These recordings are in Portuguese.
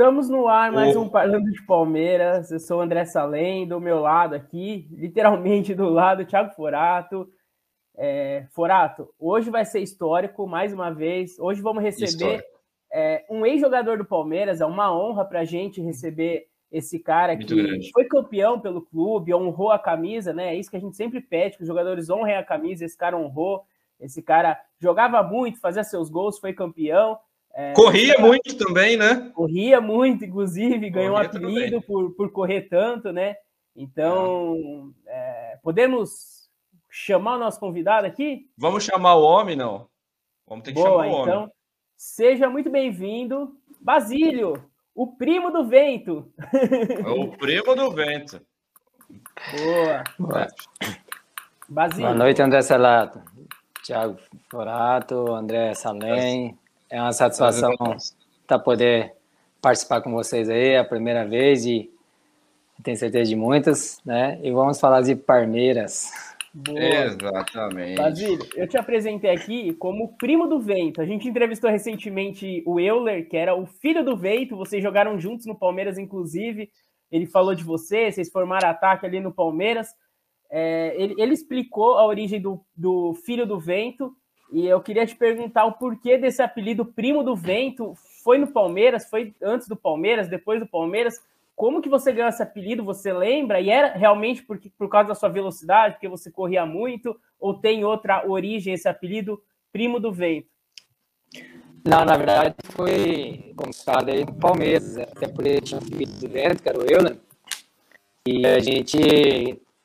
Estamos no ar, mais um Parlando de Palmeiras. Eu sou o André Salem, do meu lado aqui, literalmente do lado, Thiago Forato. É, Forato, hoje vai ser histórico, mais uma vez. Hoje vamos receber é, um ex-jogador do Palmeiras. É uma honra para a gente receber esse cara Muito que grande. foi campeão pelo clube, honrou a camisa, né? É isso que a gente sempre pede, que os jogadores honrem a camisa. Esse cara honrou. Esse cara jogava muito, fazia seus gols, foi campeão. É, corria muito também, né? Corria muito, inclusive, ganhou corria um apelido por, por correr tanto, né? Então, é. É, podemos chamar o nosso convidado aqui? Vamos chamar o homem, não? Vamos ter que Boa, chamar o homem. Então, seja muito bem-vindo, Basílio, o primo do vento. É o primo do vento. Boa. Boa. Basílio. Boa noite, André Salato. Tiago Forato, André Salem, é uma satisfação estar poder participar com vocês aí, é a primeira vez e tenho certeza de muitas, né? E vamos falar de Palmeiras. Boa. Exatamente. Basílio, eu te apresentei aqui como primo do Vento. A gente entrevistou recentemente o Euler, que era o filho do Vento. Vocês jogaram juntos no Palmeiras, inclusive. Ele falou de você, vocês formaram ataque ali no Palmeiras. É, ele, ele, explicou a origem do, do filho do Vento e eu queria te perguntar o porquê desse apelido Primo do Vento. Foi no Palmeiras? Foi antes do Palmeiras? Depois do Palmeiras? Como que você ganhou esse apelido? Você lembra? E era realmente por, por causa da sua velocidade, porque você corria muito? Ou tem outra origem esse apelido Primo do Vento? Não, na verdade foi conquistado aí no Palmeiras, até porque tinha um filho do vento, que era o eu, né? E a gente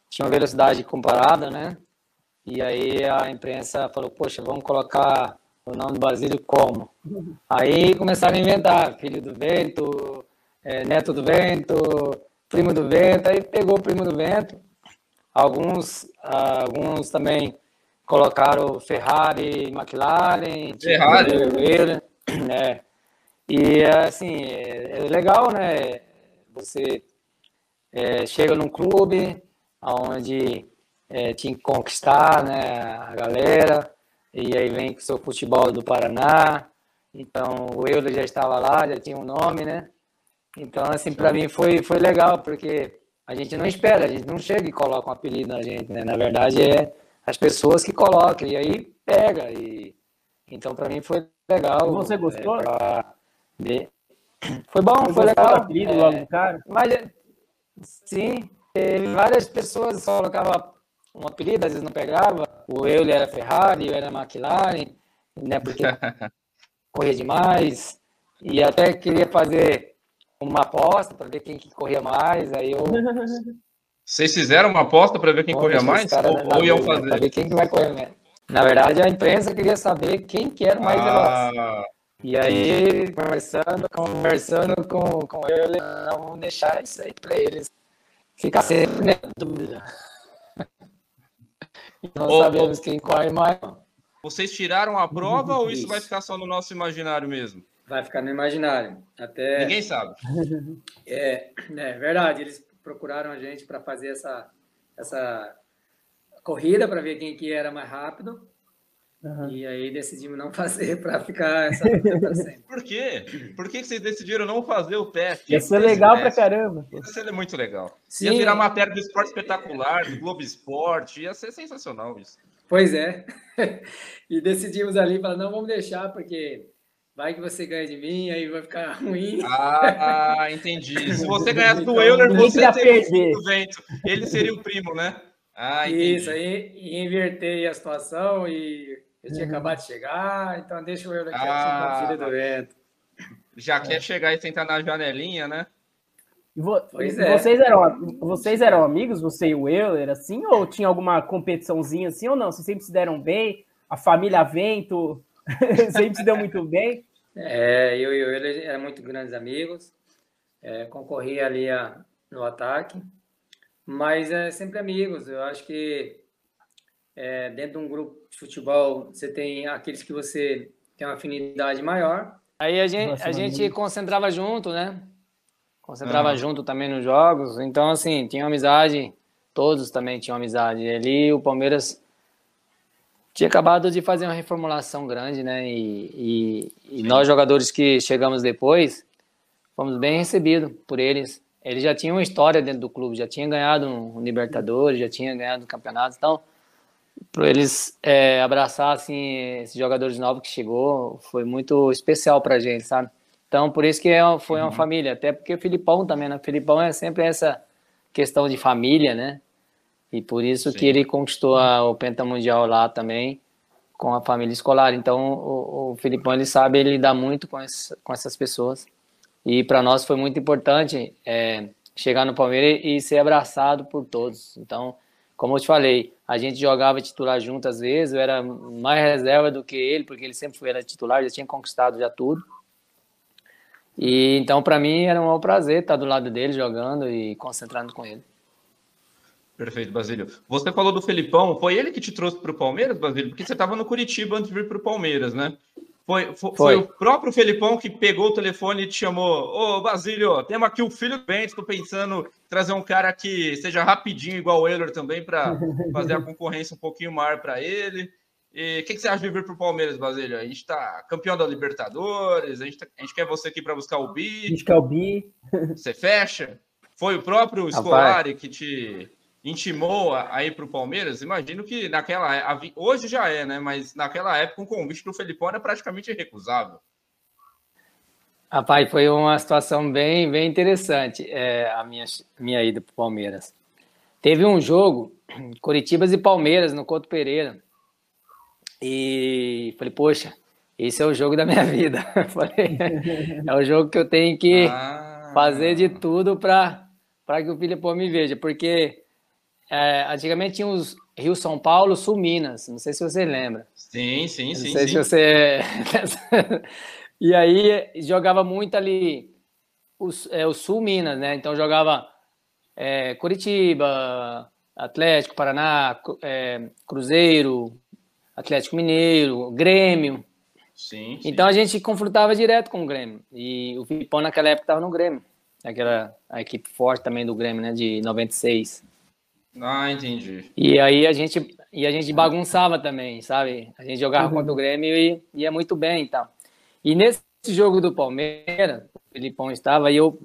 tinha uma velocidade comparada, né? E aí a imprensa falou, poxa, vamos colocar o nome do Basílio como? Aí começaram a inventar, filho do vento, é, neto do vento, primo do vento, aí pegou o primo do vento. Alguns, alguns também colocaram Ferrari, McLaren, Ferrari, né? E assim, é, é legal, né? Você é, chega num clube onde é, tinha que conquistar né, a galera, e aí vem com o seu futebol do Paraná, então o Euler já estava lá, já tinha um nome, né? Então, assim, para mim foi, foi legal, porque a gente não espera, a gente não chega e coloca um apelido na gente, né? Na verdade, é as pessoas que colocam, e aí pega. E... Então, para mim foi legal. Você é, gostou? É, Foi bom, Você foi legal. apelido é, logo do cara? Mas, sim, várias pessoas colocavam um apelido, às vezes não pegava. O eu era Ferrari, eu era McLaren, né? Porque corria demais. E até queria fazer uma aposta para ver quem que corria mais. Aí eu. Vocês fizeram uma aposta para ver quem corria mais? Cara, ou, ou iam fazer? Para ver quem que vai correr mais. Na verdade, a imprensa queria saber quem que era mais ah. veloz. E aí, conversando, conversando com, com ele, não deixar isso aí para eles. Ficar sempre na dúvida. Não ô, sabemos quem corre mais. Vocês tiraram a prova ou isso vai ficar só no nosso imaginário mesmo? Vai ficar no imaginário. Até... Ninguém sabe. É, é verdade. Eles procuraram a gente para fazer essa, essa corrida para ver quem que era mais rápido. Uhum. E aí decidimos não fazer para ficar essa Por quê? Por que vocês decidiram não fazer o teste? Ia ser legal para caramba. Ia ser muito legal. Sim. Ia virar matéria do esporte espetacular, do Globo Esporte, ia ser sensacional isso. Pois é. E decidimos ali, para não vamos deixar, porque vai que você ganha de mim, aí vai ficar ruim. Ah, entendi. Se você ganhasse do Euler, você seria o vento. Ele seria o primo, né? Ah, entendi. Isso, aí invertei a situação e eu tinha uhum. acabado de chegar, então deixa eu aqui ah, filho do vento. Já é. quer chegar e sentar na janelinha, né? Vo pois é. vocês, eram, vocês eram amigos, você e o Euler, assim, ou tinha alguma competiçãozinha assim ou não? Vocês sempre se deram bem? A família Vento sempre se deu muito bem? É, eu e o Euler eram muito grandes amigos, é, concorria ali a, no ataque, mas é sempre amigos. Eu acho que é, dentro de um grupo de futebol, você tem aqueles que você tem uma afinidade maior. Aí a gente, a gente concentrava junto, né? Concentrava junto também nos jogos. Então, assim, tinha amizade, todos também tinham amizade. Ali o Palmeiras tinha acabado de fazer uma reformulação grande, né? E, e, e nós, jogadores que chegamos depois, fomos bem recebidos por eles. Eles já tinham uma história dentro do clube, já tinham ganhado um Libertadores, já tinham ganhado campeonatos, então para eles é, abraçar assim esses jogadores novos que chegou foi muito especial para a gente, sabe? Então por isso que é, foi uma uhum. família, até porque o Filipão também, né? O Filipão é sempre essa questão de família, né? E por isso Sim. que ele conquistou a, o pentamundial lá também com a família escolar. Então o, o Filipão ele sabe ele lidar muito com, esse, com essas pessoas e para nós foi muito importante é, chegar no Palmeiras e ser abraçado por todos. Então, como eu te falei, a gente jogava titular junto às vezes, eu era mais reserva do que ele, porque ele sempre foi era titular, já tinha conquistado já tudo. E então para mim era um prazer estar do lado dele jogando e concentrando com ele. Perfeito, Basílio. Você falou do Felipão, foi ele que te trouxe para o Palmeiras, Basílio? Porque você estava no Curitiba antes de vir para o Palmeiras, né? Foi, foi, foi, o próprio Felipão que pegou o telefone e te chamou. Ô, Basílio, temos aqui o filho do Bento, estou pensando trazer um cara que seja rapidinho, igual o Euler também, para fazer a concorrência um pouquinho maior para ele. E o que, que, você acha de vir para o Palmeiras, Basílio? A gente está campeão da Libertadores, a gente, tá, a gente quer você aqui para buscar o Bi. Quer o Bi. Você fecha? Foi o próprio Scolari que te intimou a, ir para o Palmeiras, imagino que naquela hoje já é, né? Mas naquela época um convite do Felipão era praticamente irrecusável. Rapaz, foi uma situação bem, bem interessante é, a minha, minha ida para o Palmeiras. Teve um jogo, Curitiba e Palmeiras, no Couto Pereira. E falei, poxa, esse é o jogo da minha vida. falei, é o jogo que eu tenho que ah. fazer de tudo para que o Filipão me veja, porque é, antigamente tinha os Rio São Paulo, Sul Minas. Não sei se você lembra. Sim, sim, não sim. Não sei sim. se você. e aí jogava muito ali o, é, o Sul Minas, né? Então jogava é, Curitiba, Atlético, Paraná, é, Cruzeiro, Atlético Mineiro, Grêmio. Sim, sim, Então a gente confrontava direto com o Grêmio. E o Filipão naquela época estava no Grêmio. Aquela a equipe forte também do Grêmio, né? De 96. Ah, entendi. E aí a gente, e a gente bagunçava também, sabe? A gente jogava uhum. contra o Grêmio e ia muito bem e tal. E nesse jogo do Palmeiras, o Felipão estava e eu,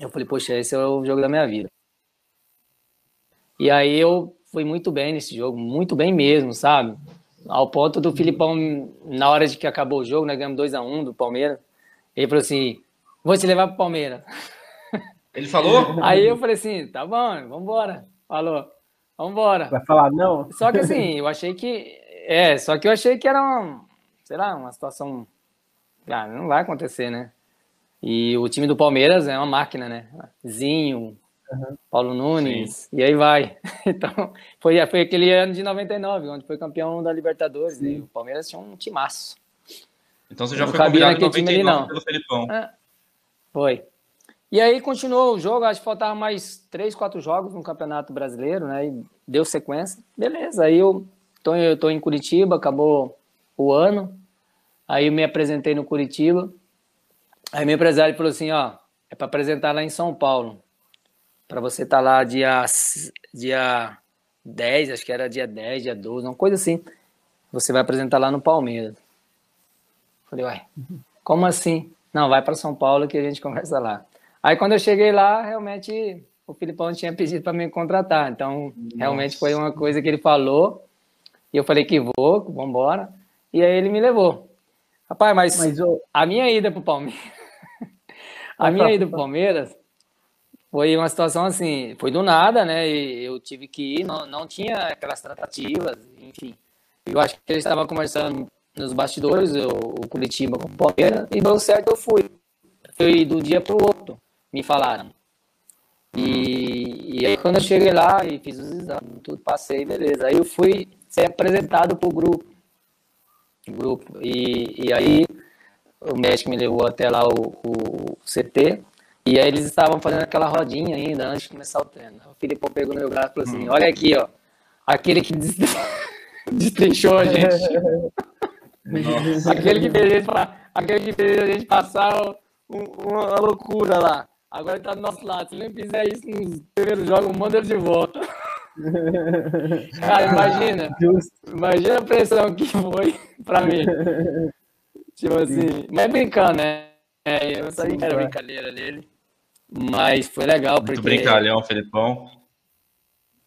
eu falei, poxa, esse é o jogo da minha vida. E aí eu fui muito bem nesse jogo, muito bem mesmo, sabe? Ao ponto do Filipão, na hora de que acabou o jogo, nós ganhamos 2x1 um do Palmeiras, ele falou assim, vou te levar pro Palmeiras. Ele falou? Aí eu falei assim, tá bom, vamos embora. Falou, vambora. Vai falar não? Só que assim, eu achei que. É, só que eu achei que era um, sei lá, uma situação. Ah, não vai acontecer, né? E o time do Palmeiras é uma máquina, né? Zinho, uhum. Paulo Nunes, Sim. e aí vai. Então, foi, foi aquele ano de 99, onde foi campeão da Libertadores, Sim. e o Palmeiras tinha um timaço. Então você já não foi convidado em 99 time ali, não. pelo Felipão. É, foi. E aí continuou o jogo, acho que faltava mais três, quatro jogos no Campeonato Brasileiro, né? E deu sequência. Beleza, aí eu tô, eu tô em Curitiba, acabou o ano. Aí eu me apresentei no Curitiba. Aí meu empresário falou assim, ó, é para apresentar lá em São Paulo. Para você estar tá lá dia, dia 10, acho que era dia 10, dia 12, uma coisa assim. Você vai apresentar lá no Palmeiras. Falei, uai, como assim? Não, vai para São Paulo que a gente conversa lá. Aí quando eu cheguei lá, realmente o Filipão tinha pedido para me contratar. Então, Nossa. realmente foi uma coisa que ele falou. E eu falei que vou, vamos embora. E aí ele me levou. Rapaz, mas, mas eu... a minha ida pro Palmeiras. a minha ida pro Palmeiras foi uma situação assim, foi do nada, né? E eu tive que ir, não, não tinha aquelas tratativas, enfim. Eu acho que eles estavam conversando nos bastidores, eu, o Curitiba com o Palmeiras, e deu certo, eu fui. Foi do dia pro outro me falaram. E, e aí quando eu cheguei lá e fiz os exames, tudo passei, beleza. Aí eu fui ser apresentado pro grupo. Grupo. E, e aí o médico me levou até lá o, o CT. E aí eles estavam fazendo aquela rodinha ainda antes de começar o treino. O Filipão pegou no meu braço e falou assim, hum. olha aqui, ó. Aquele que destrinchou a gente. aquele que fez a gente, aquele que fez a gente passar uma loucura lá. Agora ele tá do nosso lado. Se ele fizer isso nos primeiros jogos, manda ele de volta. Cara, imagina. Justo. Imagina a pressão que foi pra mim. Tipo assim, mas brincando, né? É, eu sabia que era brincadeira dele. Mas foi legal. Muito porque brincalhão, Felipão.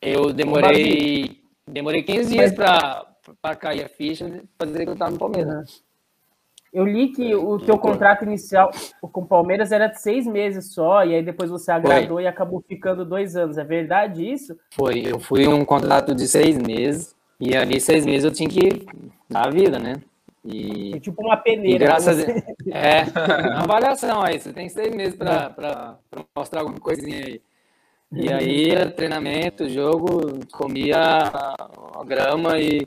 Eu demorei, demorei 15 dias para cair a ficha para dizer que eu estava no Palmeiras. Né? Eu li que o teu contrato inicial com o Palmeiras era de seis meses só, e aí depois você agradou Foi. e acabou ficando dois anos. É verdade isso? Foi, eu fui um contrato de seis meses, e ali seis meses eu tinha que dar a vida, né? E, é tipo uma peneira. Graças a... É, uma avaliação aí. Você tem seis meses para mostrar alguma coisinha aí. E aí, treinamento, jogo, comia a grama e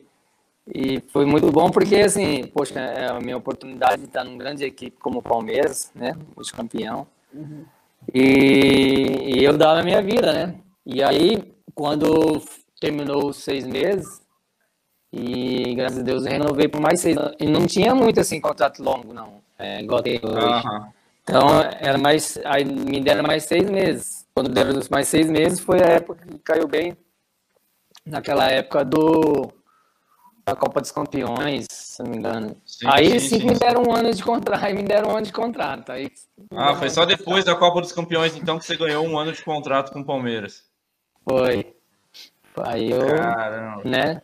e foi muito bom porque, assim, poxa, é a minha oportunidade de estar numa grande equipe como o Palmeiras, né? Os campeão. Uhum. E, e, eu dava a minha vida, né? E aí, quando terminou os seis meses, e graças a Deus renovei por mais seis E não tinha muito, assim, contrato longo, não. É, igual tem hoje. Uhum. Então, era mais. Aí me deram mais seis meses. Quando deram os mais seis meses, foi a época que caiu bem. Naquela época do da Copa dos Campeões, se não me engano. Sim, aí sim, sim, me deram um ano de contrato, aí me deram um ano de contrato. Aí, ah, foi só depois da Copa dos Campeões, então, que você ganhou um ano de contrato com o Palmeiras. Foi. Aí eu, Caramba. né?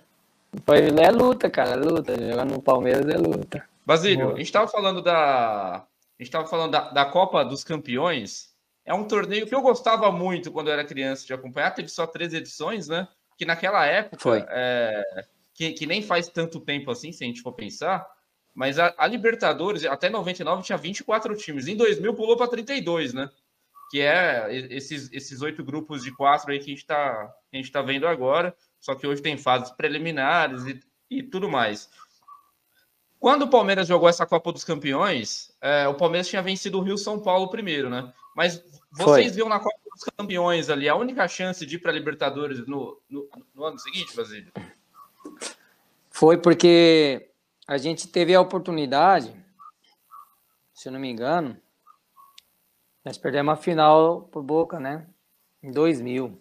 Foi, é luta, cara, é luta. Jogar no Palmeiras é luta. Basílio, a gente tava falando da. A gente tava falando da, da Copa dos Campeões. É um torneio que eu gostava muito quando eu era criança de acompanhar. Teve só três edições, né? Que naquela época Foi. É, que, que nem faz tanto tempo assim, se a gente for pensar, mas a, a Libertadores, até 99, tinha 24 times. Em 2000 pulou para 32, né? Que é esses, esses oito grupos de quatro aí que a gente está tá vendo agora. Só que hoje tem fases preliminares e, e tudo mais. Quando o Palmeiras jogou essa Copa dos Campeões, é, o Palmeiras tinha vencido o Rio São Paulo primeiro, né? Mas vocês Foi. viam na Copa dos Campeões ali a única chance de ir para a Libertadores no, no, no, ano seguinte, Basílio? Foi porque a gente teve a oportunidade, se eu não me engano, nós perdemos a final por Boca, né? Em 2000.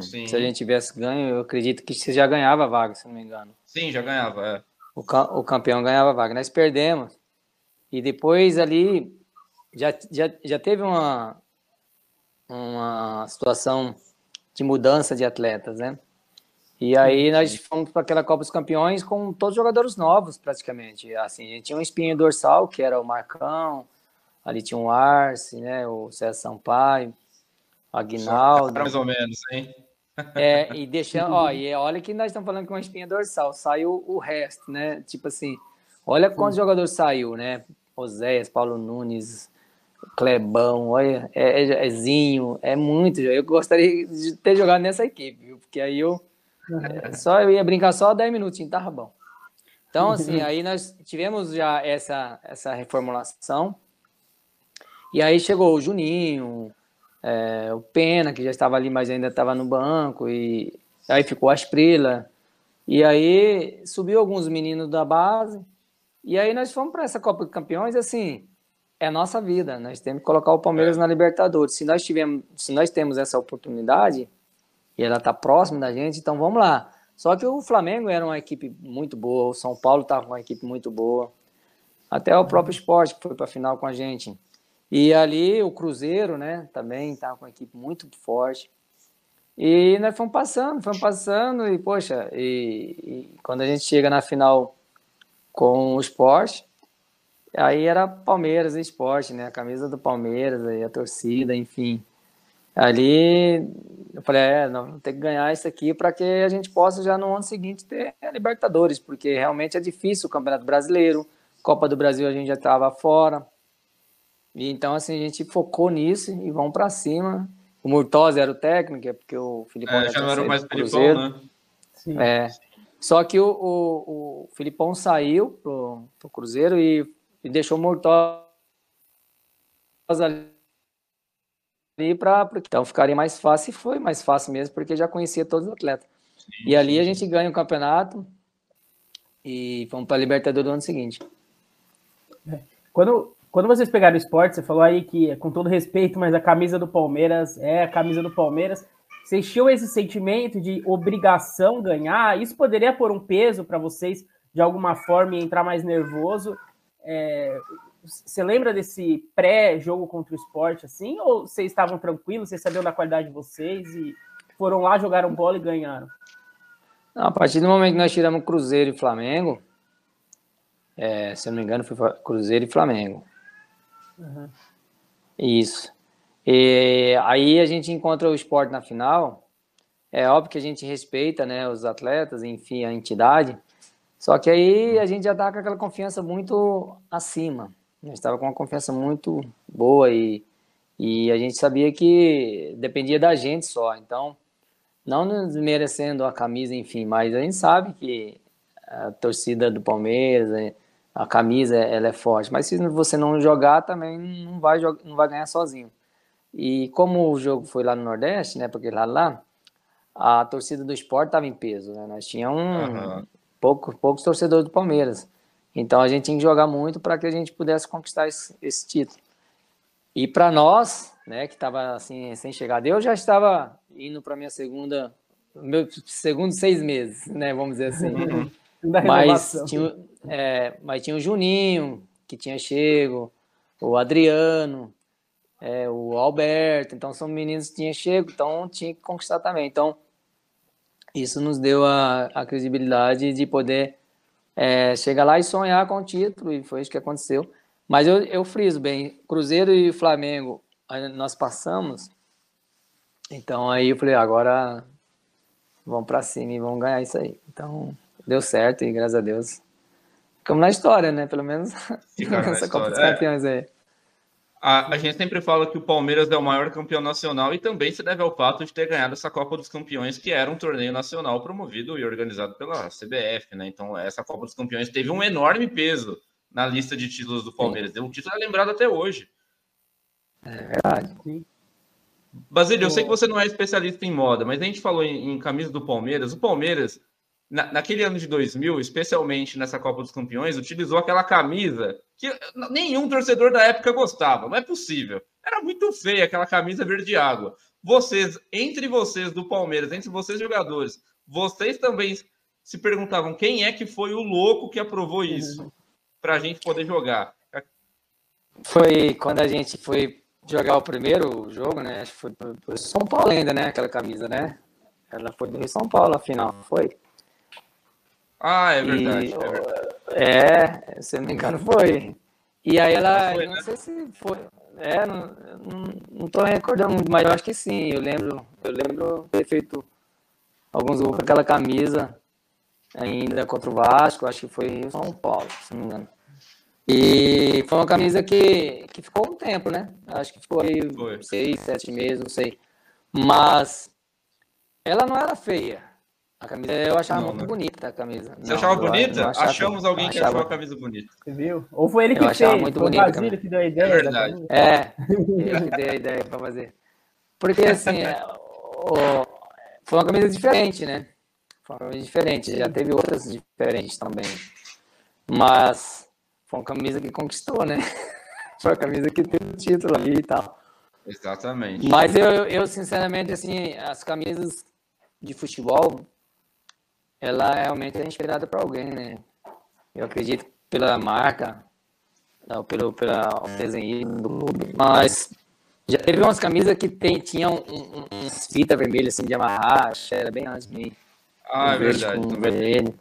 Sim. Se a gente tivesse ganho, eu acredito que você já ganhava a vaga, se não me engano. Sim, já ganhava, é. O, o campeão ganhava a vaga. Nós perdemos. E depois ali já, já, já teve uma, uma situação de mudança de atletas, né? E aí nós fomos para aquela Copa dos Campeões com todos os jogadores novos, praticamente. Assim, a gente tinha um espinho dorsal, que era o Marcão, ali tinha o Arce, né, o César Sampaio, Aguinaldo. Mais ou menos, hein? É, e deixando, ó, e olha que nós estamos falando com uma espinha dorsal, saiu o resto, né? Tipo assim, olha quantos jogadores saiu, né? Oséias, Paulo Nunes, Clebão, olha, é, é, é Zinho, é muito. Eu gostaria de ter jogado nessa equipe, viu? Porque aí eu é, só eu ia brincar só 10 minutinhos, tava bom. Então, assim, aí nós tivemos já essa, essa reformulação. E aí chegou o Juninho, é, o Pena, que já estava ali, mas ainda estava no banco, e aí ficou a Asprila. E aí subiu alguns meninos da base. E aí nós fomos para essa Copa de Campeões, assim, é a nossa vida. Nós temos que colocar o Palmeiras é. na Libertadores. Se nós tivemos, se nós temos essa oportunidade, e ela está próxima da gente, então vamos lá. Só que o Flamengo era uma equipe muito boa, o São Paulo estava com uma equipe muito boa, até o próprio esporte que foi para a final com a gente. E ali o Cruzeiro, né, também estava com uma equipe muito forte. E nós fomos passando, fomos passando, e poxa, e, e quando a gente chega na final com o esporte, aí era Palmeiras e esporte, né? A camisa do Palmeiras, aí a torcida, enfim. Ali eu falei, é, não, tem que ganhar isso aqui para que a gente possa já no ano seguinte ter a Libertadores, porque realmente é difícil o Campeonato Brasileiro, Copa do Brasil a gente já estava fora. E então assim, a gente focou nisso e vamos para cima. O Murtosa era o técnico, é porque o Filipão é, já não era mais Filipão, né? Sim. É. Só que o, o, o Filipão saiu pro, pro Cruzeiro e, e deixou o Murtosa ali ali para então ficaria mais fácil e foi mais fácil mesmo porque já conhecia todos os atletas. Sim, e ali sim. a gente ganha o campeonato e fomos para a Libertadores do ano seguinte. É. Quando quando vocês pegaram o esporte, você falou aí que com todo respeito, mas a camisa do Palmeiras é a camisa do Palmeiras. Vocês tinham esse sentimento de obrigação ganhar? Isso poderia pôr um peso para vocês de alguma forma e entrar mais nervoso? É, Você lembra desse pré-jogo contra o esporte, assim? Ou vocês estavam tranquilos, vocês sabiam da qualidade de vocês e foram lá, jogaram bola e ganharam? Não, a partir do momento que nós tiramos Cruzeiro e Flamengo, é, se eu não me engano, foi Cruzeiro e Flamengo. Uhum. Isso. E aí a gente encontra o esporte na final. É óbvio que a gente respeita né, os atletas, enfim, a entidade. Só que aí a gente já tá com aquela confiança muito acima. Gente estava com uma confiança muito boa e, e a gente sabia que dependia da gente só. Então, não desmerecendo a camisa, enfim, mas a gente sabe que a torcida do Palmeiras, a camisa ela é forte, mas se você não jogar também não vai, não vai ganhar sozinho. E como o jogo foi lá no Nordeste, né, porque lá lá a torcida do esporte estava em peso, né? Nós tínhamos um, uhum. pouco, poucos torcedores do Palmeiras. Então a gente tinha que jogar muito para que a gente pudesse conquistar esse, esse título. E para nós, né, que estava assim sem chegar, eu já estava indo para minha segunda, meu segundo seis meses, né, vamos dizer assim. mas tinha, é, mas tinha o Juninho que tinha chego, o Adriano, é, o Alberto, então são meninos que tinham chego, então tinha que conquistar também. Então isso nos deu a, a credibilidade de poder é, chegar lá e sonhar com o título, e foi isso que aconteceu. Mas eu, eu friso bem, Cruzeiro e Flamengo, nós passamos, então aí eu falei, agora vamos para cima e vamos ganhar isso aí. Então deu certo e graças a Deus ficamos na história, né? Pelo menos nessa Copa dos Campeões aí. A, a, gente sempre fala que o Palmeiras é o maior campeão nacional e também se deve ao fato de ter ganhado essa Copa dos Campeões, que era um torneio nacional promovido e organizado pela CBF, né? Então, essa Copa dos Campeões teve um enorme peso na lista de títulos do Palmeiras. O título é lembrado até hoje. É verdade. Sim. Basílio, eu sei que você não é especialista em moda, mas a gente falou em, em camisa do Palmeiras. O Palmeiras, na, naquele ano de 2000, especialmente nessa Copa dos Campeões, utilizou aquela camisa que nenhum torcedor da época gostava. Não é possível. Era muito feia aquela camisa verde água. Vocês, entre vocês do Palmeiras, entre vocês jogadores, vocês também se perguntavam quem é que foi o louco que aprovou isso uhum. para a gente poder jogar. Foi quando a gente foi jogar o primeiro jogo, né? Acho que foi pro São Paulo ainda, né? Aquela camisa, né? Ela foi do São Paulo, afinal, foi? Ah, é verdade. E, é, se não me engano, foi. E aí ela, foi, não né? sei se foi, é, não, não, tô recordando muito, mas eu acho que sim. Eu lembro, eu lembro ter feito alguns gols com aquela camisa ainda contra o Vasco, acho que foi Rio São Paulo, se não me engano. E foi uma camisa que, que ficou um tempo, né? Acho que ficou aí foi. seis, sete meses, não sei. Mas ela não era feia. A camisa eu achava não, muito bonita a camisa. Você não, achava bonita? Achava, Achamos alguém que achava... achou a camisa bonita. Você viu? Ou foi ele que eu fez? Muito foi bonita, o Basílio que deu a ideia. É verdade. É, ele que deu a ideia para fazer. Porque assim, é, o... foi uma camisa diferente, né? Foi uma camisa diferente. Já teve outras diferentes também. Mas foi uma camisa que conquistou, né? Foi uma camisa que teve o título ali e tal. Exatamente. Mas eu, eu, sinceramente, assim, as camisas de futebol, ela realmente é inspirada para alguém, né? Eu acredito pela marca, pelo pela desenho do clube, mas já teve umas camisas que tem, tinham um, um, uns fita vermelha assim de amarrar, era bem antes de mim. Ah, é verdade. Vermelho.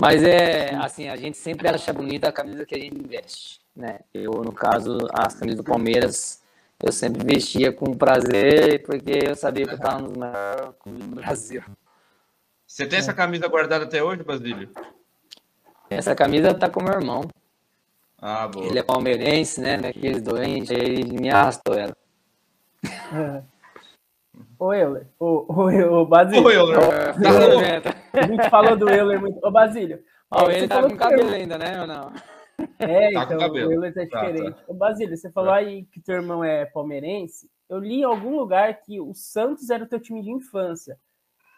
Mas é assim, a gente sempre acha bonita a camisa que a gente veste, né? Eu, no caso, as camisas do Palmeiras, eu sempre vestia com prazer, porque eu sabia que eu estava nos maiores clubes do Brasil. Você tem é. essa camisa guardada até hoje, Basílio? Essa camisa tá com meu irmão. Ah, boa. Ele é palmeirense, né? Daqueles doentes, ele me arrastou ela. É. Ô, Euler. Ô, ô, ô Basílio. Ô, Euler. Tá a gente falou do Euler muito. Ô, Basílio. Ó, ele tá com cabelo ainda, né? Ou não? É, tá então, o Euler é diferente. Tá, tá. Ô, Basílio, você falou aí que teu irmão é palmeirense. Eu li em algum lugar que o Santos era o teu time de infância.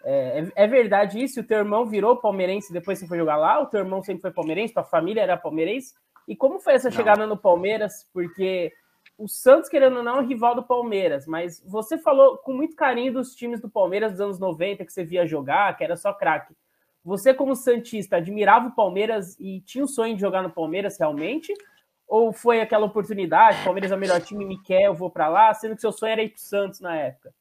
É, é, verdade isso? O teu irmão virou palmeirense depois você foi jogar lá? O teu irmão sempre foi palmeirense? Tua família era palmeirense? E como foi essa Não. chegada no Palmeiras? Porque o Santos, querendo ou não, é rival do Palmeiras, mas você falou com muito carinho dos times do Palmeiras dos anos 90 que você via jogar, que era só craque. Você, como Santista, admirava o Palmeiras e tinha o sonho de jogar no Palmeiras realmente? Ou foi aquela oportunidade, Palmeiras é o melhor time, me quer, eu vou para lá, sendo que seu sonho era ir pro Santos na época?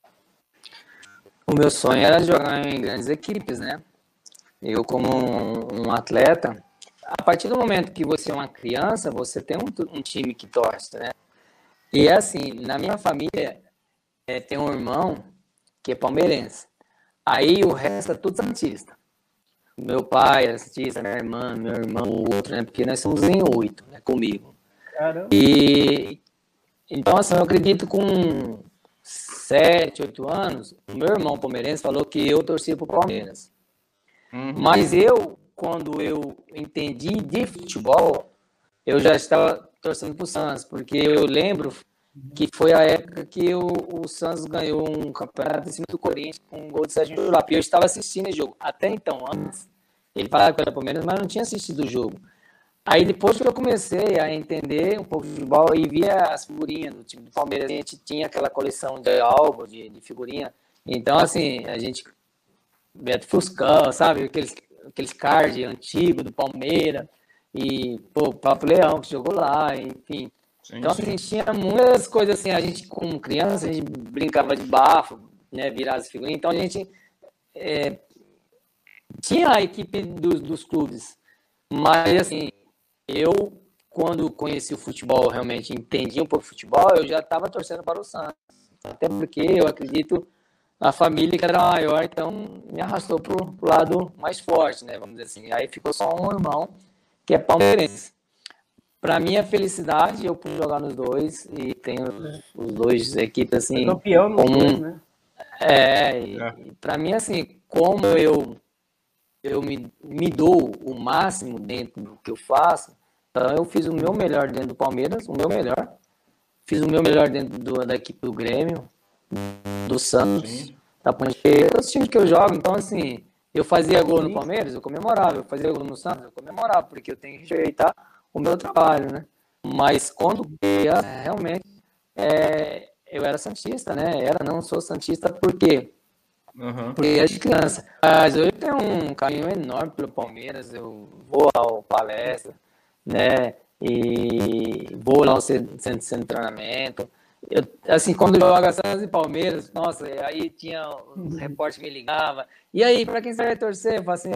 O meu sonho era jogar em grandes equipes, né? Eu, como um, um atleta, a partir do momento que você é uma criança, você tem um, um time que torce, né? E é assim, na minha família, é, tem um irmão que é palmeirense. Aí o resto é tudo santista. Meu pai era santista, minha irmã, meu irmão, o outro, né? Porque nós somos em oito, né? Comigo. Caramba. E então, assim, eu acredito com sete, oito anos, meu irmão palmeirense falou que eu torcia pro Palmeiras. Uhum. Mas eu, quando eu entendi de futebol, eu já estava torcendo pro Santos, porque eu lembro que foi a época que o, o Santos ganhou um campeonato em cima do Corinthians com um gol de Sérgio Jurap. E eu estava assistindo esse jogo. Até então, antes, ele falava que era Palmeiras, mas não tinha assistido o jogo. Aí depois que eu comecei a entender um pouco de futebol e via as figurinhas do time do Palmeiras, a gente tinha aquela coleção de álbum, de, de figurinha. Então, assim, a gente. Beto Fuscão, sabe? Aqueles, aqueles cards antigos do Palmeiras. E, pô, o Papo Leão que jogou lá, enfim. Sim, então, assim, tinha muitas coisas assim, a gente como criança, a gente brincava de bafo, né, virar as figurinhas, então a gente é, tinha a equipe dos clubes, mas assim, eu, quando conheci o futebol, realmente entendi um pouco de futebol, eu já estava torcendo para o Santos, até porque eu acredito a família que era maior, então me arrastou para o lado mais forte, né, vamos dizer assim, aí ficou só um irmão que é palmeirense. Para minha felicidade, eu pude jogar nos dois e tenho os dois equipes assim. Campeão nos como... dois, né? É, e, é. para mim, assim, como eu, eu me, me dou o máximo dentro do que eu faço, eu fiz o meu melhor dentro do Palmeiras, o meu melhor. Fiz o meu melhor dentro do, da equipe do Grêmio, do Santos, Sim. da Ponte. Todos os times que eu jogo, então assim, eu fazia gol no Palmeiras, eu comemorava. Eu fazia gol no Santos, eu comemorava, porque eu tenho que respeitar o meu trabalho, né? Mas quando realmente, é, eu era santista, né? Era, não sou santista por quê? Uhum. Porque é de criança. Mas eu tenho um carinho enorme pelo Palmeiras. Eu vou ao palestra, né? E vou lá ao centro, de treinamento. Eu, assim, quando joga Santos e Palmeiras, nossa, aí tinha os repórteres que me ligavam. E aí, para quem você vai torcer? Eu falo assim,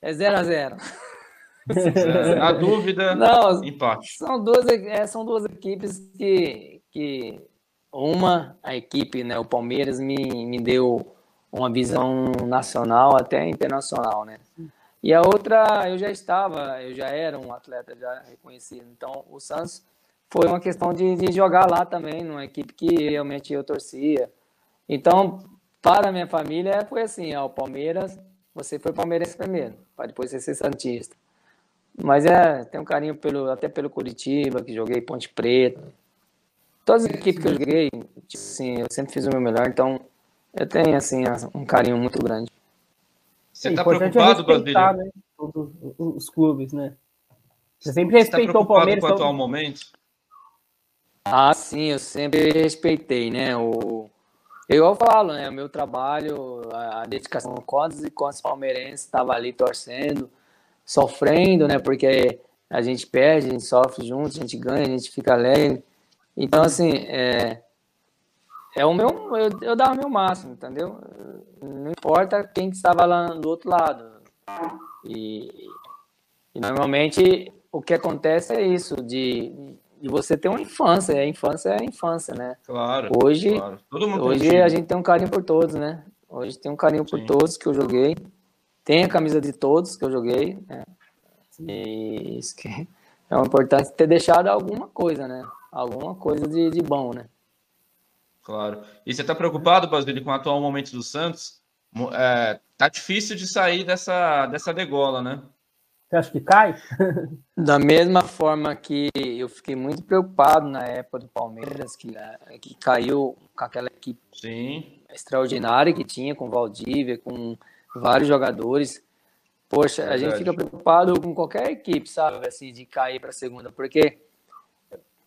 é 0 é a 0 a dúvida, Não, empate. São duas, é, são duas equipes que, que uma, a equipe, né, o Palmeiras, me, me deu uma visão nacional até internacional, né? E a outra, eu já estava, eu já era um atleta já reconhecido. Então, o Santos foi uma questão de, de jogar lá também, numa equipe que realmente eu torcia. Então, para a minha família, foi assim: ó, o Palmeiras, você foi palmeirense primeiro, para depois você ser Santista. Mas é, tem um carinho pelo, até pelo Curitiba, que joguei Ponte Preta. Todas as equipes que eu joguei, tipo assim, eu sempre fiz o meu melhor, então eu tenho assim um carinho muito grande. Você está preocupado, é Basílio? Né? Todos os clubes, né? Você sempre tá respeitou tá o Palmeiras. Com o atual momento? Ah, sim, eu sempre respeitei, né? O, eu falo, né? O meu trabalho, a dedicação com os e com os palmeirenses, estava ali torcendo sofrendo, né? Porque a gente perde, a gente sofre junto, a gente ganha, a gente fica alegre. Então, assim, é, é o meu, eu, eu dava o meu máximo, entendeu? Não importa quem estava lá do outro lado. E, e normalmente o que acontece é isso, de, de você ter uma infância. A infância é a infância, né? Claro. Hoje, claro. hoje a gente tem um carinho por todos, né? Hoje tem um carinho por Sim. todos que eu joguei. Tem a camisa de todos que eu joguei. Né? E isso que é importante ter deixado alguma coisa, né? Alguma coisa de, de bom, né? Claro. E você está preocupado, Basílio, com o atual momento do Santos? É, tá difícil de sair dessa, dessa degola, né? Você acha que cai? Da mesma forma que eu fiquei muito preocupado na época do Palmeiras, que, que caiu com aquela equipe Sim. extraordinária que tinha, com Valdívia, com vários jogadores. Poxa, é a gente fica preocupado com qualquer equipe, sabe, assim, de cair para a segunda, porque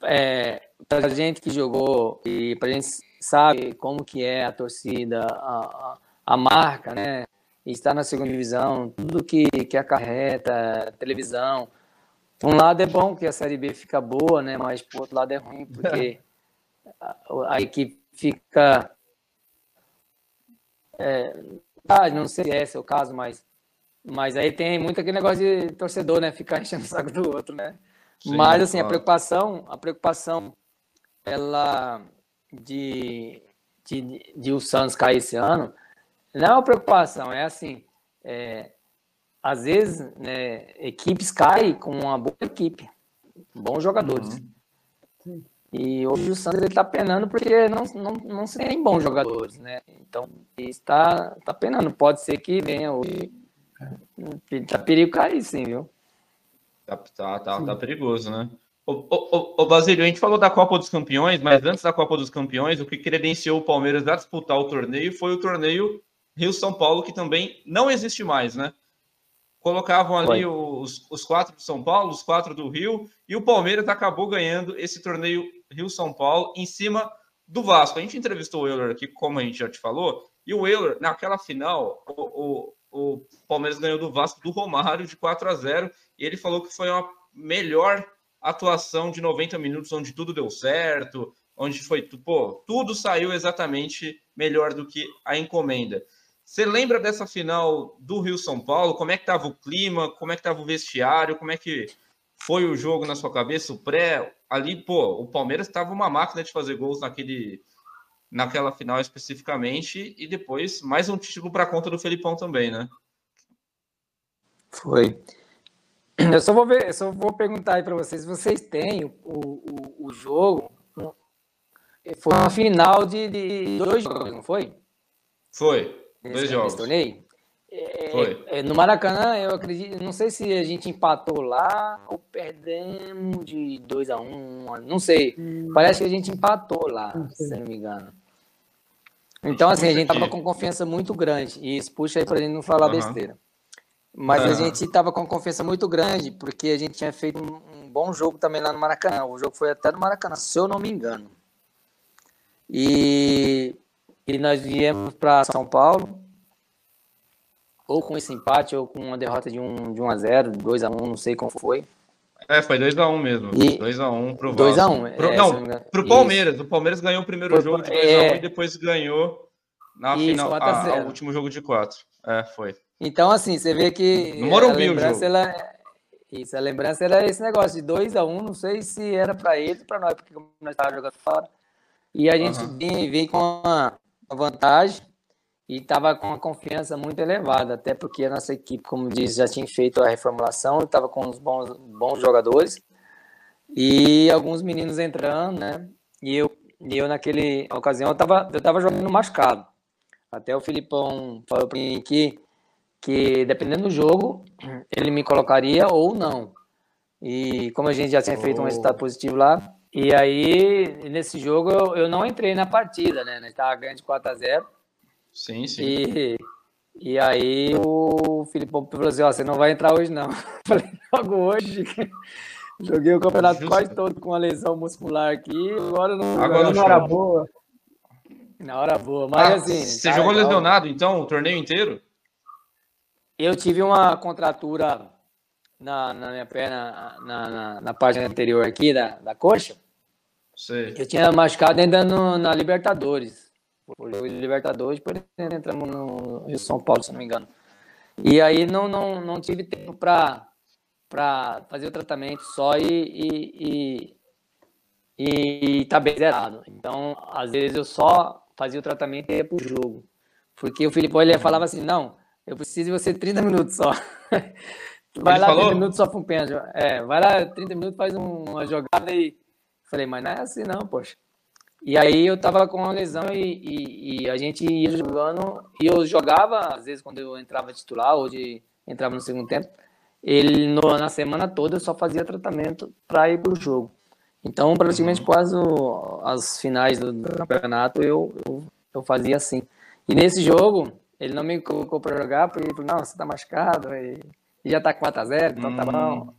é, para a gente que jogou e para a gente sabe como que é a torcida, a, a, marca, né? estar na segunda divisão, tudo que, que acarreta, televisão. Por um lado é bom que a Série B fica boa, né? Mas por outro lado é ruim, porque a, a equipe fica. É, ah, não sei se é esse é o caso, mas, mas aí tem muito aquele negócio de torcedor, né? Ficar enchendo o saco do outro, né? Sim, mas assim, claro. a preocupação, a preocupação, ela de, de, de o Santos cair esse ano, não é uma preocupação, é assim, é, às vezes, né, equipes caem com uma boa equipe, bons jogadores. Uhum. E hoje o Santos está penando porque não, não, não se tem bons jogadores, né? Então, está tá penando. Pode ser que venha hoje. Tá perigo cair, sim, viu? Tá, tá, tá, tá perigoso, né? Ô, ô, ô, Basílio, a gente falou da Copa dos Campeões, mas antes da Copa dos Campeões, o que credenciou o Palmeiras a disputar o torneio foi o torneio Rio-São Paulo, que também não existe mais, né? Colocavam ali os, os quatro do São Paulo, os quatro do Rio, e o Palmeiras acabou ganhando esse torneio Rio-São Paulo em cima do Vasco. A gente entrevistou o Euler aqui, como a gente já te falou, e o Euler, naquela final, o, o, o Palmeiras ganhou do Vasco do Romário de 4 a 0 e ele falou que foi uma melhor atuação de 90 minutos, onde tudo deu certo, onde foi, pô, tudo saiu exatamente melhor do que a encomenda. Você lembra dessa final do Rio São Paulo? Como é que estava o clima? Como é que estava o vestiário? Como é que foi o jogo na sua cabeça? O pré, ali, pô, o Palmeiras estava uma máquina de fazer gols naquele, naquela final especificamente e depois mais um título para conta do Felipão também, né? Foi. Eu só vou ver, só vou perguntar aí para vocês, vocês têm o, o, o jogo? Foi uma final de, de dois jogos, não foi? Foi. Dois jogos. torneio. É, é, no Maracanã, eu acredito, não sei se a gente empatou lá ou perdemos de 2 a 1 um, não sei. Hum. Parece que a gente empatou lá, se não me engano. Então, assim, a gente tava com confiança muito grande. E isso puxa aí pra gente não falar uhum. besteira. Mas uhum. a gente tava com confiança muito grande, porque a gente tinha feito um, um, bom jogo também lá no Maracanã. O jogo foi até no Maracanã, se eu não me engano. E e nós viemos para São Paulo, ou com esse empate, ou com uma derrota de 1 de um a 0 2 a 1 não sei como foi. É, foi 2x1 mesmo. 2x1 pro Vasco. 2x1. Pro, é, não, pro Palmeiras. Isso. O Palmeiras ganhou o primeiro foi, jogo de 2x1 é... e depois ganhou na Isso, final, a, a, o último jogo de 4. É, foi. Então, assim, você vê que. No Morumbi o jogo. Ela, isso, a lembrança era esse negócio de 2x1, não sei se era para eles ou para nós, porque nós estávamos jogando fora. E a gente uhum. vem, vem com uma, vantagem e estava com uma confiança muito elevada, até porque a nossa equipe, como disse, já tinha feito a reformulação, estava com uns bons, bons jogadores e alguns meninos entrando, né? E eu, e eu naquele ocasião, eu estava eu tava jogando machucado. Até o Filipão falou para mim que, que, dependendo do jogo, ele me colocaria ou não. E como a gente já tinha feito um resultado positivo lá, e aí, nesse jogo, eu, eu não entrei na partida, né? Nós estávamos ganhando de 4x0. Sim, sim. E, e aí o Filipão falou assim, ó, você não vai entrar hoje não. Eu falei, logo hoje. Joguei o campeonato Justo. quase todo com uma lesão muscular aqui, agora não. Agora na hora boa. Na hora boa, mas ah, assim. Você tá jogou legal. lesionado então, o torneio inteiro? Eu tive uma contratura na, na minha perna, na, na, na, parte anterior aqui da, da coxa. Sei. Eu tinha machucado ainda no, na Libertadores. O jogo de Libertadores, depois entramos no Rio São Paulo, se não me engano. E aí não, não, não tive tempo para para fazer o tratamento só e, e, e, e tá bem zerado. Então, às vezes eu só fazia o tratamento e ia pro jogo. Porque o Filipão ele falava assim: não, eu preciso de você 30 minutos só. Vai Ele lá falou? 30 minutos só para um pênalti. É, vai lá 30 minutos, faz uma jogada e. Falei, mas não é assim não, poxa. E aí eu tava com uma lesão e, e, e, a gente ia jogando, e eu jogava, às vezes quando eu entrava titular, hoje entrava no segundo tempo, ele no, na semana toda eu só fazia tratamento para ir pro jogo. Então, praticamente uhum. quase o, as finais do, do campeonato eu, eu, eu, fazia assim. E nesse jogo, ele não me colocou para jogar, porque ele falou, não, você tá machucado, e e já tá 4x0, então tá bom.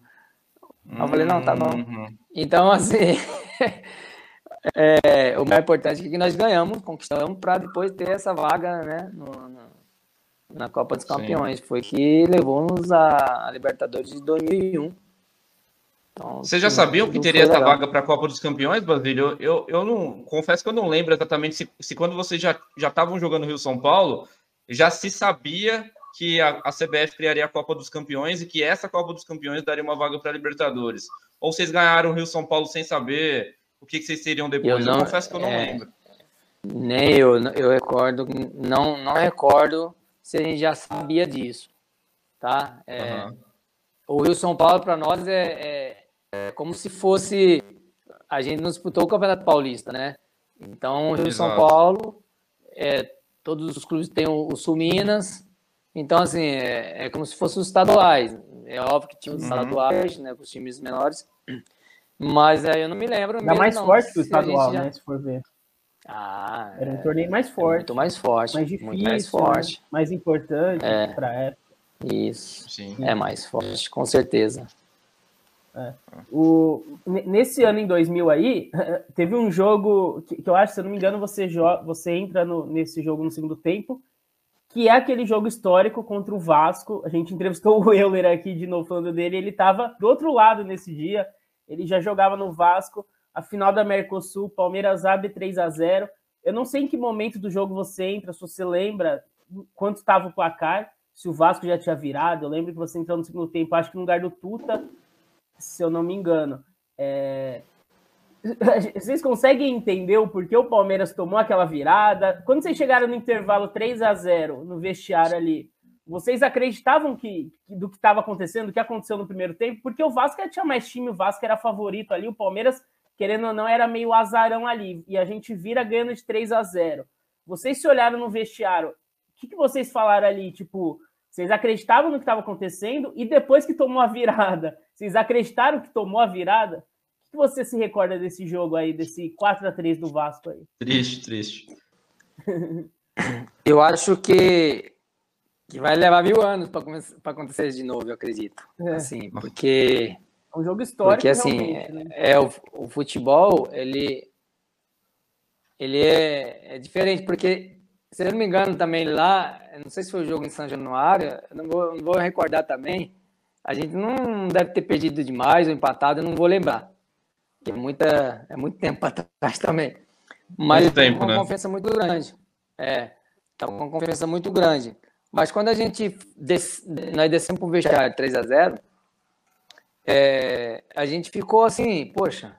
Hum. Eu falei, não, tá bom. Uhum. Então, assim, é, o mais importante é que nós ganhamos, conquistamos para depois ter essa vaga, né, no, no, na Copa dos Campeões. Sim. Foi que levou-nos a, Libertadores de 2001. Então, Vocês já sabiam que teria essa vaga para a Copa dos Campeões, Basílio? Eu, eu, eu, não confesso que eu não lembro exatamente se, se quando vocês já estavam jogando Rio São Paulo, já se sabia que a, a, CBF criaria a Copa dos Campeões e que essa Copa dos Campeões daria uma vaga para a Libertadores. Ou vocês ganharam o Rio São Paulo sem saber o que, que vocês teriam depois? Eu, não, eu confesso que eu não é, lembro. Nem eu, eu recordo, não, não recordo se a gente já sabia disso, tá? É, uhum. O Rio São Paulo para nós é, é, é, como se fosse a gente não disputou o Campeonato Paulista, né? Então o Rio Exato. São Paulo, é, todos os clubes têm o, o Sul Minas, então assim é, é como se fossem os estaduais. É óbvio que tinha os uhum. estaduais, né, com os times menores, mas aí eu não me lembro. Ainda mais não, forte que o estadual, já... né? Se for ver. Ah, Era um é, torneio mais forte. Muito mais forte. Mais difícil. Muito mais forte. Né? Mais importante é. para a época. Isso. Sim. É mais forte, com certeza. É. O, nesse ano, em 2000 aí, teve um jogo que, que eu acho, se eu não me engano, você, você entra no, nesse jogo no segundo tempo, que é aquele jogo histórico contra o Vasco. A gente entrevistou o Euler aqui de novo falando dele, ele estava do outro lado nesse dia, ele já jogava no Vasco a final da Mercosul, Palmeiras abre 3 a 0 Eu não sei em que momento do jogo você entra, se você lembra quanto estava o placar, se o Vasco já tinha virado. Eu lembro que você entrou no segundo tempo, acho que no lugar do Tuta, se eu não me engano. É... Vocês conseguem entender o porquê o Palmeiras tomou aquela virada? Quando vocês chegaram no intervalo 3 a 0 no vestiário ali, vocês acreditavam que, do que estava acontecendo, o que aconteceu no primeiro tempo? Porque o Vasco tinha mais time, o Vasco era favorito ali, o Palmeiras querendo ou não, era meio azarão ali. E a gente vira ganhando de 3 a 0 Vocês se olharam no vestiário, o que, que vocês falaram ali? Tipo, vocês acreditavam no que estava acontecendo? E depois que tomou a virada, vocês acreditaram que tomou a virada? O que você se recorda desse jogo aí, desse 4 a 3 do Vasco aí? Triste, triste. eu acho que, que vai levar mil anos para acontecer de novo, eu acredito. É. Assim, porque um jogo histórico. Porque assim, né? é, o, o, futebol, ele, ele é, é, diferente, porque, se eu não me engano, também lá, não sei se foi o jogo em São Januário, não vou, não vou recordar também, a gente não deve ter perdido demais ou empatado, eu não vou lembrar. É, muita, é muito tempo para trás também. Mas muito tempo, uma né? confiança muito grande. É, tá com uma confiança muito grande. Mas quando a gente des, nós descemos para o vestiário 3 a 0 é, a gente ficou assim, poxa,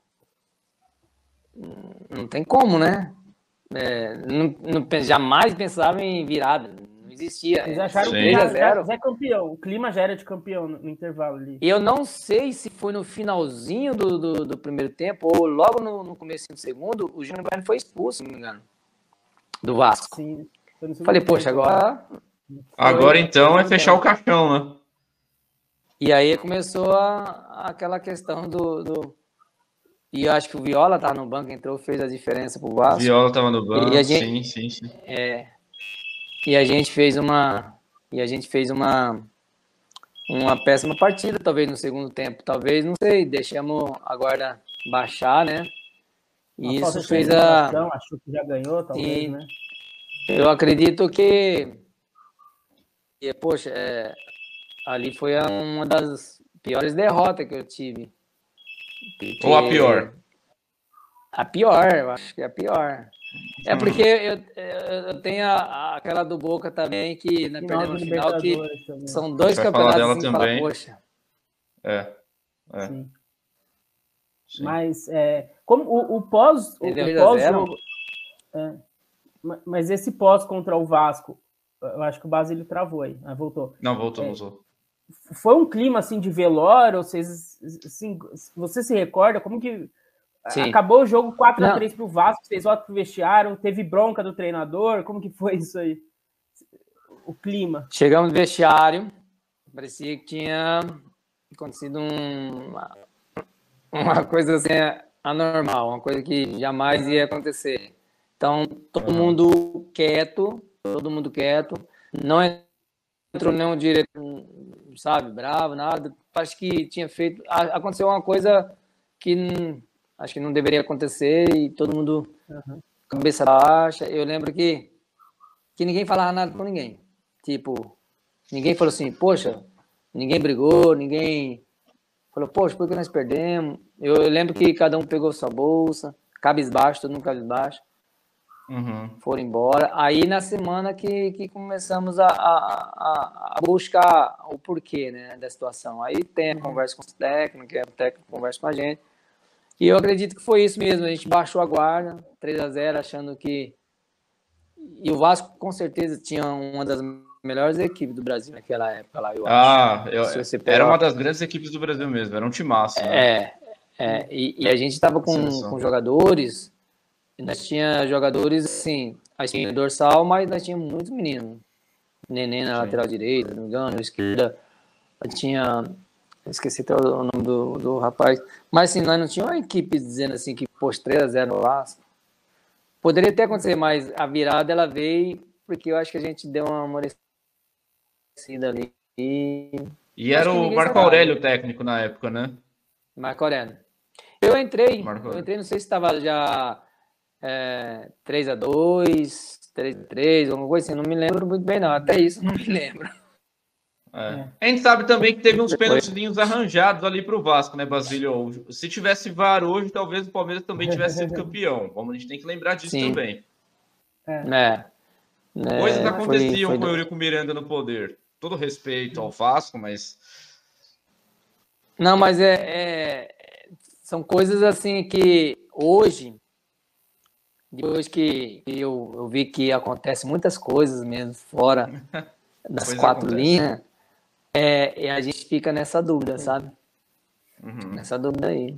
não tem como, né? É, não, não, jamais pensava em virada, não existia. Eles acharam que já, já, já é campeão, o clima já era de campeão no, no, intervalo ali. Eu não sei se foi no finalzinho do, do, do primeiro tempo ou logo no, no começo do segundo, o Júnior Baiano foi expulso, se não me engano, do Vasco. Sim. Falei, poxa, agora. Agora então é fechar o caixão, né? E aí começou a, aquela questão do, do... E eu acho que o Viola estava no banco, entrou, fez a diferença pro Vasco. Viola estava no banco, gente, sim, sim, sim. É, e a gente fez uma. E a gente fez uma. Uma péssima partida, talvez, no segundo tempo. Talvez, não sei, deixamos a guarda baixar, né? E isso fez a. Achou que já ganhou, talvez, e... né? Eu acredito que. E, poxa, é, ali foi uma das piores derrotas que eu tive. Porque... Ou a pior? A pior, eu acho que é a pior. É porque eu, eu tenho a, aquela do Boca também, que na final, no final que também. são dois campeonatos dela assim, também. Fala, poxa. É. é. Sim. Sim. Mas é, como o, o pós, o, o pós jogo, é, mas esse pós contra o Vasco, eu acho que o Basílio travou aí, ah, voltou. Não, voltou, é, voltou foi um clima assim de velório, vocês assim, você se recorda como que Sim. acabou o jogo 4 a 3 para o Vasco, vocês voltam pro vestiário, teve bronca do treinador, como que foi isso aí? O clima. Chegamos no vestiário, parecia que tinha acontecido um, uma, uma coisa assim anormal, uma coisa que jamais ia acontecer. Então, todo mundo quieto, todo mundo quieto, não entrou nenhum diretor, sabe, bravo, nada. Acho que tinha feito. Aconteceu uma coisa que acho que não deveria acontecer e todo mundo uhum. cabeça baixa. Eu lembro que, que ninguém falava nada com ninguém. Tipo, ninguém falou assim, poxa, ninguém brigou, ninguém. Falou, poxa, por que nós perdemos? Eu, eu lembro que cada um pegou sua bolsa, cabisbaixo, todo mundo cabisbaixo. Uhum. Foram embora. Aí na semana que, que começamos a, a, a, buscar o porquê né, da situação. Aí tem a uhum. conversa com os técnicos, o técnico conversa com a gente. E eu acredito que foi isso mesmo. A gente baixou a guarda, 3 a 0 achando que. E o Vasco com certeza tinha uma das melhores equipes do Brasil naquela época lá, eu ah, acho. Eu, era uma das grandes equipes do Brasil mesmo, era um timaço. Né? É, é e, e, a gente estava com, com jogadores nós tinha jogadores, assim, a espinha dorsal, mas nós tínhamos muitos meninos. Neném na Sim. lateral direita, não me engano, esquerda. Tinha. Esqueci até o nome do, do rapaz. Mas assim, nós não tínhamos uma equipe dizendo assim que pôs 3x0 no Vasco. Poderia até acontecer, mas a virada ela veio porque eu acho que a gente deu uma amolecida ali. E, e era o Marco Aurélio o técnico na época, né? Marco Aurélio. Eu entrei, Marco eu entrei, não sei se estava já é, 3 a 2 3 a 3 alguma coisa assim, não me lembro muito bem não, até isso não me lembro. É. A gente sabe também que teve uns pênaltis arranjados ali para o Vasco, né, Basílio? Se tivesse VAR hoje, talvez o Palmeiras também tivesse sido campeão. Vamos, a gente tem que lembrar disso Sim. também. É. é. Coisas aconteciam foi, foi com o Eurico Miranda no poder. Todo respeito ao Vasco, mas. Não, mas é, é, são coisas assim que hoje depois que eu, eu vi que acontece muitas coisas mesmo fora das quatro acontece. linhas, é, e a gente fica nessa dúvida, sabe? Uhum. Nessa dúvida aí.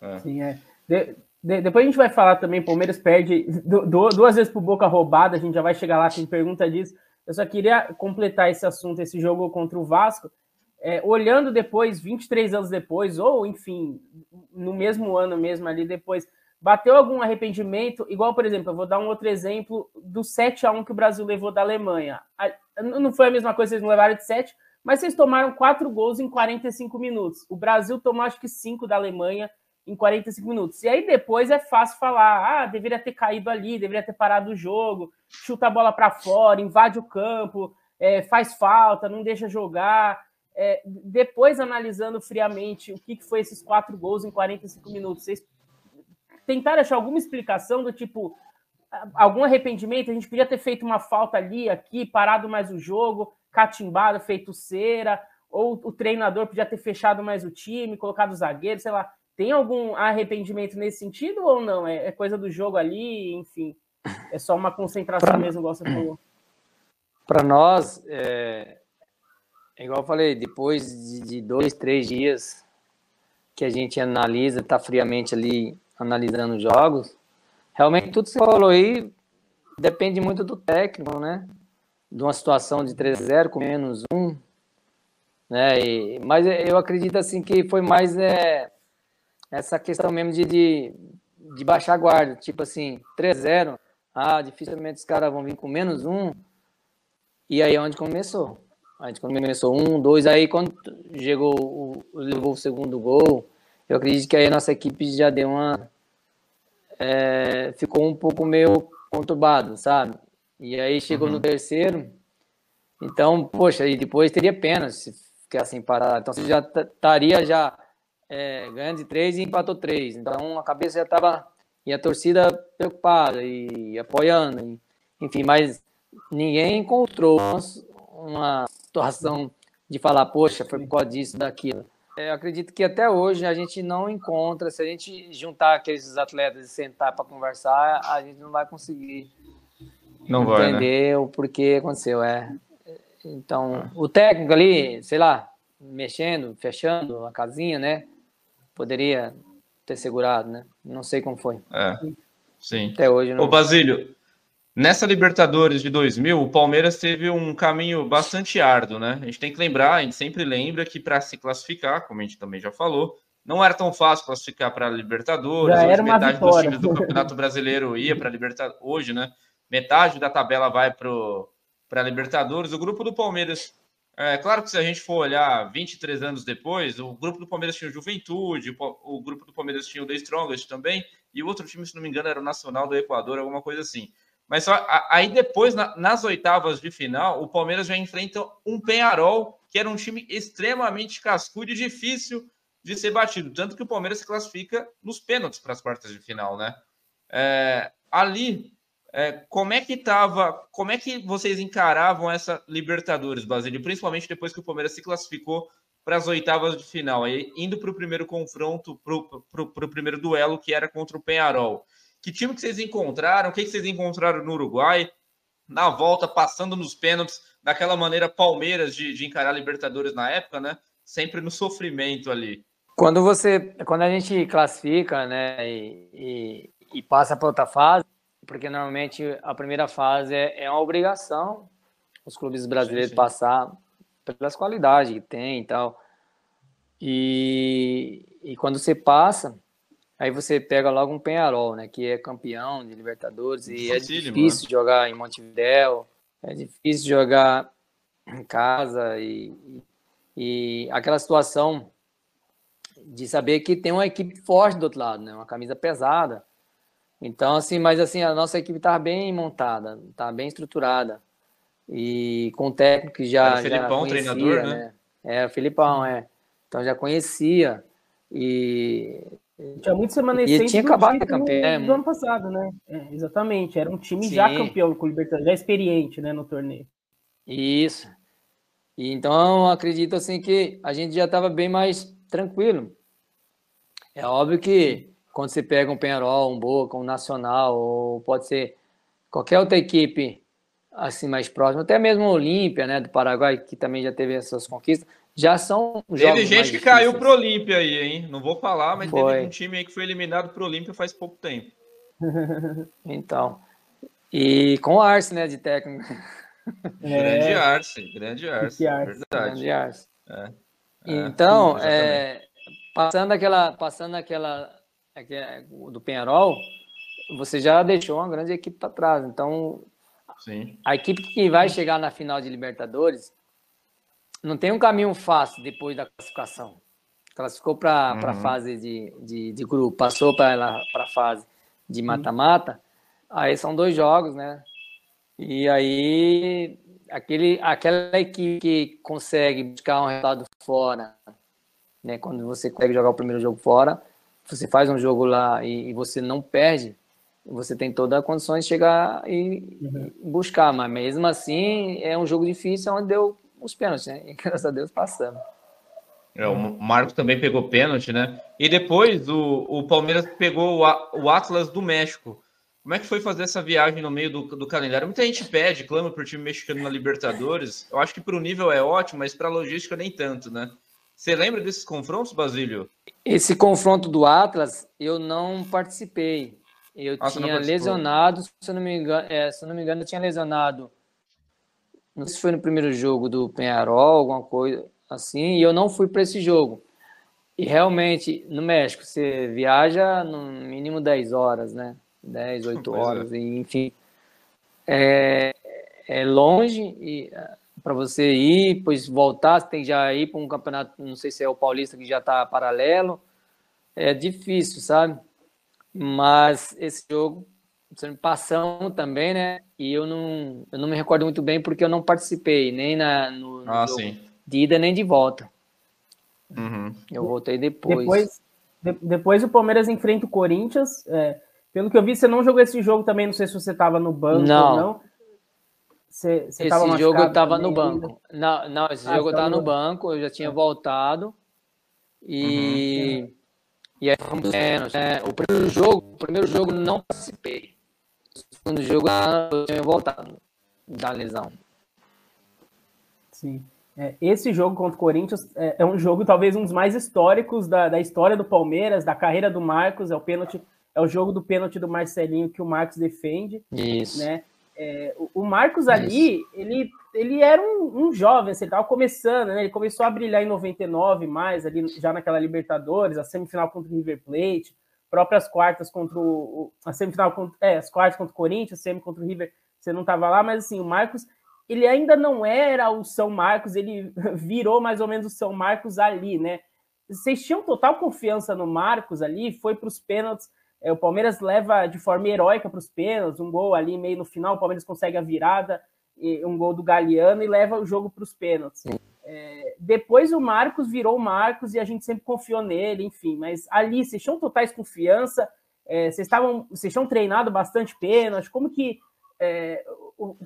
É. Sim, é. De, de, depois a gente vai falar também, Palmeiras perde do, do, duas vezes por boca roubada, a gente já vai chegar lá, tem pergunta disso. Eu só queria completar esse assunto, esse jogo contra o Vasco. É, olhando depois, 23 anos depois, ou enfim, no mesmo ano mesmo ali depois, Bateu algum arrependimento? Igual, por exemplo, eu vou dar um outro exemplo do 7 a 1 que o Brasil levou da Alemanha. Não foi a mesma coisa, vocês não levaram de 7, mas vocês tomaram quatro gols em 45 minutos. O Brasil tomou acho que 5 da Alemanha em 45 minutos. E aí depois é fácil falar: ah, deveria ter caído ali, deveria ter parado o jogo, chuta a bola para fora, invade o campo, é, faz falta, não deixa jogar. É, depois, analisando friamente o que, que foi esses quatro gols em 45 minutos, vocês tentar achar alguma explicação do tipo algum arrependimento, a gente podia ter feito uma falta ali, aqui, parado mais o jogo, catimbado, feito cera, ou o treinador podia ter fechado mais o time, colocado o zagueiro, sei lá. Tem algum arrependimento nesse sentido ou não? É, é coisa do jogo ali, enfim. É só uma concentração pra, mesmo, igual você falou. Para nós, é, igual eu falei, depois de, de dois, três dias que a gente analisa, tá friamente ali analisando jogos, realmente tudo que você falou aí depende muito do técnico, né? De uma situação de 3-0 com menos um, né? E, mas eu acredito assim que foi mais é, essa questão mesmo de, de, de baixar a guarda, tipo assim, 3-0, ah, dificilmente os caras vão vir com menos um, e aí é onde começou. A gente começou um, dois, aí quando chegou, levou o segundo gol, eu acredito que aí a nossa equipe já deu uma. É, ficou um pouco meio conturbado, sabe? E aí chegou uhum. no terceiro. Então, poxa, e depois teria pena se ficar assim parado. Então você já estaria já é, ganhando de três e empatou três. Então a cabeça já estava. E a torcida preocupada e apoiando. E, enfim, mas ninguém encontrou uma situação de falar, poxa, foi por causa disso, daquilo. Eu acredito que até hoje a gente não encontra, se a gente juntar aqueles atletas e sentar para conversar, a gente não vai conseguir não entender vai, né? o porquê aconteceu. É. Então, o técnico ali, sei lá, mexendo, fechando a casinha, né? Poderia ter segurado, né? Não sei como foi. É, sim. Até hoje não. Ô, Basílio, Nessa Libertadores de 2000, o Palmeiras teve um caminho bastante árduo, né? A gente tem que lembrar, a gente sempre lembra que para se classificar, como a gente também já falou, não era tão fácil classificar para a Libertadores. Já era metade vitória. dos times do Campeonato Brasileiro ia para a Libertadores. Hoje, né? Metade da tabela vai para a Libertadores. O grupo do Palmeiras, é claro que se a gente for olhar 23 anos depois, o grupo do Palmeiras tinha o Juventude, o, o grupo do Palmeiras tinha o The Strongest também, e o outro time, se não me engano, era o Nacional do Equador, alguma coisa assim. Mas só, aí depois, na, nas oitavas de final, o Palmeiras já enfrenta um Penharol que era um time extremamente cascudo e difícil de ser batido. Tanto que o Palmeiras se classifica nos pênaltis para as quartas de final, né? É, ali, é, como é que estava, como é que vocês encaravam essa Libertadores, Basílio? Principalmente depois que o Palmeiras se classificou para as oitavas de final, aí, indo para o primeiro confronto, para o primeiro duelo, que era contra o Penharol. Que time que vocês encontraram? O que, que vocês encontraram no Uruguai? Na volta, passando nos pênaltis, daquela maneira Palmeiras de, de encarar Libertadores na época, né? Sempre no sofrimento ali. Quando você, quando a gente classifica, né, e, e, e passa para outra fase, porque normalmente a primeira fase é, é uma obrigação os clubes brasileiros sim, sim. passar pelas qualidades que tem e tal. E, e quando você passa, aí você pega logo um Penharol, né, que é campeão de Libertadores e é difícil né? jogar em Montevidéu, é difícil jogar em casa e, e, e aquela situação de saber que tem uma equipe forte do outro lado, né, uma camisa pesada. Então, assim, mas assim, a nossa equipe tá bem montada, tá bem estruturada. E com o técnico que já. Era o Felipão, já conhecia, treinador, né? né? É, o Felipão, é. Então já conhecia. E. Tinha muito remanescente e tinha acabado a campeão do ano passado, né? É, exatamente. Era um time Sim. já campeão com o Libertadores, já experiente, né, no torneio. Isso. Então acredito assim que a gente já estava bem mais tranquilo. É óbvio que quando você pega um Penharol, um Boca, um Nacional, ou pode ser qualquer outra equipe assim mais próximo, até mesmo o Olímpia, né, do Paraguai, que também já teve essas conquistas, já são Teve gente que caiu pro Olímpia aí, hein? Não vou falar, mas foi. teve um time aí que foi eliminado pro Olímpia faz pouco tempo. então, e com Arce, né, de técnico. É. Grande Arce, grande Arce, verdade. Grande Arce. É. É, então, é, passando aquela, passando aquela, aquela do Penharol, você já deixou uma grande equipe para trás. Então, Sim. A equipe que vai chegar na final de Libertadores não tem um caminho fácil depois da classificação. Classificou para uhum. a fase de, de, de, grupo, passou para a fase de mata-mata. Aí são dois jogos, né? E aí aquele, aquela equipe que consegue buscar um resultado fora, né? Quando você consegue jogar o primeiro jogo fora, você faz um jogo lá e, e você não perde, você tem todas as condições de chegar e uhum. buscar, mas mesmo assim é um jogo difícil onde deu os pênaltis, né? E graças a Deus passamos. É, o Marcos também pegou pênalti, né? E depois o, o Palmeiras pegou o, o Atlas do México. Como é que foi fazer essa viagem no meio do, do calendário? Muita gente pede, clama para o time mexicano na Libertadores. Eu acho que para o nível é ótimo, mas para a logística nem tanto, né? Você lembra desses confrontos, Basílio? Esse confronto do Atlas, eu não participei. Eu ah, tinha lesionado, se eu não me engano, é, se eu não me engano, eu tinha lesionado. Não sei se foi no primeiro jogo do Penharol, alguma coisa assim, e eu não fui para esse jogo. E realmente, no México, você viaja no mínimo 10 horas, né? 10, 8 pois é. horas, é. e, enfim. É, é longe e para você ir, depois voltar, você tem que já ir para um campeonato, não sei se é o Paulista que já está paralelo. É difícil, sabe? Mas esse jogo, passamos também, né? E eu não, eu não me recordo muito bem porque eu não participei, nem na, no, no ah, sim. de ida nem de volta. Uhum. Eu voltei depois. Depois, de, depois o Palmeiras enfrenta o Corinthians. É, pelo que eu vi, você não jogou esse jogo também, não sei se você estava no banco não. ou não. Você, você esse jogo eu estava no banco. Não, não, esse ah, jogo eu estava no banco, eu já tinha voltado. E. Uhum. E aí fomos menos, né? O primeiro jogo, o primeiro jogo não participei. Segundo jogo eu tinha voltado da lesão. Sim. É, esse jogo contra o Corinthians é, é, um jogo talvez um dos mais históricos da, da história do Palmeiras, da carreira do Marcos. É o pênalti, é o jogo do pênalti do Marcelinho que o Marcos defende. Isso. Né? É, o, o Marcos ali, Isso. ele ele era um, um jovem, assim, ele estava começando, né? Ele começou a brilhar em 99 mais, ali já naquela Libertadores, a semifinal contra o River Plate, próprias quartas contra o. A semifinal contra. É, as quartas contra o Corinthians, semi contra o River, você não estava lá, mas assim, o Marcos, ele ainda não era o São Marcos, ele virou mais ou menos o São Marcos ali, né? Vocês tinham total confiança no Marcos ali, foi para os pênaltis. É, o Palmeiras leva de forma heróica para os pênaltis, um gol ali meio no final, o Palmeiras consegue a virada um gol do Galeano e leva o jogo para os pênaltis. Depois o Marcos virou o Marcos e a gente sempre confiou nele, enfim. Mas ali, vocês tinham totais confiança, é, vocês, estavam, vocês tinham treinado bastante pênalti, como que é,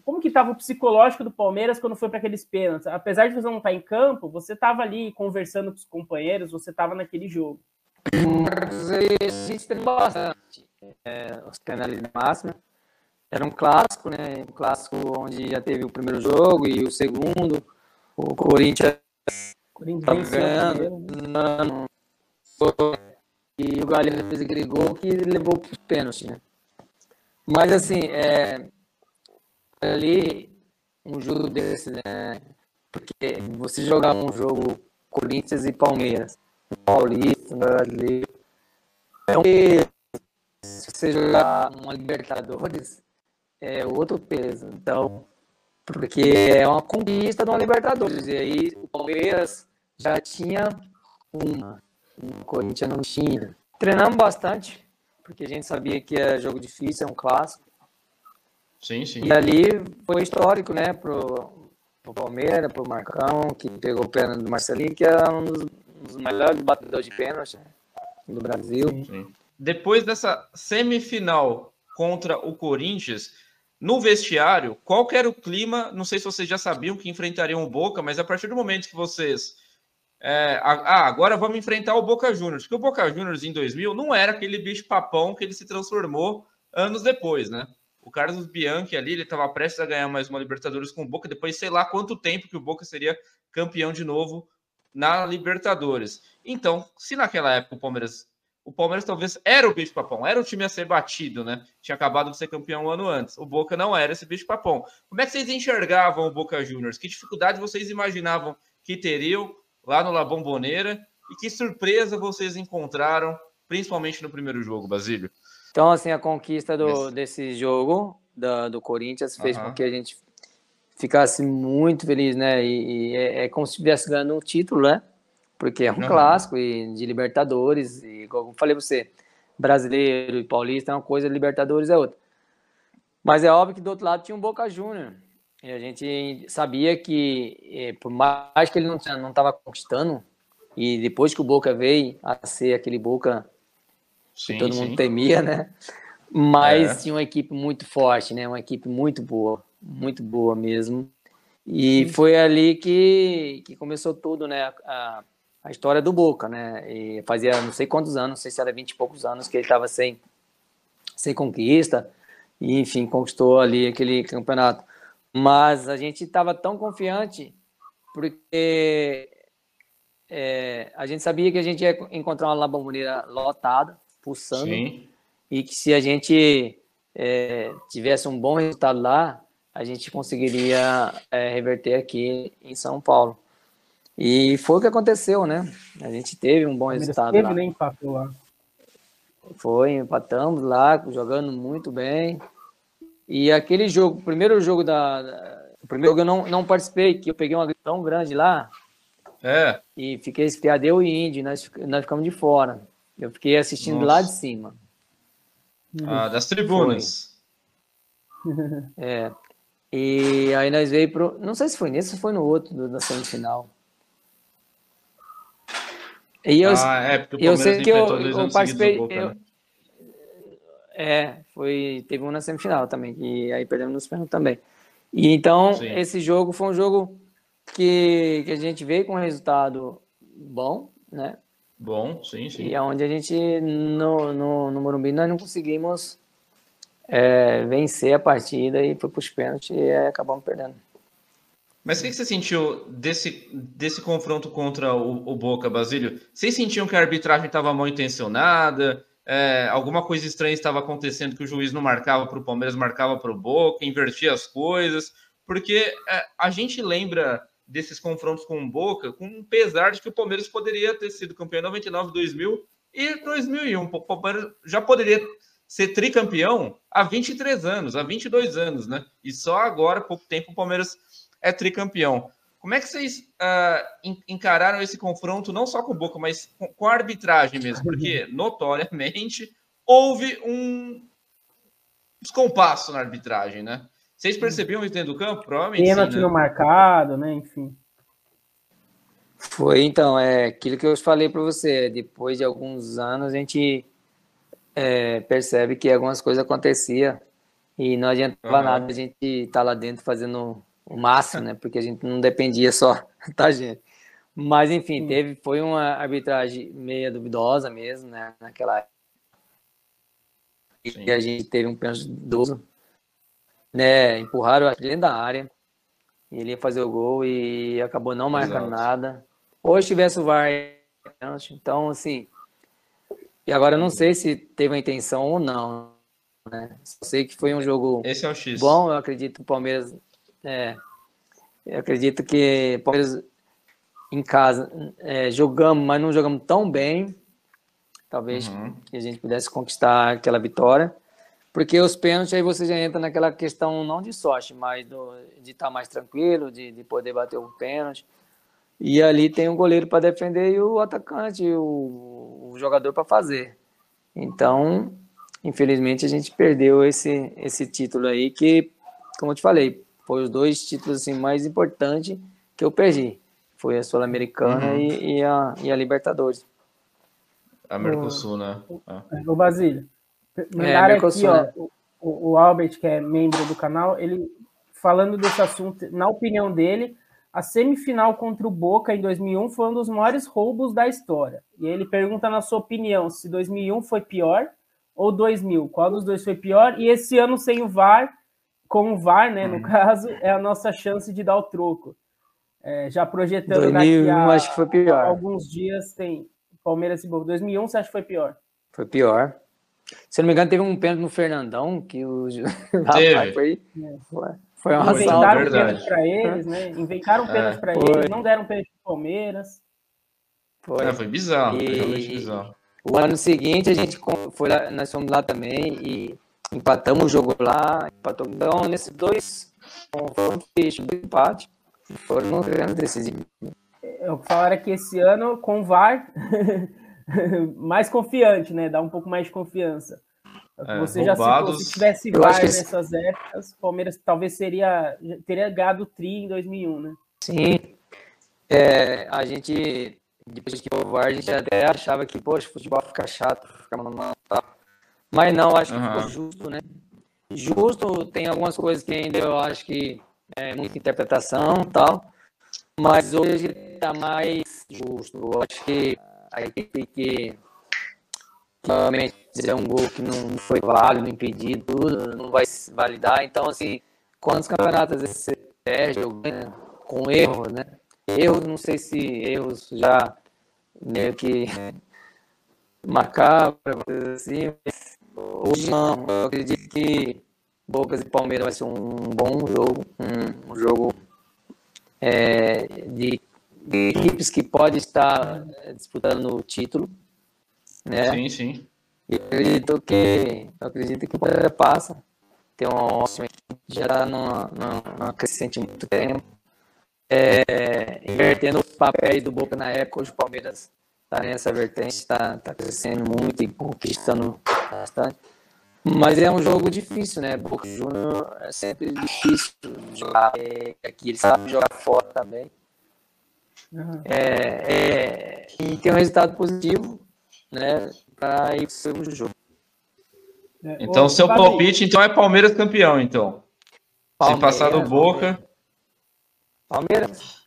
como que estava o psicológico do Palmeiras quando foi para aqueles pênaltis? Apesar de você não estar tá em campo, você estava ali conversando com os companheiros, você estava naquele jogo. Existe bastante. É, os pênaltis máxima. Era um clássico, né? Um clássico onde já teve o primeiro jogo e o segundo. O Corinthians Corinthians ganhando. E o Galhardo fez aquele gol que levou para os pênaltis, né? Mas assim, é, ali um jogo desse, né? Porque você jogar um jogo Corinthians e Palmeiras, Paulista, brasileiro, é um se você jogar uma Libertadores, é outro peso. Então, porque é uma conquista de uma Libertadores. E aí o Palmeiras já tinha uma, o Corinthians não tinha. Treinamos bastante, porque a gente sabia que é jogo difícil, é um clássico. Sim, sim. E ali foi histórico, né, pro, pro Palmeiras, pro Marcão, que pegou o pênalti do Marcelinho, que é um dos, um dos melhores batedores de pênalti do Brasil. Sim. Sim. Depois dessa semifinal contra o Corinthians, no vestiário, qual era o clima? Não sei se vocês já sabiam que enfrentariam o Boca, mas a partir do momento que vocês. É, ah, agora vamos enfrentar o Boca Juniors. Porque o Boca Juniors em 2000 não era aquele bicho papão que ele se transformou anos depois, né? O Carlos Bianchi ali, ele estava prestes a ganhar mais uma Libertadores com o Boca, depois sei lá quanto tempo que o Boca seria campeão de novo na Libertadores. Então, se naquela época o Palmeiras, o Palmeiras talvez era o bicho papão, era o time a ser batido, né? Tinha acabado de ser campeão um ano antes. O Boca não era esse bicho papão. Como é que vocês enxergavam o Boca Juniors? Que dificuldade vocês imaginavam que teriam lá no La Bombonera? E que surpresa vocês encontraram, principalmente no primeiro jogo, Basílio? Então, assim, a conquista do, desse jogo da, do Corinthians fez uhum. com que a gente ficasse muito feliz, né? E, e é, é, como se estivesse ganhando um título, né? Porque é um uhum. clássico e de Libertadores. E como falei pra você, brasileiro e paulista é uma coisa, Libertadores é outra. Mas é óbvio que do outro lado tinha um Boca Júnior. E a gente sabia que, eh, por mais que ele não estava conquistando, e depois que o Boca veio a ser aquele Boca sim, que todo sim. mundo temia, né? Mas é. tinha uma equipe muito forte, né? Uma equipe muito boa, muito boa mesmo. E foi ali que, que começou tudo, né? A, a história do Boca, né? E fazia não sei quantos anos, não sei se era 20 e poucos anos que ele estava sem, sem conquista. E, enfim, conquistou ali aquele campeonato. Mas a gente estava tão confiante porque é, a gente sabia que a gente ia encontrar uma Labamboneira lotada, pulsando. Sim. E que se a gente é, tivesse um bom resultado lá, a gente conseguiria é, reverter aqui em São Paulo. E foi o que aconteceu, né? A gente teve um bom resultado teve, lá. Nem empatou lá. Foi, empatamos lá, jogando muito bem. E aquele jogo, o primeiro jogo da. O primeiro jogo eu não, não participei, que eu peguei uma tão grande lá. É. E fiquei espiado, eu e Indy, nós, nós ficamos de fora. Eu fiquei assistindo Nossa. lá de cima. Ah, das tribunas. é. E aí nós veio pro. Não sei se foi nesse ou foi no outro da semifinal. E eu, ah, é, porque o eu sei que eu, eu participei. Boca, eu, né? É, foi. Teve um na semifinal também, e aí perdemos nos pênaltis também. E então, Sim. esse jogo foi um jogo que, que a gente veio com um resultado bom, né? Bom, sim, sim. E é onde a gente, no, no, no Morumbi, nós não conseguimos é, vencer a partida e foi para os pênaltis e acabamos perdendo. Mas o que você sentiu desse, desse confronto contra o, o Boca, Basílio? Vocês sentiam que a arbitragem estava mal intencionada? É, alguma coisa estranha estava acontecendo que o juiz não marcava para o Palmeiras, marcava para o Boca, invertia as coisas? Porque é, a gente lembra desses confrontos com o Boca, com um pesar de que o Palmeiras poderia ter sido campeão em 99, 2000 e 2001. O Palmeiras já poderia ser tricampeão há 23 anos, há 22 anos, né? E só agora, pouco tempo, o Palmeiras é tricampeão. Como é que vocês uh, encararam esse confronto, não só com o Boca, mas com, com a arbitragem mesmo? Porque, notoriamente, houve um descompasso na arbitragem, né? Vocês percebiam isso dentro do campo? Provavelmente Pênalti né? no marcado, né? Enfim. Foi, então, é aquilo que eu falei para você. Depois de alguns anos, a gente é, percebe que algumas coisas aconteciam e não adiantava uhum. nada a gente estar tá lá dentro fazendo o máximo, né? Porque a gente não dependia só da gente. Mas, enfim, teve, foi uma arbitragem meia duvidosa mesmo, né? Naquela época. E a gente teve um pênalti idoso, né? Empurraram dentro da área. Ele ia fazer o gol e acabou não marcando Exato. nada. Hoje tivesse o VAR, então, assim. E agora eu não sei se teve a intenção ou não. Né? Só sei que foi um jogo Esse é o X. bom. Eu acredito que o Palmeiras. É, eu acredito que Palmeiras em casa é, jogamos, mas não jogamos tão bem. Talvez uhum. que a gente pudesse conquistar aquela vitória. Porque os pênaltis aí você já entra naquela questão não de sorte, mas do, de estar tá mais tranquilo, de, de poder bater um pênalti. E ali tem um goleiro para defender e o atacante, o, o jogador para fazer. Então, infelizmente, a gente perdeu esse, esse título aí, que, como eu te falei, foi os dois títulos assim, mais importantes que eu perdi. Foi a Sul-Americana uhum. e, e, a, e a Libertadores. A Mercosul, né? É. O Basílio. Mandaram é, aqui, ó, né? o, o Albert, que é membro do canal, ele falando desse assunto, na opinião dele, a semifinal contra o Boca em 2001 foi um dos maiores roubos da história. E ele pergunta, na sua opinião, se 2001 foi pior ou 2000? Qual dos dois foi pior? E esse ano sem o VAR, com o VAR, né, no hum. caso, é a nossa chance de dar o troco. É, já projetando 2001, daqui a, acho que foi pior. alguns dias tem Palmeiras e Boca. 2001 você acha que foi pior? Foi pior. Se não me engano, teve um pênalti no Fernandão, que o Rapaz, foi, foi, foi uma Inventaram um pênalti para eles, né? Inventaram um pênalti é, para eles, não deram pênalti para Palmeiras. Foi, é, foi bizarro, e... foi realmente bizarro. O ano seguinte a gente foi lá, nós fomos lá também e empatamos o jogo lá, empatou. Então, nesses dois fechos do empate, foram grandes decisivos. Eu falaria que esse ano, com o VAR, mais confiante, né? Dá um pouco mais de confiança. É, Você já citou, se tivesse VAR nessas épocas, o Palmeiras talvez seria, teria gado o tri em 2001, né? Sim. É, a gente, depois que o VAR, a gente até achava que, poxa, o futebol fica chato, fica manual, tá? Mas não, acho que uhum. ficou justo, né? Justo, tem algumas coisas que ainda eu acho que é muita interpretação e tal, mas hoje está mais justo. Eu acho que a equipe que realmente é um gol que não foi válido, impedido, tudo, não vai validar. Então, assim, quantos campeonatos você perde né, com erros, né? Erros, não sei se erros já meio que macabra, assim, mas hoje não. Eu acredito que Bocas e Palmeiras vai ser um bom jogo, um, um jogo é, de de equipes que pode estar eh, disputando o título. Né? Sim, sim. E eu acredito que, eu acredito que o Palmeiras passa. Tem uma ótima já está numa, numa, numa crescente muito tempo. É, invertendo os papéis do Boca na época, hoje o Palmeiras está nessa vertente, está tá crescendo muito e conquistando bastante. Mas é um jogo difícil, né? Boca Júnior é sempre difícil jogar. É, aqui ele sabe jogar fora também. Uhum. É, é, e tem um resultado positivo, né, para ir para o jogo. É, então, Ô, seu palpite então é Palmeiras campeão, então. Palmeiras, Se passar do Boca. Palmeiras.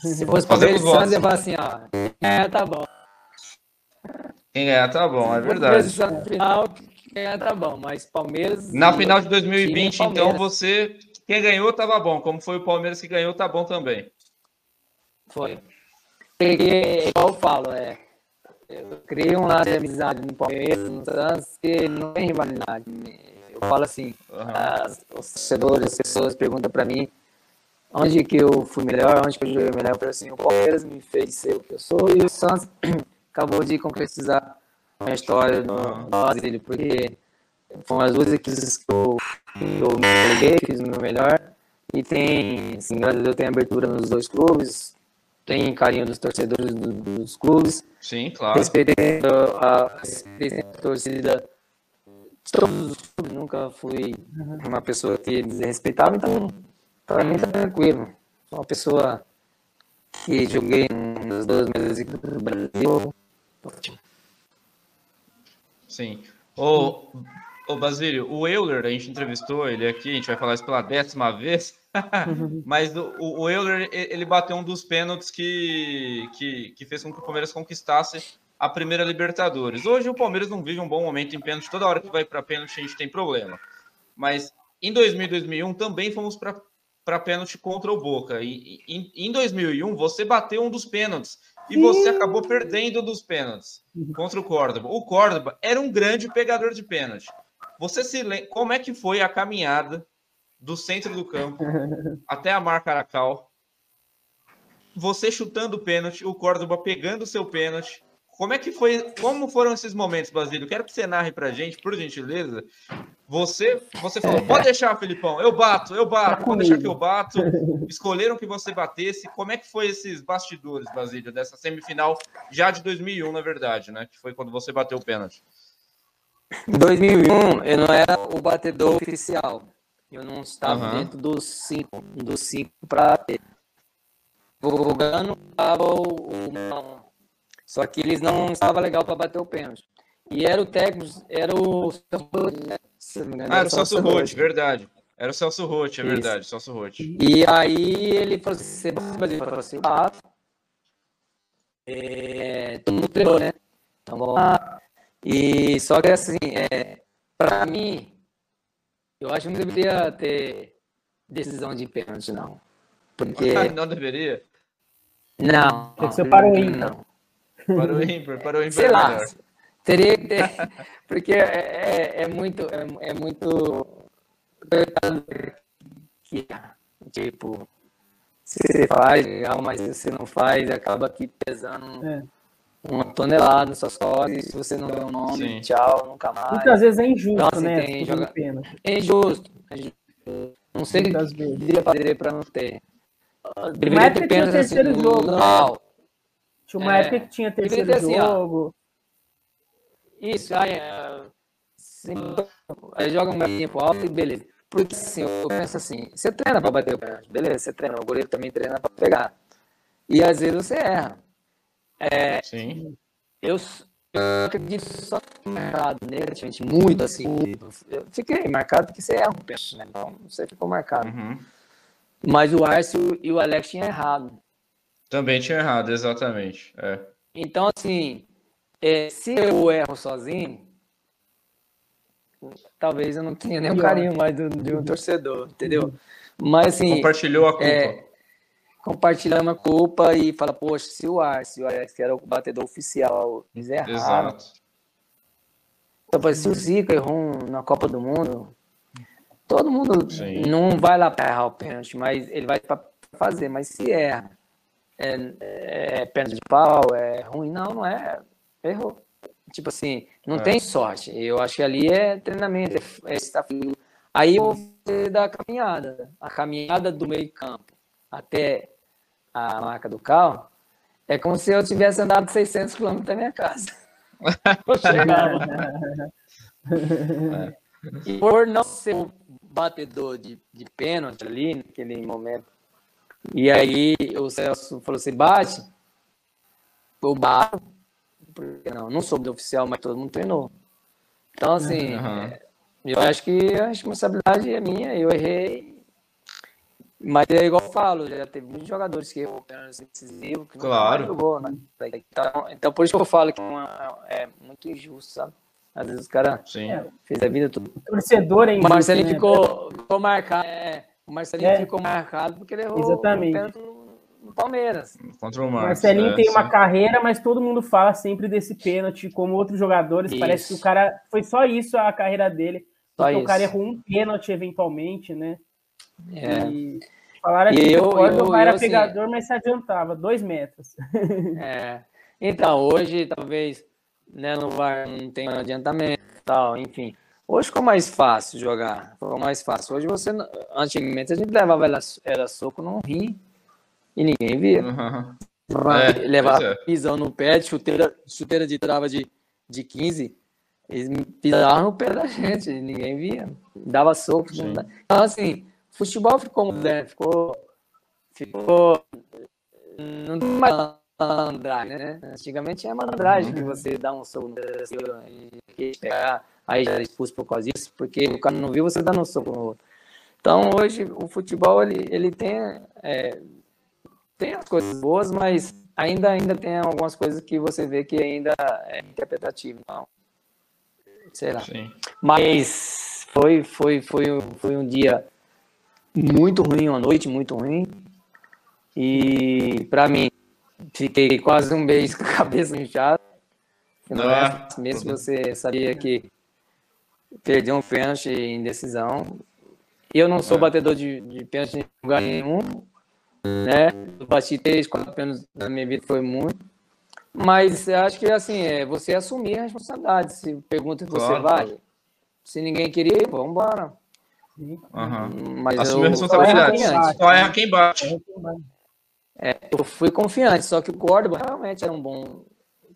Se fosse Palmeiras Santos, ia falar assim, ó. É, tá bom. Quem ganhar tá bom, é verdade. Final, quem ganhar tá bom, mas Palmeiras. Na final de 2020, então você. Quem ganhou tava bom. Como foi o Palmeiras que ganhou, tá bom também. Foi. Porque, igual eu falo, é, eu criei um lado de amizade no Palmeiras, no Santos, que não tem rivalidade. Eu falo assim, uhum. as, os torcedores, as pessoas perguntam para mim onde que eu fui melhor, onde que eu joguei melhor. Eu falo assim, o Palmeiras me fez ser o que eu sou e o Santos acabou de concretizar a minha história no, no Brasília, porque foram as duas equipes que eu, eu me peguei, fiz o meu melhor. E tem, assim, graças a Deus, tem abertura nos dois clubes, tem carinho dos torcedores do, dos clubes. Sim, claro. Respeitando a, a torcida de todos os clubes. Nunca fui uma pessoa que desrespeitava, então para mim tá tranquilo. Sou uma pessoa que joguei nos dois meses do Brasil. Sim. Ô, ô Basílio, o Euler, a gente entrevistou ele aqui, a gente vai falar isso pela décima vez, mas o, o Euler, ele bateu um dos pênaltis que, que, que fez com que o Palmeiras conquistasse a primeira Libertadores. Hoje o Palmeiras não vive um bom momento em pênalti, toda hora que vai para pênalti a gente tem problema. Mas em 2000 e 2001 também fomos pênalti contra o Boca. E, em, em 2001 você bateu um dos pênaltis e você acabou perdendo dos pênaltis contra o Córdoba. O Córdoba era um grande pegador de pênalti. Você se lembra como é que foi a caminhada do centro do campo até a marca Aracal? Você chutando o pênalti, o Córdoba pegando o seu pênalti. Como é que foi? Como foram esses momentos, Basílio? Quero que você narre pra gente, por gentileza, você, você falou, pode deixar, Felipão, eu bato, eu bato, pode deixar que eu bato. Escolheram que você batesse. Como é que foi esses bastidores, Basílio, dessa semifinal já de 2001, na verdade, né? Que foi quando você bateu o pênalti. Em 2001, eu não era o batedor oficial. Eu não estava uhum. dentro dos cinco, dos cinco para ter. Jogando, estava o, Só que eles não estavam legal para bater o pênalti. E era o técnico, era o ah, era o Celso Roth, verdade. Era o Celso Roth, é verdade, Isso. Celso Roth. E aí ele falou assim, ele falou assim, ah, é, todo mundo treinou, né? Então vamos lá. E só que assim, é, pra mim, eu acho que não deveria ter decisão de pênalti, não. Porque. não deveria? Não. Tem que ser para o ímpar. Para o ímpar, para o ímpar. Sei é lá. Teria que ter, porque é, é, é muito, é, é muito que, tipo, se você faz, legal, mas se você não faz, acaba aqui pesando é. uma tonelada nas suas costas, se você não vê o nome, Sim. tchau, nunca mais. Muitas vezes é injusto, então, assim, né? Tem joga... pena. É injusto. É injusto. Não sei o que deveria fazer para não ter. Deveria ter pena assim, jogo. Não. Tinha uma é, época que tinha terceiro assim, jogo. Isso, aí, é, aí joga um tempo alto e beleza. Porque assim, eu penso assim, você treina para bater o pênalti, beleza, você treina, o goleiro também treina para pegar. E às vezes você erra. É, Sim. Eu, eu acredito só marcado negativamente, muito assim. Eu fiquei marcado porque você erra um pênalti, né? Então você ficou marcado. Uhum. Mas o Arcio e o Alex tinham errado. Também tinha errado, exatamente. É. Então, assim, é, se eu erro sozinho, talvez eu não tenha nenhum carinho mais do, de um torcedor, entendeu? Mas assim. Compartilhou a culpa. É, compartilhando a culpa e fala, poxa, se o Ar, se o Alex, que era o batedor oficial, eles erraram. Exato. Então, se o Zico errou na Copa do Mundo, todo mundo Sim. não vai lá para errar o pênalti, mas ele vai para fazer. Mas se erra, é, é pênalti de pau, é ruim, não, não é errou. Tipo assim, não é. tem sorte. Eu acho que ali é treinamento, é, estar Aí eu vou da caminhada. A caminhada do meio campo até a marca do carro é como se eu tivesse andado 600 km da minha casa. é. E por não ser um batedor de, de pênalti ali naquele momento, e aí o Celso falou assim: bate, eu bato, porque não, não soube do oficial, mas todo mundo treinou. Então, assim, uhum. eu acho que a responsabilidade é minha, eu errei. Mas é igual eu falo, já teve muitos jogadores que errou pênalti decisivo, que claro. não jogou, né? Então, então, por isso que eu falo que é, é muito injusto, sabe? Às vezes os caras fez a vida tudo. O torcedor é injusto, O Marcelinho né? ficou, ficou marcado. É, o Marcelinho é. ficou marcado porque ele errou Exatamente. o pênalti no Palmeiras. Contra o Marcos, Marcelinho é, tem sim. uma carreira, mas todo mundo fala sempre desse pênalti, como outros jogadores. Isso. Parece que o cara. Foi só isso a carreira dele. Só porque isso. o cara errou um pênalti eventualmente, né? É. E falaram que eu, o eu, era assim, pegador, mas se adiantava, dois metros. É. Então, hoje talvez né, no VAR não tem adiantamento tal, enfim. Hoje ficou mais fácil jogar, ficou mais fácil. Hoje você, antigamente a gente levava era, era soco no rim, e ninguém via. Uhum. É, levar é. pisão no pé, chuteira, chuteira de trava de, de 15, eles pisavam no pé da gente, ninguém via. Dava soco. Então, assim, futebol ficou moderno, ficou. ficou não tem mais malandragem, né? Antigamente é malandragem que você dá um soco no e pegar, aí já era expulso por causa disso, porque o cara não viu você dando um soco no outro. Então hoje o futebol ele, ele tem, é, tem as coisas boas, mas ainda, ainda tem algumas coisas que você vê que ainda é interpretativo. Então, sei lá. Sim. Mas foi, foi, foi, foi um dia muito ruim, uma noite muito ruim. E para mim, fiquei quase um mês com a cabeça inchada. Não é mesmo você sabia que perdeu um pênalti em decisão. Eu não sou é. batedor de, de pênalti em lugar nenhum, né? Eu bati três, quatro pênaltis na minha vida, foi muito. Mas acho que assim, é você assumir a responsabilidade. Se pergunta você claro. vai, se ninguém queria, vamos embora. Uhum. Mas Assumir a responsabilidade. Só erra quem bate. É, eu fui confiante, só que o Córdoba realmente era um bom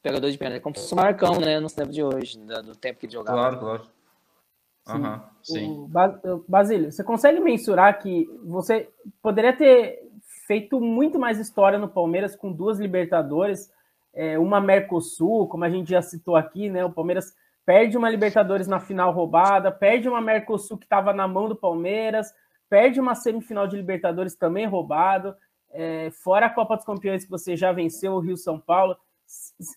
pegador de pênalti, como se fosse o Marcão, né, no tempo de hoje, do tempo que jogava. Claro, claro. Uhum, sim. Basílio, você consegue mensurar que você poderia ter feito muito mais história no Palmeiras com duas Libertadores, é, uma Mercosul, como a gente já citou aqui, né? O Palmeiras perde uma Libertadores na final roubada, perde uma Mercosul que estava na mão do Palmeiras, perde uma semifinal de Libertadores também roubado, é, fora a Copa dos Campeões que você já venceu o Rio São Paulo.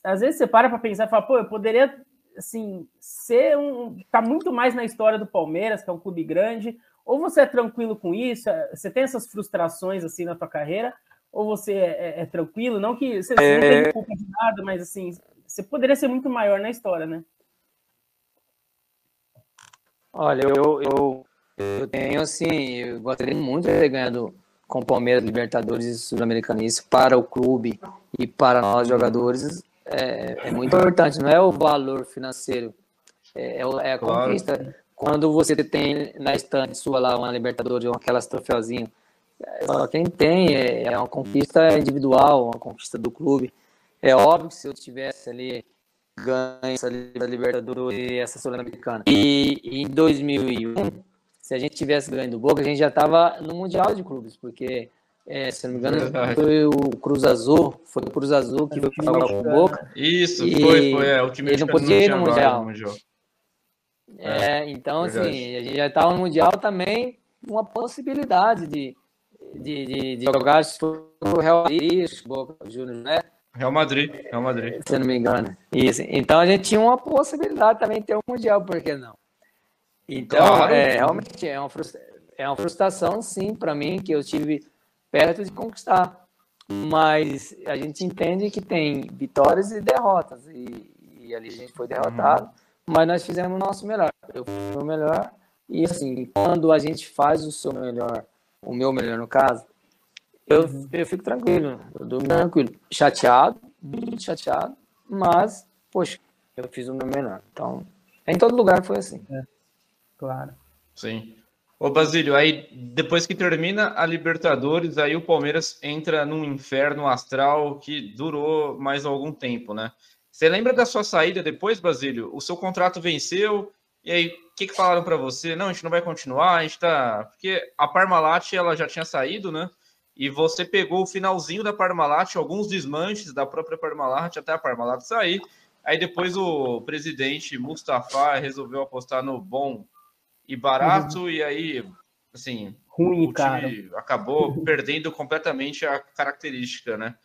Às vezes você para para pensar e fala, pô, eu poderia assim ser um tá muito mais na história do Palmeiras, que é um clube grande, ou você é tranquilo com isso, você tem essas frustrações assim na tua carreira, ou você é, é, é tranquilo, não que você é... não tem culpa de nada, mas assim, você poderia ser muito maior na história, né? Olha, eu, eu, eu tenho assim, eu gostaria muito de ter ganhado com o Palmeiras, Libertadores e Sul-Americana. Isso para o clube e para nós jogadores é, é, muito importante. Não é o valor financeiro, é, é, é a conquista. Quando você tem na estante sua lá uma Libertadores ou aquelas troféuzinho, só quem tem é, é uma conquista individual, uma conquista do clube. É óbvio que se eu tivesse ali ganho essa Libertadores e essa Sul-Americana. E em 2001, se a gente tivesse ganho do Boca, a gente já estava no Mundial de Clubes, porque, é, se não me engano, foi o Cruz Azul, foi o Cruz Azul que foi jogar com o Boca. Isso, foi, foi, é, o time ele não podia ir no mundial. mundial. É, é, então, assim, verdade. assim, a gente já estava no Mundial também, uma possibilidade de, de, de, de jogar o Real Madrid, Boca Juniors, né? Real Madrid, Real Madrid. Se não me engano. Isso. Então a gente tinha uma possibilidade também de ter um Mundial, por que não? Então, claro. é, realmente é uma, é uma frustração, sim, para mim, que eu tive perto de conquistar. Mas a gente entende que tem vitórias e derrotas. E, e ali a gente foi derrotado, uhum. mas nós fizemos o nosso melhor. Eu fui o melhor. E assim, quando a gente faz o seu melhor, o meu melhor no caso, eu, eu fico tranquilo, eu durmo tranquilo. Chateado, muito chateado, mas, poxa, eu fiz o meu melhor. Então, em todo lugar foi assim. É, claro. Sim. Ô Basílio, aí depois que termina a Libertadores, aí o Palmeiras entra num inferno astral que durou mais algum tempo, né? Você lembra da sua saída depois, Basílio? O seu contrato venceu, e aí o que, que falaram para você? Não, a gente não vai continuar, a gente tá. Porque a Parmalat ela já tinha saído, né? e você pegou o finalzinho da Parmalat, alguns desmanches da própria Parmalat até a Parmalat sair. Aí depois o presidente Mustafa resolveu apostar no bom e barato, uhum. e aí, assim, ruim, cara. acabou perdendo completamente a característica, né?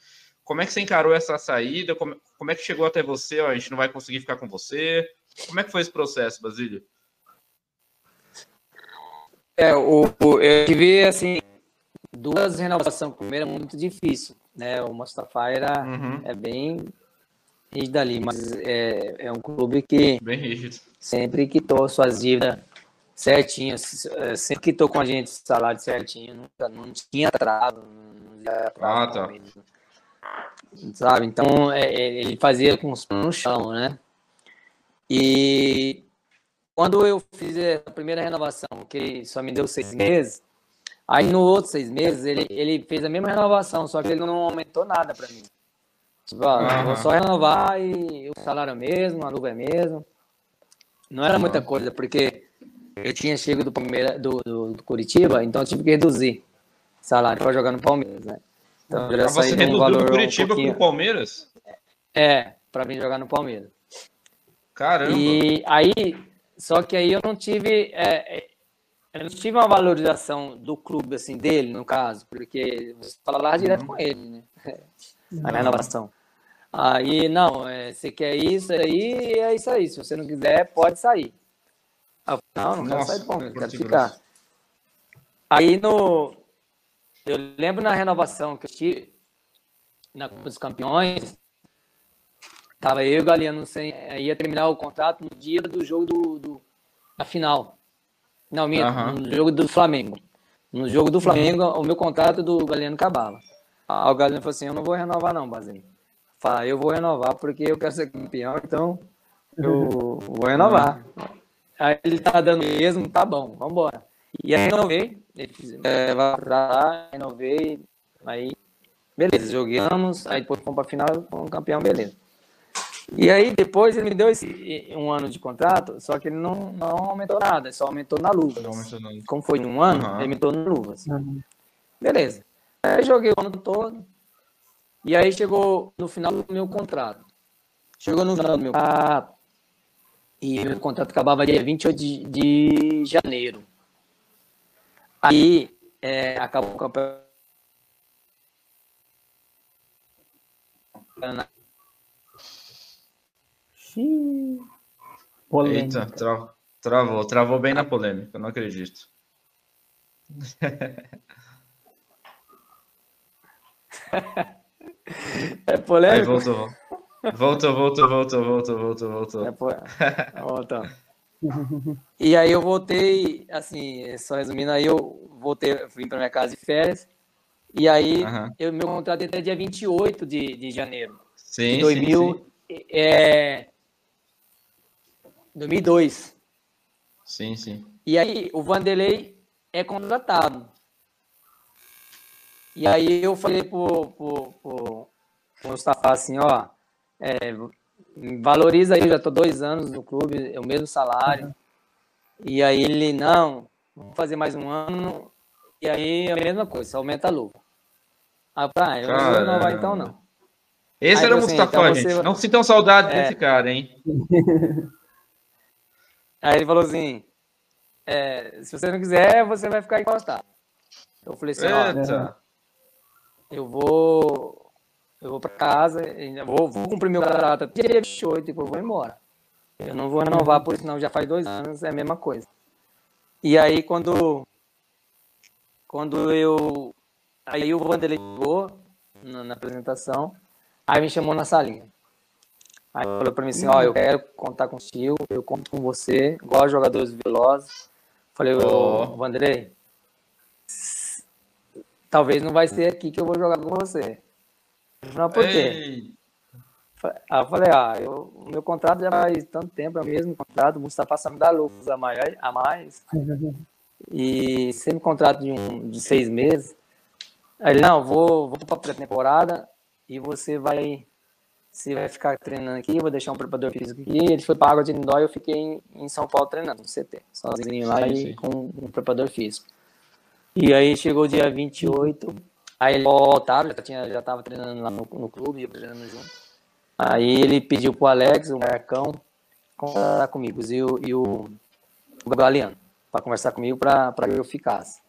Como é que você encarou essa saída? Como, como é que chegou até você? Ó, a gente não vai conseguir ficar com você. Como é que foi esse processo, Basílio? É, o, o, eu tive, assim, duas renovações com ele é muito difícil, né? O Mustafa era uhum. é bem rígido ali, mas é, é um clube que bem rígido. sempre quitou suas dívidas certinho, é, sempre quitou com a gente salário certinho, nunca, não tinha atraso, não tinha ah, tá. sabe? Então é, é, ele fazia com os no chão, né? E quando eu fiz a primeira renovação, que só me deu seis meses, Aí no outro seis meses ele, ele fez a mesma renovação, só que ele não aumentou nada para mim. Tipo, ó, vou só renovar e o salário é mesmo, a luva é mesmo. Não era muita coisa, porque eu tinha chego do Palmeiras, do, do, do Curitiba, então eu tive que reduzir salário para jogar no Palmeiras, né? Então, já ah, você reduziu um do Curitiba um para o Palmeiras? É, para vir jogar no Palmeiras. Caramba! E aí, só que aí eu não tive, é, é eu não tive uma valorização do clube, assim, dele, no caso, porque você fala lá direto uhum. com ele, né? A renovação. Aí, não, é, você quer isso aí, é isso aí. Se você não quiser, pode sair. Eu, não, não quero sair do Palmeiras, quero ficar. Aí no. Eu lembro na renovação que eu tive na Copa dos Campeões, tava eu e o Galeano sem. Ia terminar o contrato no dia do jogo do, do da final. Não, minha, uhum. no jogo do Flamengo. No jogo do Flamengo, o meu contrato do Galeano acabava. Aí o Galeano falou assim: Eu não vou renovar, não, Bazinho. Fala, eu vou renovar porque eu quero ser campeão, então eu vou renovar. Aí ele tá dando mesmo, tá bom, vamos embora. E aí renovei, é, vai pra lá, renovei, aí beleza, jogamos, aí depois fomos pra final, fomos campeão, beleza. E aí depois ele me deu esse, um ano de contrato, só que ele não, não aumentou nada, só aumentou na luva. Como foi em um ano, uhum. ele aumentou na luvas. Uhum. Beleza. Aí joguei o ano todo. E aí chegou no final do meu contrato. Chegou no final do meu contrato. E meu contrato acabava dia 28 de, de janeiro. Aí é, acabou o campeonato. Eita, tra travou, travou bem na polêmica, não acredito. é polêmico? Aí voltou. Voltou, voltou, voltou, voltou, voltou, voltou. É, Voltou. E aí eu voltei, assim, só resumindo, aí eu voltei, fui para minha casa de férias. E aí, uhum. eu, meu contrato é até dia 28 de, de janeiro. Sim, de 2000, sim, sim. É, 2002. Sim, sim. E aí, o Vanderlei é contratado. E aí eu falei pro, pro, pro, pro Mustafa assim, ó, é, valoriza aí, já tô dois anos no clube, é o mesmo salário. E aí ele, não, vamos fazer mais um ano. E aí é a mesma coisa, aumenta a luva. Ah, tá, eu Caramba. não vai então não. Esse aí, era o assim, Mustafa, então gente. Você... Não sintam saudade é... desse cara, hein? aí ele falou assim, é, se você não quiser, você vai ficar encostado. Eu falei assim, Eita. ó, eu vou eu vou para casa, vou, vou cumprir meu contrato até dia 28 e depois vou embora. Eu não vou renovar, por isso não, já faz dois anos, é a mesma coisa. E aí quando quando eu aí o Vanderlei chegou na, na apresentação, aí me chamou na salinha. Aí falou para mim assim, ó, oh, eu quero contar contigo, eu conto com você, igual jogadores velozes. Falei, ô, oh. Vanderlei, talvez não vai ser aqui que eu vou jogar com você. Não, por quê? Aí eu falei, ah, eu, o meu contrato já faz tanto tempo, é o mesmo contrato, o Mustafa só me dá lucros a mais, a mais e sempre contrato de, um, de seis meses. Aí ele, não, vou, vou para a pré-temporada e você vai, você vai ficar treinando aqui, vou deixar um preparador físico aqui. Ele foi para a Água de Lindóia eu fiquei em, em, São Paulo treinando, no CT, sozinho lá sim, sim. e com um preparador físico. E aí chegou o dia 28, aí ele voltaram, já, tinha, já tava treinando lá no, no clube, treinando junto. Aí ele pediu pro Alex, o Marcão, conversar comigo, e o, e o, o Galeano, para conversar comigo para que eu ficasse.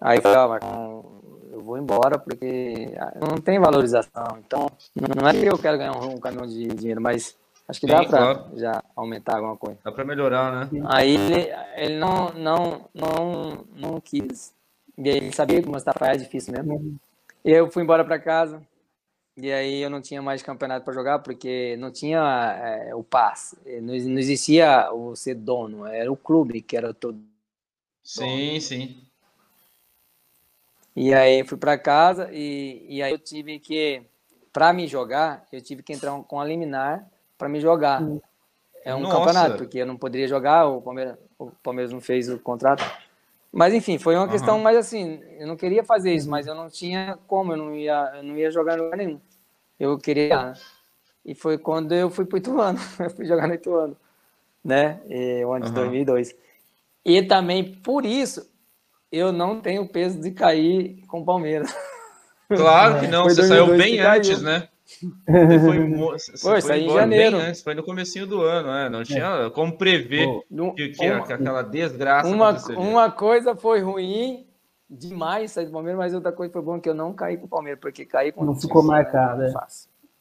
Aí eu falei, ó, Marcão, eu vou embora porque não tem valorização. Então, não é que eu quero ganhar um, um caminhão de dinheiro, mas acho que Sim, dá para claro. já aumentar alguma coisa. Dá para melhorar, né? Aí ele, ele não, não, não, não quis e aí ele sabia que o Mustafa é difícil mesmo. E eu fui embora para casa. E aí eu não tinha mais campeonato para jogar porque não tinha é, o passe. Não, não, existia o ser dono, era o clube que era todo. Sim, sim. E aí fui para casa e, e aí eu tive que, para me jogar, eu tive que entrar com a liminar para me jogar. É um Nossa. campeonato, porque eu não poderia jogar, o Palmeiras, o Palmeiras não fez o contrato. Mas enfim, foi uma uhum. questão mais assim, eu não queria fazer isso, mas eu não tinha como, eu não ia, eu não ia jogar em lugar nenhum. Eu queria. E foi quando eu fui pro Ituano, eu fui jogar no Ituano, né? O ano de uhum. 2002. E também por isso eu não tenho peso de cair com o Palmeiras. Claro que não, você saiu bem antes, né? Você foi, você foi, foi em janeiro. Antes, foi no comecinho do ano, né? Não tinha como prever Pô, que, que, uma, aquela desgraça uma, uma coisa foi ruim demais sair do Palmeiras, mas outra coisa foi bom que eu não caí com o Palmeiras, porque caí com Não ficou marcado, é.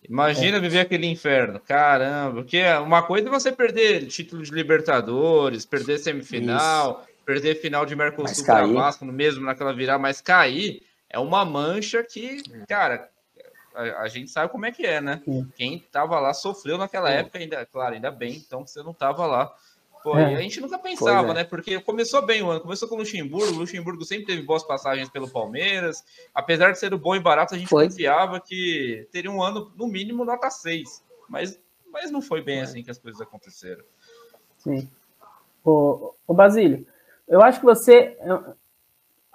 Imagina é. viver aquele inferno, caramba, porque uma coisa é você perder título de Libertadores, perder semifinal, Isso. perder final de Mercosul para Vasco, mesmo naquela virar, mas cair é uma mancha que, cara, a, a, gente sabe como é que é, né? Sim. Quem tava lá sofreu naquela época, ainda, claro, ainda bem, então você não tava lá. Pô, é. a gente nunca pensava, é. né? Porque começou bem o ano, começou com o Luxemburgo, o Luxemburgo sempre teve boas passagens pelo Palmeiras. Apesar de ser bom e barato, a gente foi. confiava que teria um ano, no mínimo, nota 6. Mas, mas não foi bem assim que as coisas aconteceram. Sim. Ô, ô Basílio, eu acho que você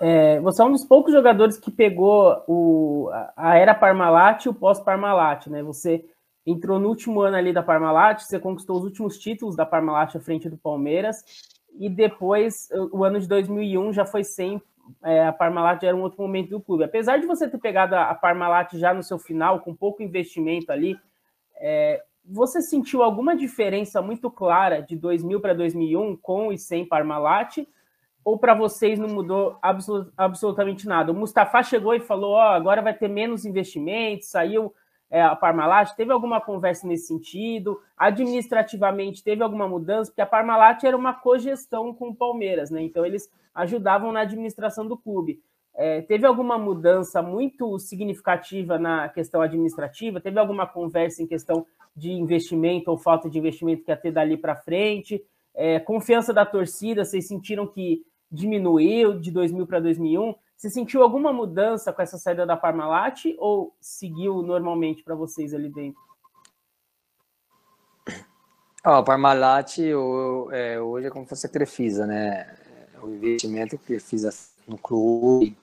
é, você é um dos poucos jogadores que pegou o, a era Parmalat e o pós-Parmalat, né? Você entrou no último ano ali da Parmalat, você conquistou os últimos títulos da Parmalat à frente do Palmeiras, e depois, o ano de 2001 já foi sem, é, a Parmalat era um outro momento do clube. Apesar de você ter pegado a, Parmalat já no seu final, com pouco investimento ali, é, você sentiu alguma diferença muito clara de 2000 para 2001 com e sem Parmalat? Ou para vocês não mudou absolut, absolutamente nada? O Mustafa chegou e falou: Ó, oh, agora vai ter menos investimentos, saiu é, a Parmalat. Teve alguma conversa nesse sentido? Administrativamente, teve alguma mudança? Porque a Parmalat era uma cogestão com o Palmeiras, né? Então, eles ajudavam na administração do clube. É, teve alguma mudança muito significativa na questão administrativa? Teve alguma conversa em questão de investimento ou falta de investimento que ia ter dali para frente? É, confiança da torcida, vocês sentiram que diminuiu de 2000 para 2001. Você sentiu alguma mudança com essa saída da Parmalat ou seguiu normalmente para vocês ali dentro? Oh, o Parmalat é, hoje é como se fosse a Crefisa, né? O investimento que a Crefisa no clube,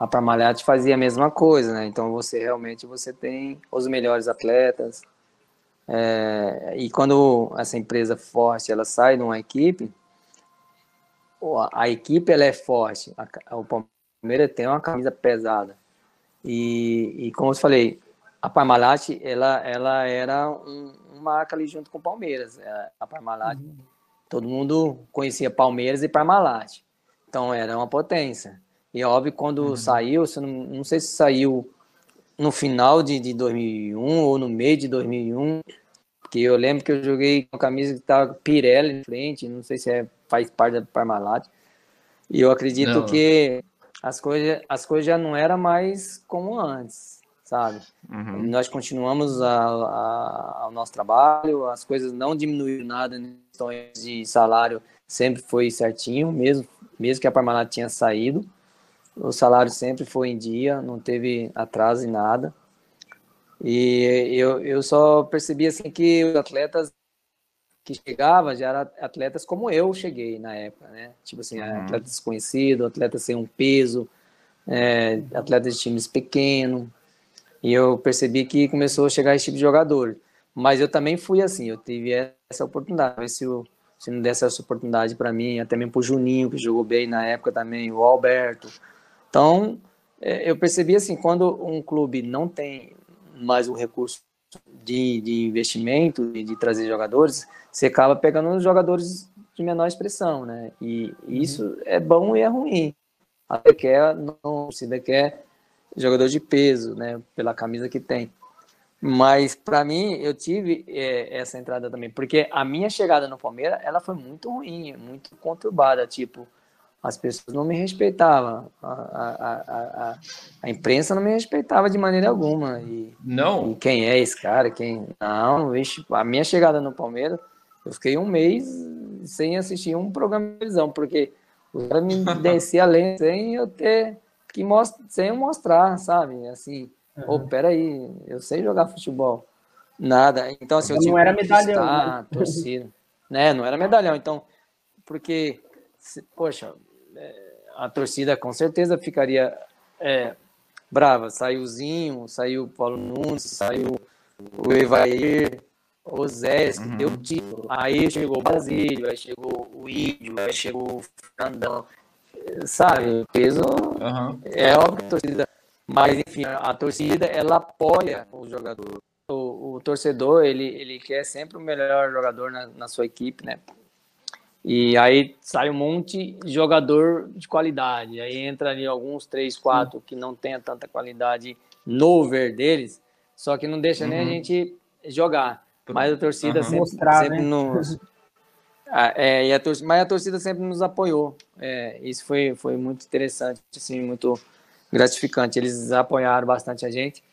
a Parmalat fazia a mesma coisa, né? Então você realmente você tem os melhores atletas. É, e quando essa empresa forte ela sai de uma equipe, a equipe ela é forte, a, o Palmeiras tem uma camisa pesada. E, e como eu falei, a Parmalat ela, ela era um, uma marca ali junto com o Palmeiras. É, a Parmalat, uhum. todo mundo conhecia Palmeiras e Parmalat. Então era uma potência. E óbvio, quando uhum. saiu, não, não sei se saiu no final de, de 2001 ou no meio de 2001, porque eu lembro que eu joguei com a camisa que estava Pirelli em frente, não sei se é faz parte da Parmalat. E eu acredito não. que as coisas, as coisas já não eram mais como antes, sabe? Uhum. Nós continuamos a, a, ao nosso trabalho, as coisas não diminuíram nada em questões de salário, sempre foi certinho, mesmo, mesmo que a Parmalat tinha saído. O salário sempre foi em dia, não teve atraso em nada. E eu, eu só percebi assim que os atletas que chegava já era atletas como eu cheguei na época, né? Tipo assim, uhum. atleta desconhecido, atleta sem um peso, é, atletas de times pequenos. E eu percebi que começou a chegar esse tipo de jogador. Mas eu também fui assim, eu tive essa oportunidade. Se, eu, se não desse essa oportunidade para mim, até mesmo para o Juninho, que jogou bem na época também, o Alberto. Então, é, eu percebi assim, quando um clube não tem mais o recurso de, de investimento e de trazer jogadores, você acaba pegando os jogadores de menor expressão, né? E isso uhum. é bom e é ruim. Até quer, não, se quer jogador de peso, né? Pela camisa que tem. Mas para mim, eu tive é, essa entrada também, porque a minha chegada no Palmeiras, ela foi muito ruim, muito conturbada, tipo, as pessoas não me respeitavam, a, a, a, a, imprensa não me respeitava de maneira alguma. E, não? E quem é esse cara? Quem? Não, vixe, a minha chegada no Palmeiras, eu fiquei um mês sem assistir um programa de televisão, porque o cara me descia além sem eu ter que mostrar, sem eu mostrar, sabe? Assim, uhum. oh, peraí, eu sei jogar futebol. Nada. Então, assim, eu não era medalhão. Né? torcida. né? Não era medalhão. Então, porque, poxa, a torcida com certeza ficaria é, brava. Saiu o Zinho, saiu o Paulo Nunes, saiu o Evair, o Zé, que uhum. deu o título. Aí chegou o Basílio, aí chegou o Índio, aí chegou o Fernandão. Sabe, o peso uhum. é óbvio que a torcida Mas, enfim, a torcida, ela apoia o jogador. O, o torcedor, ele, ele quer sempre o melhor jogador na, na sua equipe, né? E aí sai um monte de jogador de qualidade. Aí entra ali alguns, três, quatro, que não tenha tanta qualidade no ver deles, só que não deixa uhum. nem a uhum. gente jogar. Mas a torcida uhum. sempre, Mostrar, sempre né? nos. Ah, é, e a torcida, mas a torcida sempre nos apoiou. É, isso foi, foi muito interessante, assim, muito gratificante. Eles apoiaram bastante a gente.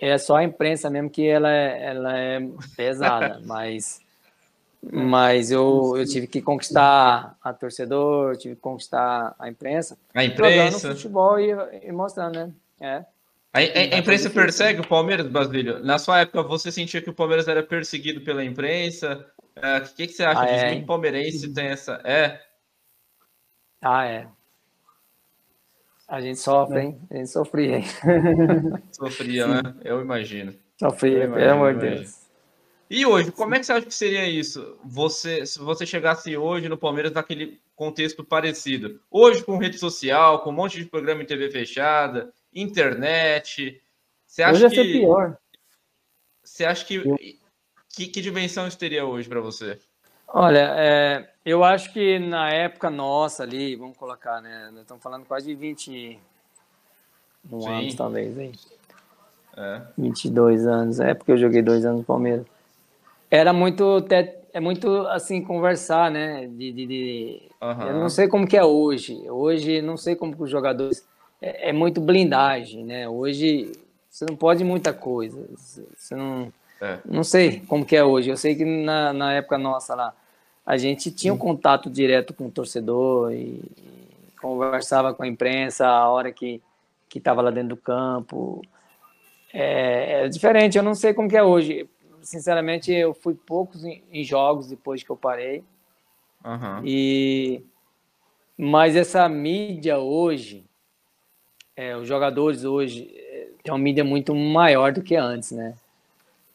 É só a imprensa mesmo que ela é, ela é pesada, mas mas eu, eu tive que conquistar a torcedor, tive que conquistar a imprensa. A imprensa. Jogando futebol e, e mostrando, né? É. A, a, a imprensa persegue o Palmeiras, Basílio? Na sua época, você sentia que o Palmeiras era perseguido pela imprensa? É, o que, que, você acha? Ah, é. que palmeirense tem essa... É? Ah, é. A gente sofre, hein? A gente sofria, hein? Sofria, né? Eu imagino. Sofria, pelo amor de Deus. E hoje, como é que você acha que seria isso? Você, se você chegasse hoje no Palmeiras naquele contexto parecido. Hoje, com rede social, com um monte de programa em TV fechada, internet. Você acha hoje que. Ser pior. Você acha que. Que, que dimensão isso teria hoje para você? Olha, é, eu acho que na época nossa ali, vamos colocar, né? Nós estamos falando quase de 20 um anos, talvez, aí. É. 22 anos. É porque eu joguei dois anos no Palmeiras. Era muito. É muito assim, conversar, né? De, de, de... Uhum. Eu não sei como que é hoje. Hoje, não sei como que os jogadores. É, é muito blindagem, né? Hoje, você não pode muita coisa. Você não é. Não sei como que é hoje. Eu sei que na, na época nossa lá, a gente tinha um contato direto com o torcedor e, e conversava com a imprensa a hora que que estava lá dentro do campo. É, é, diferente, eu não sei como que é hoje. Sinceramente, eu fui poucos em, em jogos depois que eu parei. Uhum. E mas essa mídia hoje, é, os jogadores hoje é, tem uma mídia muito maior do que antes, né?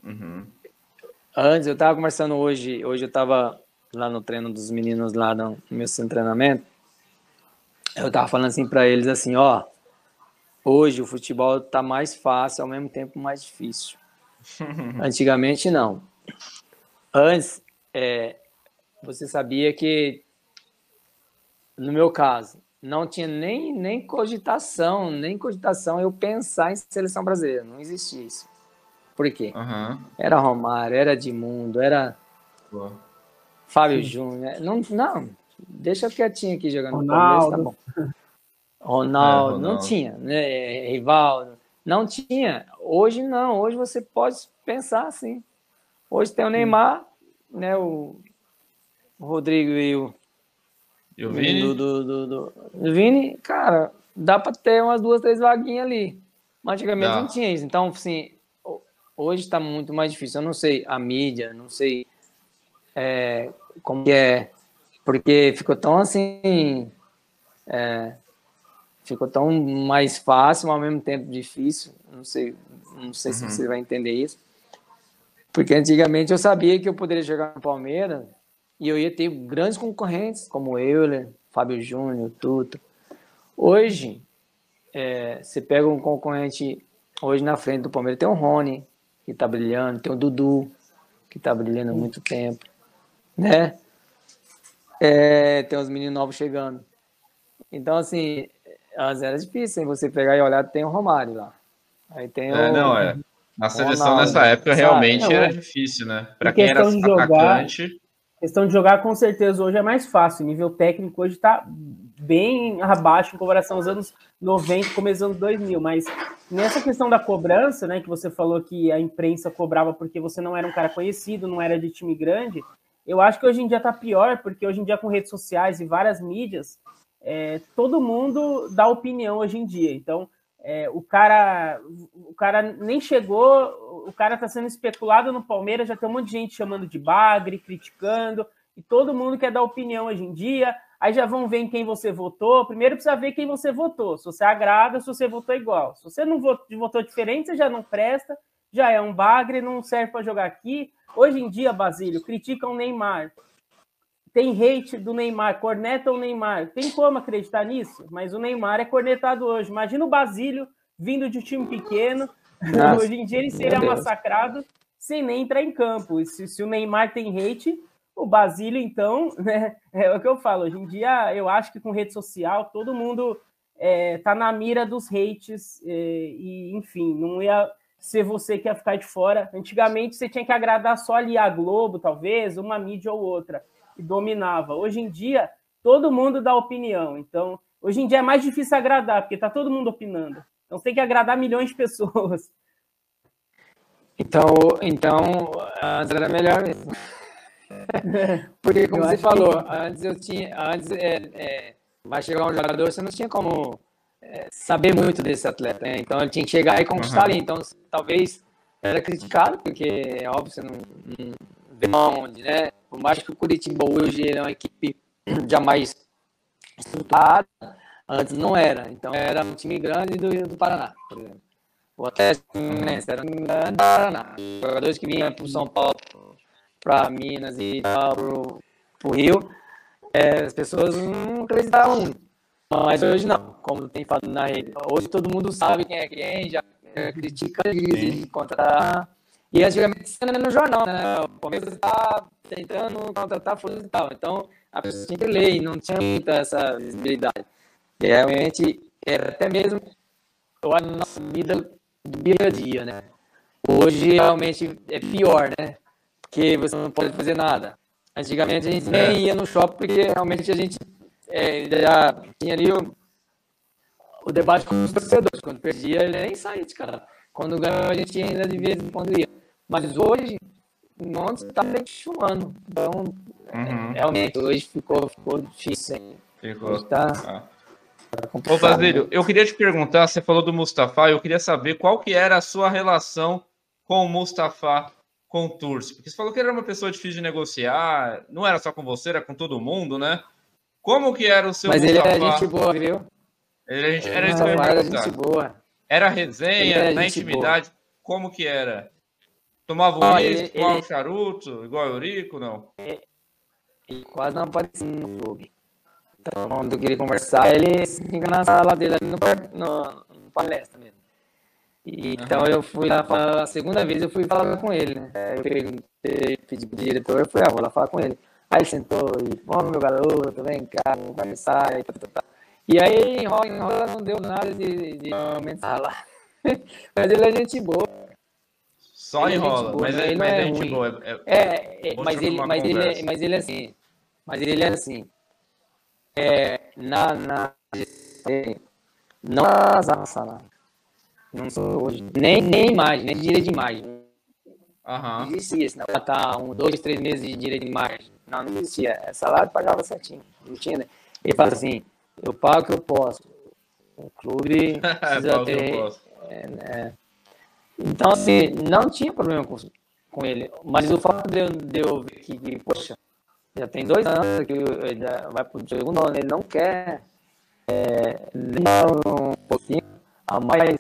Uhum. Antes, eu estava conversando hoje, hoje eu estava lá no treino dos meninos lá no meu treinamento, eu estava falando assim para eles assim, ó, hoje o futebol está mais fácil, ao mesmo tempo mais difícil. Antigamente não. Antes, é, você sabia que, no meu caso, não tinha nem, nem cogitação, nem cogitação eu pensar em seleção brasileira, não existia isso. Por quê? Uhum. Era Romário, era Edmundo, era Boa. Fábio Sim. Júnior. Né? Não, não, deixa quietinho aqui jogando Ronaldo. tá bom. Ronaldo, é, Ronaldo, não tinha, né? Rivaldo, não tinha. Hoje não, hoje você pode pensar assim. Hoje tem o Neymar, né? O, Rodrigo e o, e o Vini? Do, do, do, do, Vini, cara, dá para ter umas duas, três vaguinhas ali. Mas antigamente não tinha isso. Então, assim, Hoje está muito mais difícil. Eu não sei a mídia, não sei é, como que é, porque ficou tão assim, é, ficou tão mais fácil, ao mesmo tempo difícil. Não sei, não sei uhum. se você vai entender isso. Porque antigamente eu sabia que eu poderia jogar no Palmeiras e eu ia ter grandes concorrentes, como Euler, Fábio Júnior, Tuto. Hoje, é, você pega um concorrente, hoje na frente do Palmeiras tem o Rony, que está brilhando, tem o Dudu, que está brilhando há muito tempo, né? É, tem os meninos novos chegando. Então, assim, vezes era difícil hein? você pegar e olhar, tem o Romário lá. Aí tem é, o. Não, é. Na seleção Ronaldo, nessa época sabe? realmente não, era é. difícil, né? Para quem era de jogar, Questão de jogar, com certeza, hoje é mais fácil. O nível técnico hoje está bem abaixo em comparação aos anos 90, começo dos anos 2000, mas nessa questão da cobrança, né, que você falou que a imprensa cobrava porque você não era um cara conhecido, não era de time grande, eu acho que hoje em dia tá pior, porque hoje em dia com redes sociais e várias mídias, é, todo mundo dá opinião hoje em dia, então é, o cara o cara nem chegou, o cara tá sendo especulado no Palmeiras, já tem um monte de gente chamando de bagre, criticando, e todo mundo quer dar opinião hoje em dia, Aí já vão ver em quem você votou. Primeiro precisa ver quem você votou. Se você agrada, se você votou igual. Se você não votou, votou diferente, você já não presta, já é um bagre, não serve para jogar aqui. Hoje em dia, Basílio, criticam o Neymar. Tem hate do Neymar, corneta o Neymar. Tem como acreditar nisso? Mas o Neymar é cornetado hoje. Imagina o Basílio vindo de um time pequeno. Nossa, Hoje em dia ele seria massacrado sem nem entrar em campo. E se, se, o Neymar tem hate, o Basílio, então, né? É o que eu falo. Hoje em dia, eu acho que com rede social, todo mundo é, tá na mira dos hates. É, e, enfim, não ia ser você que ia ficar de fora. Antigamente, você tinha que agradar só ali a Globo, talvez, uma mídia ou outra, e dominava. Hoje em dia, todo mundo dá opinião. Então, hoje em dia é mais difícil agradar, porque tá todo mundo opinando. Então, você tem que agradar milhões de pessoas. Então, então antes era melhor mesmo. Porque, como eu você falou, que... antes eu tinha. Antes é, é, vai chegar um jogador, você não tinha como é, saber muito desse atleta. Né? Então ele tinha que chegar e conquistar uhum. ali. Então, talvez era criticado, porque é óbvio, você não, não vê onde, né? Por mais que o Curitiba hoje é uma equipe jamais estruturada, antes não era. Então era um time grande do, do Paraná, por exemplo ou até Fluminense, era no Paraná. Jogadores que vinham para São Paulo, para Minas e para o Rio, é, as pessoas não acreditavam muito. Mas hoje não, como tem falado na rede. Hoje todo mundo sabe quem é quem, já é, critica e contra. E antigamente cena no jornal, né? O Palmeiras está tentando contratar fulano e tal. Então a pessoa tinha que ler e não tinha muita essa visibilidade. E realmente era até mesmo na nossa vida do dia a dia, né? Hoje realmente é pior, né? Porque você não pode fazer nada. Antigamente a gente nem é. ia no shopping porque realmente a gente é, já tinha ali o, o debate com os torcedores. Quando perdia, ele nem saía de casa. Quando ganhava, a gente ainda de vez em quando ia. Mas hoje, não está meio chumando. Então, uhum. realmente, hoje ficou, ficou difícil. Hein? Ficou. Tá... Ah. Ô, Basílio, eu queria te perguntar, você falou do Mustafa, eu queria saber qual que era a sua relação com o Mustafa com o Turci, porque você falou que ele era uma pessoa difícil de negociar, não era só com você, era com todo mundo, né? Como que era o seu Mas Mustafa? ele era gente boa, viu? Ele era, era isso que eu ia gente boa. Era resenha, era na intimidade, boa. como que era? Tomava um uísque, tomava um charuto, igual o Eurico, não? Ele quase não aparecia no clube. Então, quando eu queria conversar, ele fica na sala dele, no, no, no palestra mesmo. E, uhum. Então eu fui lá, a segunda vez eu fui falar com ele, né? Eu perguntei, pedi pro diretor, eu fui, ah, vou lá falar com ele. Aí ele sentou e, ó, meu garoto, vem cá, vamos conversar, e, tá, tá, tá. E aí enrola, enrola, não deu nada de, de aumentar lá. mas ele é gente boa. Só ele é enrola, é boa, mas, ele mas é, é gente boa. É, é, é mas, ele, mas, ele é, mas ele é assim, mas ele é assim, é, na, na não sala. Não sou hoje. Nem, nem imagem, nem direito de imagem. Uhum. Não existia esse negócio. Tá um, dois, três meses de direito de imagem. Não, não existia. É salário pagava certinho. Não tinha, né? Ele fala assim, eu pago o que eu posso. O clube precisa ter. É, né? Então, assim, não tinha problema com, com ele. Mas o fato de eu, de eu ver que, que, poxa, já tem dois anos que ele vai para o segundo ano, ele não quer é, um pouquinho a mais.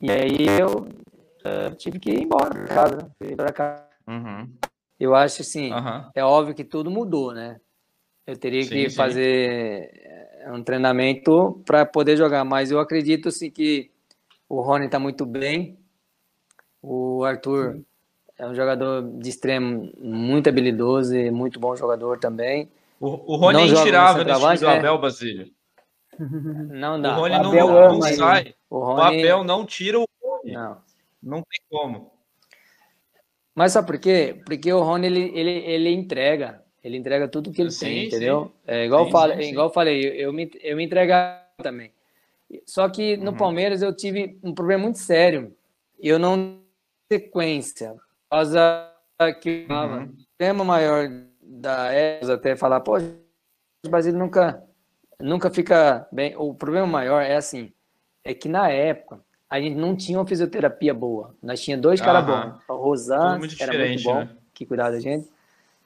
E aí eu uh, tive que ir embora para casa. Pra casa. Uhum. Eu acho assim, uhum. é óbvio que tudo mudou, né? Eu teria sim, que sim. fazer é, um treinamento para poder jogar, mas eu acredito assim que o Rony está muito bem, o Arthur sim é um jogador de extremo muito habilidoso e muito bom jogador também. O, o Rony é intirável nesse time do Abel, Basílio. Não dá. O Rony o não, não, não sai. O, Rony... o, Abel não tira o Rony. Não. Não tem como. Mas sabe por quê? Porque o Rony, ele, ele, ele entrega. Ele entrega tudo que ele sim, tem, entendeu? Sim. É, igual, sim, eu falei, sim, igual eu falei, eu me, eu me entregava também. Só que no uhum. Palmeiras eu tive um problema muito sério. Eu não sequência causa que uhum. o tema maior da ESA até falar, pô, o Basílio nunca, nunca fica bem. O problema maior é assim, é que na época a gente não tinha uma fisioterapia boa. Nós tinha dois caras bons. O Rosan, que era muito bom, né? que cuidava da gente,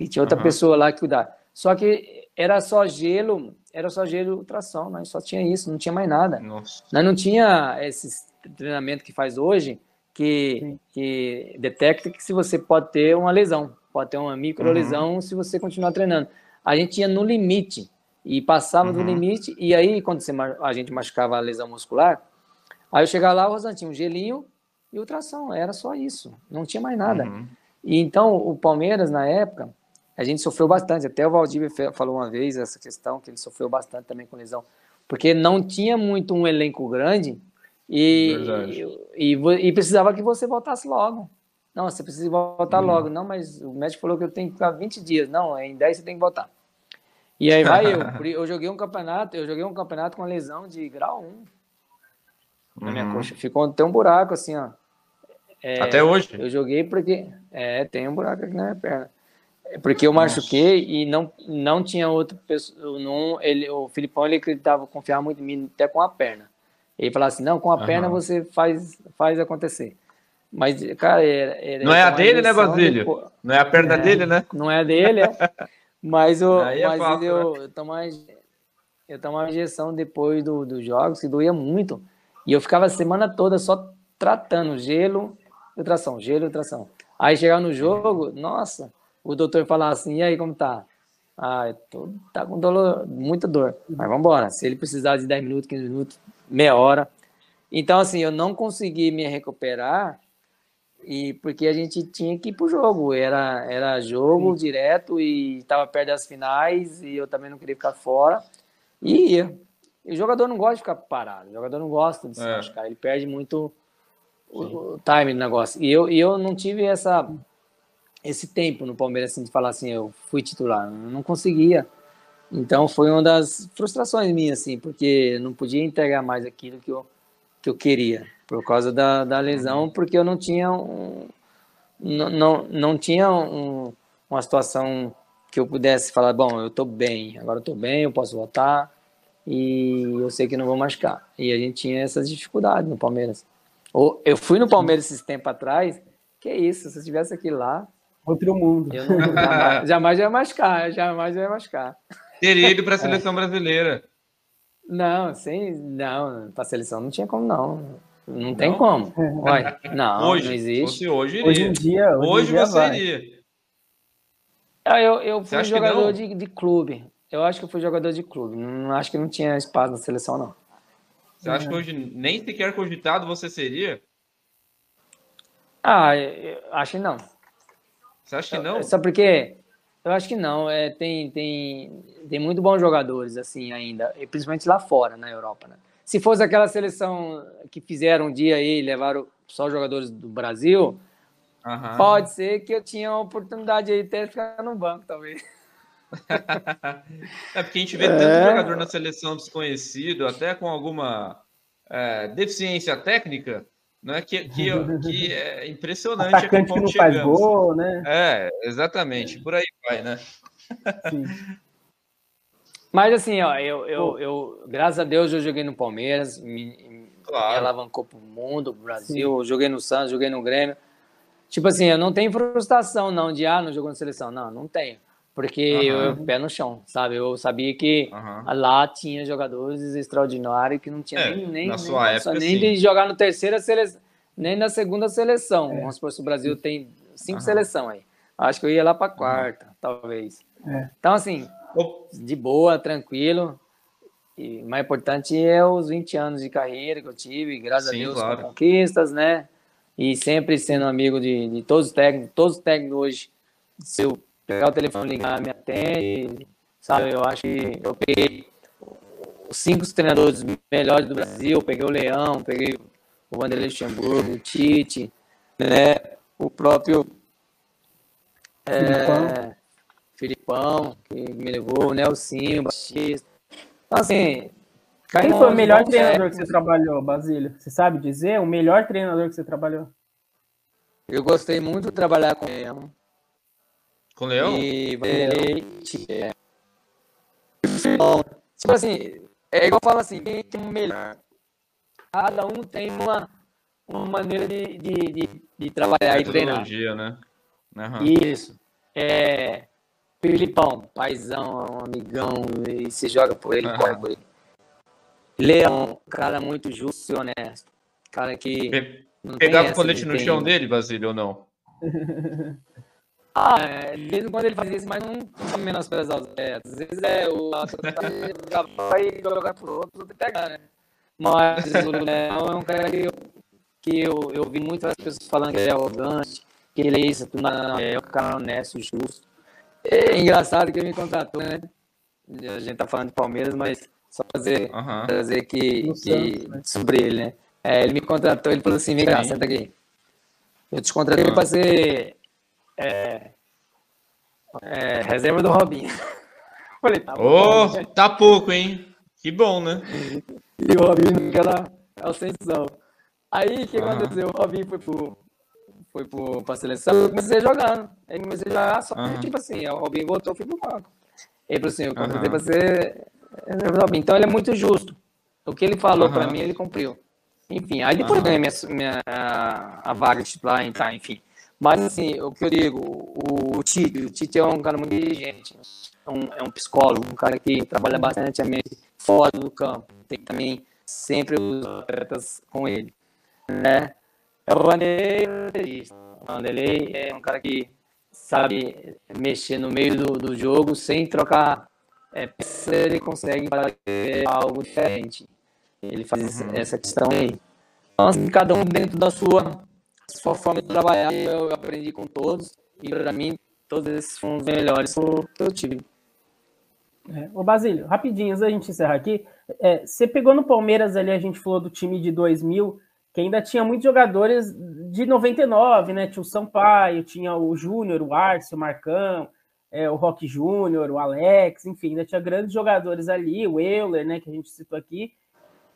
e tinha outra uhum. pessoa lá que cuidava. Só que era só gelo, era só gelo ultrassom, nós só tinha isso, não tinha mais nada. Nossa. Nós não tinha esse treinamento que faz hoje, que, que detecta que se você pode ter uma lesão, pode ter uma micro lesão uhum. se você continuar treinando. A gente ia no limite e passava uhum. do limite, e aí quando você, a gente machucava a lesão muscular, Aí eu chegava lá, o Rosana tinha um gelinho e ultrassom, era só isso, não tinha mais nada. Uhum. E então o Palmeiras, na época, a gente sofreu bastante. Até o Valdívia falou uma vez essa questão, que ele sofreu bastante também com lesão, porque não tinha muito um elenco grande e, e, e, e, precisava que você voltasse logo. Não, você precisa voltar uhum. logo. Não, mas o médico falou que eu tenho que ficar 20 dias. Não, em 10 você tem que voltar. E aí vai eu. Eu joguei um campeonato, eu joguei um campeonato com lesão de grau 1 na minha uhum. coxa. Ficou até um buraco assim, ó. É, até hoje? Eu joguei porque. É, tem um buraco aqui na minha perna. É porque eu machuquei Nossa. e não, não tinha outra pessoa. Não, ele, o Filipão ele acreditava, confiava muito em mim, até com a perna. Ele falava assim: não, com a uhum. perna você faz, faz acontecer. Mas, cara, era, era não é a dele, né, Basílio? De... Não é a perna é, dele, né? Não é a dele, é. Mas, o, é mas fácil, eu, né? eu, tomava, eu tomava injeção depois dos do jogos, que doía muito. E eu ficava a semana toda só tratando gelo, ultração, gelo, ultração. Aí chegava no jogo, nossa, o doutor falava assim, e aí, como tá? Ah, tô, tá com dor, muita dor. Mas vamos embora. Se ele precisar de 10 minutos, 15 minutos, meia hora. Então, assim, eu não consegui me recuperar e porque a gente tinha que ir pro jogo. Era, era jogo Sim. direto e estava perto das finais e eu também não queria ficar fora. E ia. E o jogador não gosta de ficar parado. O jogador não gosta de se é. machucar. Ele perde muito o, o, time do negócio. E eu, e eu não tive essa, esse tempo no Palmeiras assim, de falar assim, eu fui titular. Eu não conseguia. Então foi uma das frustrações minhas, assim, porque não podia entregar mais aquilo que eu, que eu queria por causa da, da lesão, uhum. porque eu não tinha um, não, não, não tinha um, uma situação que eu pudesse falar, bom, eu estou bem, agora eu estou bem, eu posso voltar e eu sei que não vou machucar. E a gente tinha essas dificuldades no Palmeiras. Ou eu fui no Palmeiras esses tempo atrás, que isso, se eu estivesse aqui lá, outro mundo. Eu não, jamais, jamais ia machucar, jamais ia machucar. Teria ido para a seleção é. brasileira. Não, sem, não, para a seleção não tinha como não. Não tem como. Olha, não, hoje, não existe. Hoje, iria. hoje em dia. Hoje, hoje em dia você vai. iria. Ah, eu, eu fui jogador de, de clube. Eu acho que eu fui jogador de clube. Não acho que não tinha espaço na seleção, não. Você acha que hoje nem sequer cogitado você seria? Ah, eu acho que não. Você acha que não? Só porque eu acho que não. É, tem, tem, tem muito bons jogadores assim ainda, principalmente lá fora, na Europa, né? Se fosse aquela seleção que fizeram um dia aí, levaram só jogadores do Brasil, uhum. pode ser que eu tinha uma oportunidade aí até ficar no banco, talvez. é porque a gente vê tanto é. jogador na seleção desconhecido, até com alguma é, deficiência técnica, né? Que, que, que é impressionante. Atacante que não chegamos. faz gol, né? É, exatamente. Por aí vai, né? Sim. Mas assim, ó, eu, eu, eu, graças a Deus eu joguei no Palmeiras, me, claro. me alavancou pro mundo, pro Brasil, Sim. joguei no Santos, joguei no Grêmio. Tipo assim, eu não tenho frustração não de ah, não jogou na seleção, não, não tenho. Porque uhum. eu pé no chão, sabe? Eu sabia que uhum. lá tinha jogadores extraordinários que não tinha é, nem, nem, na sua nem, época, nem de jogar no terceira seleção, nem na segunda seleção. É. Vamos supor, se o Brasil tem cinco uhum. seleções aí. Acho que eu ia lá para quarta, talvez. É. Então, assim, de boa, tranquilo. E mais importante é os 20 anos de carreira que eu tive, graças Sim, a Deus, claro. com conquistas, né? E sempre sendo amigo de, de todos os técnicos, todos os técnicos hoje, se eu pegar o telefone ligar, me atende, sabe? Eu acho que eu peguei os cinco treinadores melhores do Brasil, peguei o Leão, peguei o Vanderlei Luxemburgo, o Tite, né? O próprio é, Filipão, que me levou, o Nelsinho, o Batista. Então, assim. Quem foi o melhor treinador que você trabalhou, Basílio? Você sabe dizer o melhor treinador que você trabalhou? Eu gostei muito de trabalhar com o Leão. Com o Leão? E é. Tipo assim, é igual fala assim, quem tem o melhor. Cada um tem uma, uma maneira de, de, de, de trabalhar e treinar. né? Uhum. Isso. É, Filipão, paizão, amigão, e se joga por ele, uhum. corre por ele. Leão, cara muito justo e honesto. Cara que. Pe Pegava o colete no tem... chão dele, Basílio, ou não? ah, é, mesmo quando ele fazia isso, mas não menosprezar os atletas. Às vezes é o vai jogar pro outro, tem que pegar, né? Mas o Léo é um cara que eu, que eu, eu vi muitas pessoas falando que ele é arrogante, que ele é isso, tudo, não, é um cara honesto, justo. É engraçado que ele me contratou, né? A gente tá falando de Palmeiras, mas só fazer, uhum. trazer que, que Santos, né? sobre ele, né? É, ele me contratou, ele falou assim, vem cá, senta aqui. Eu te contratei uhum. para ser é, é, reserva do Robinho. Falei, tá, oh, bom, tá pouco, hein? Que bom, né? E o Robinho naquela ascensão. Aí o que uhum. aconteceu? O Robinho foi pro, foi pro, pra seleção, eu comecei jogando. Aí comecei a jogar, só que, uhum. tipo assim, o Robinho voltou, fui pro banco. Ele falou assim, eu contratei uhum. pra ser. Então ele é muito justo. O que ele falou uhum. pra mim, ele cumpriu. Enfim, aí depois uhum. ganhei minha, minha, a vaga titular, tá, enfim. Mas, assim, o que eu digo, o, o Tite, o Tite é um cara muito inteligente, é um, é um psicólogo, um cara que trabalha bastante a mente fora do campo. Tem também sempre os atletas com ele. Né? É o Vanderlei, o Vanderlei é um cara que sabe mexer no meio do, do jogo sem trocar é, ele consegue fazer algo diferente. Ele faz uhum. essa questão aí. Então, assim, cada um dentro da sua, sua forma de trabalhar, eu aprendi com todos. E para mim, todos esses foram os melhores que eu tive. É. Ô Basílio, rapidinho, antes da gente encerrar aqui, é, você pegou no Palmeiras ali, a gente falou do time de 2000, que ainda tinha muitos jogadores de 99, né? Tinha o Sampaio, tinha o Júnior, o Arce, o Marcão, é, o Rock Júnior, o Alex, enfim, ainda tinha grandes jogadores ali, o Euler, né, que a gente citou aqui.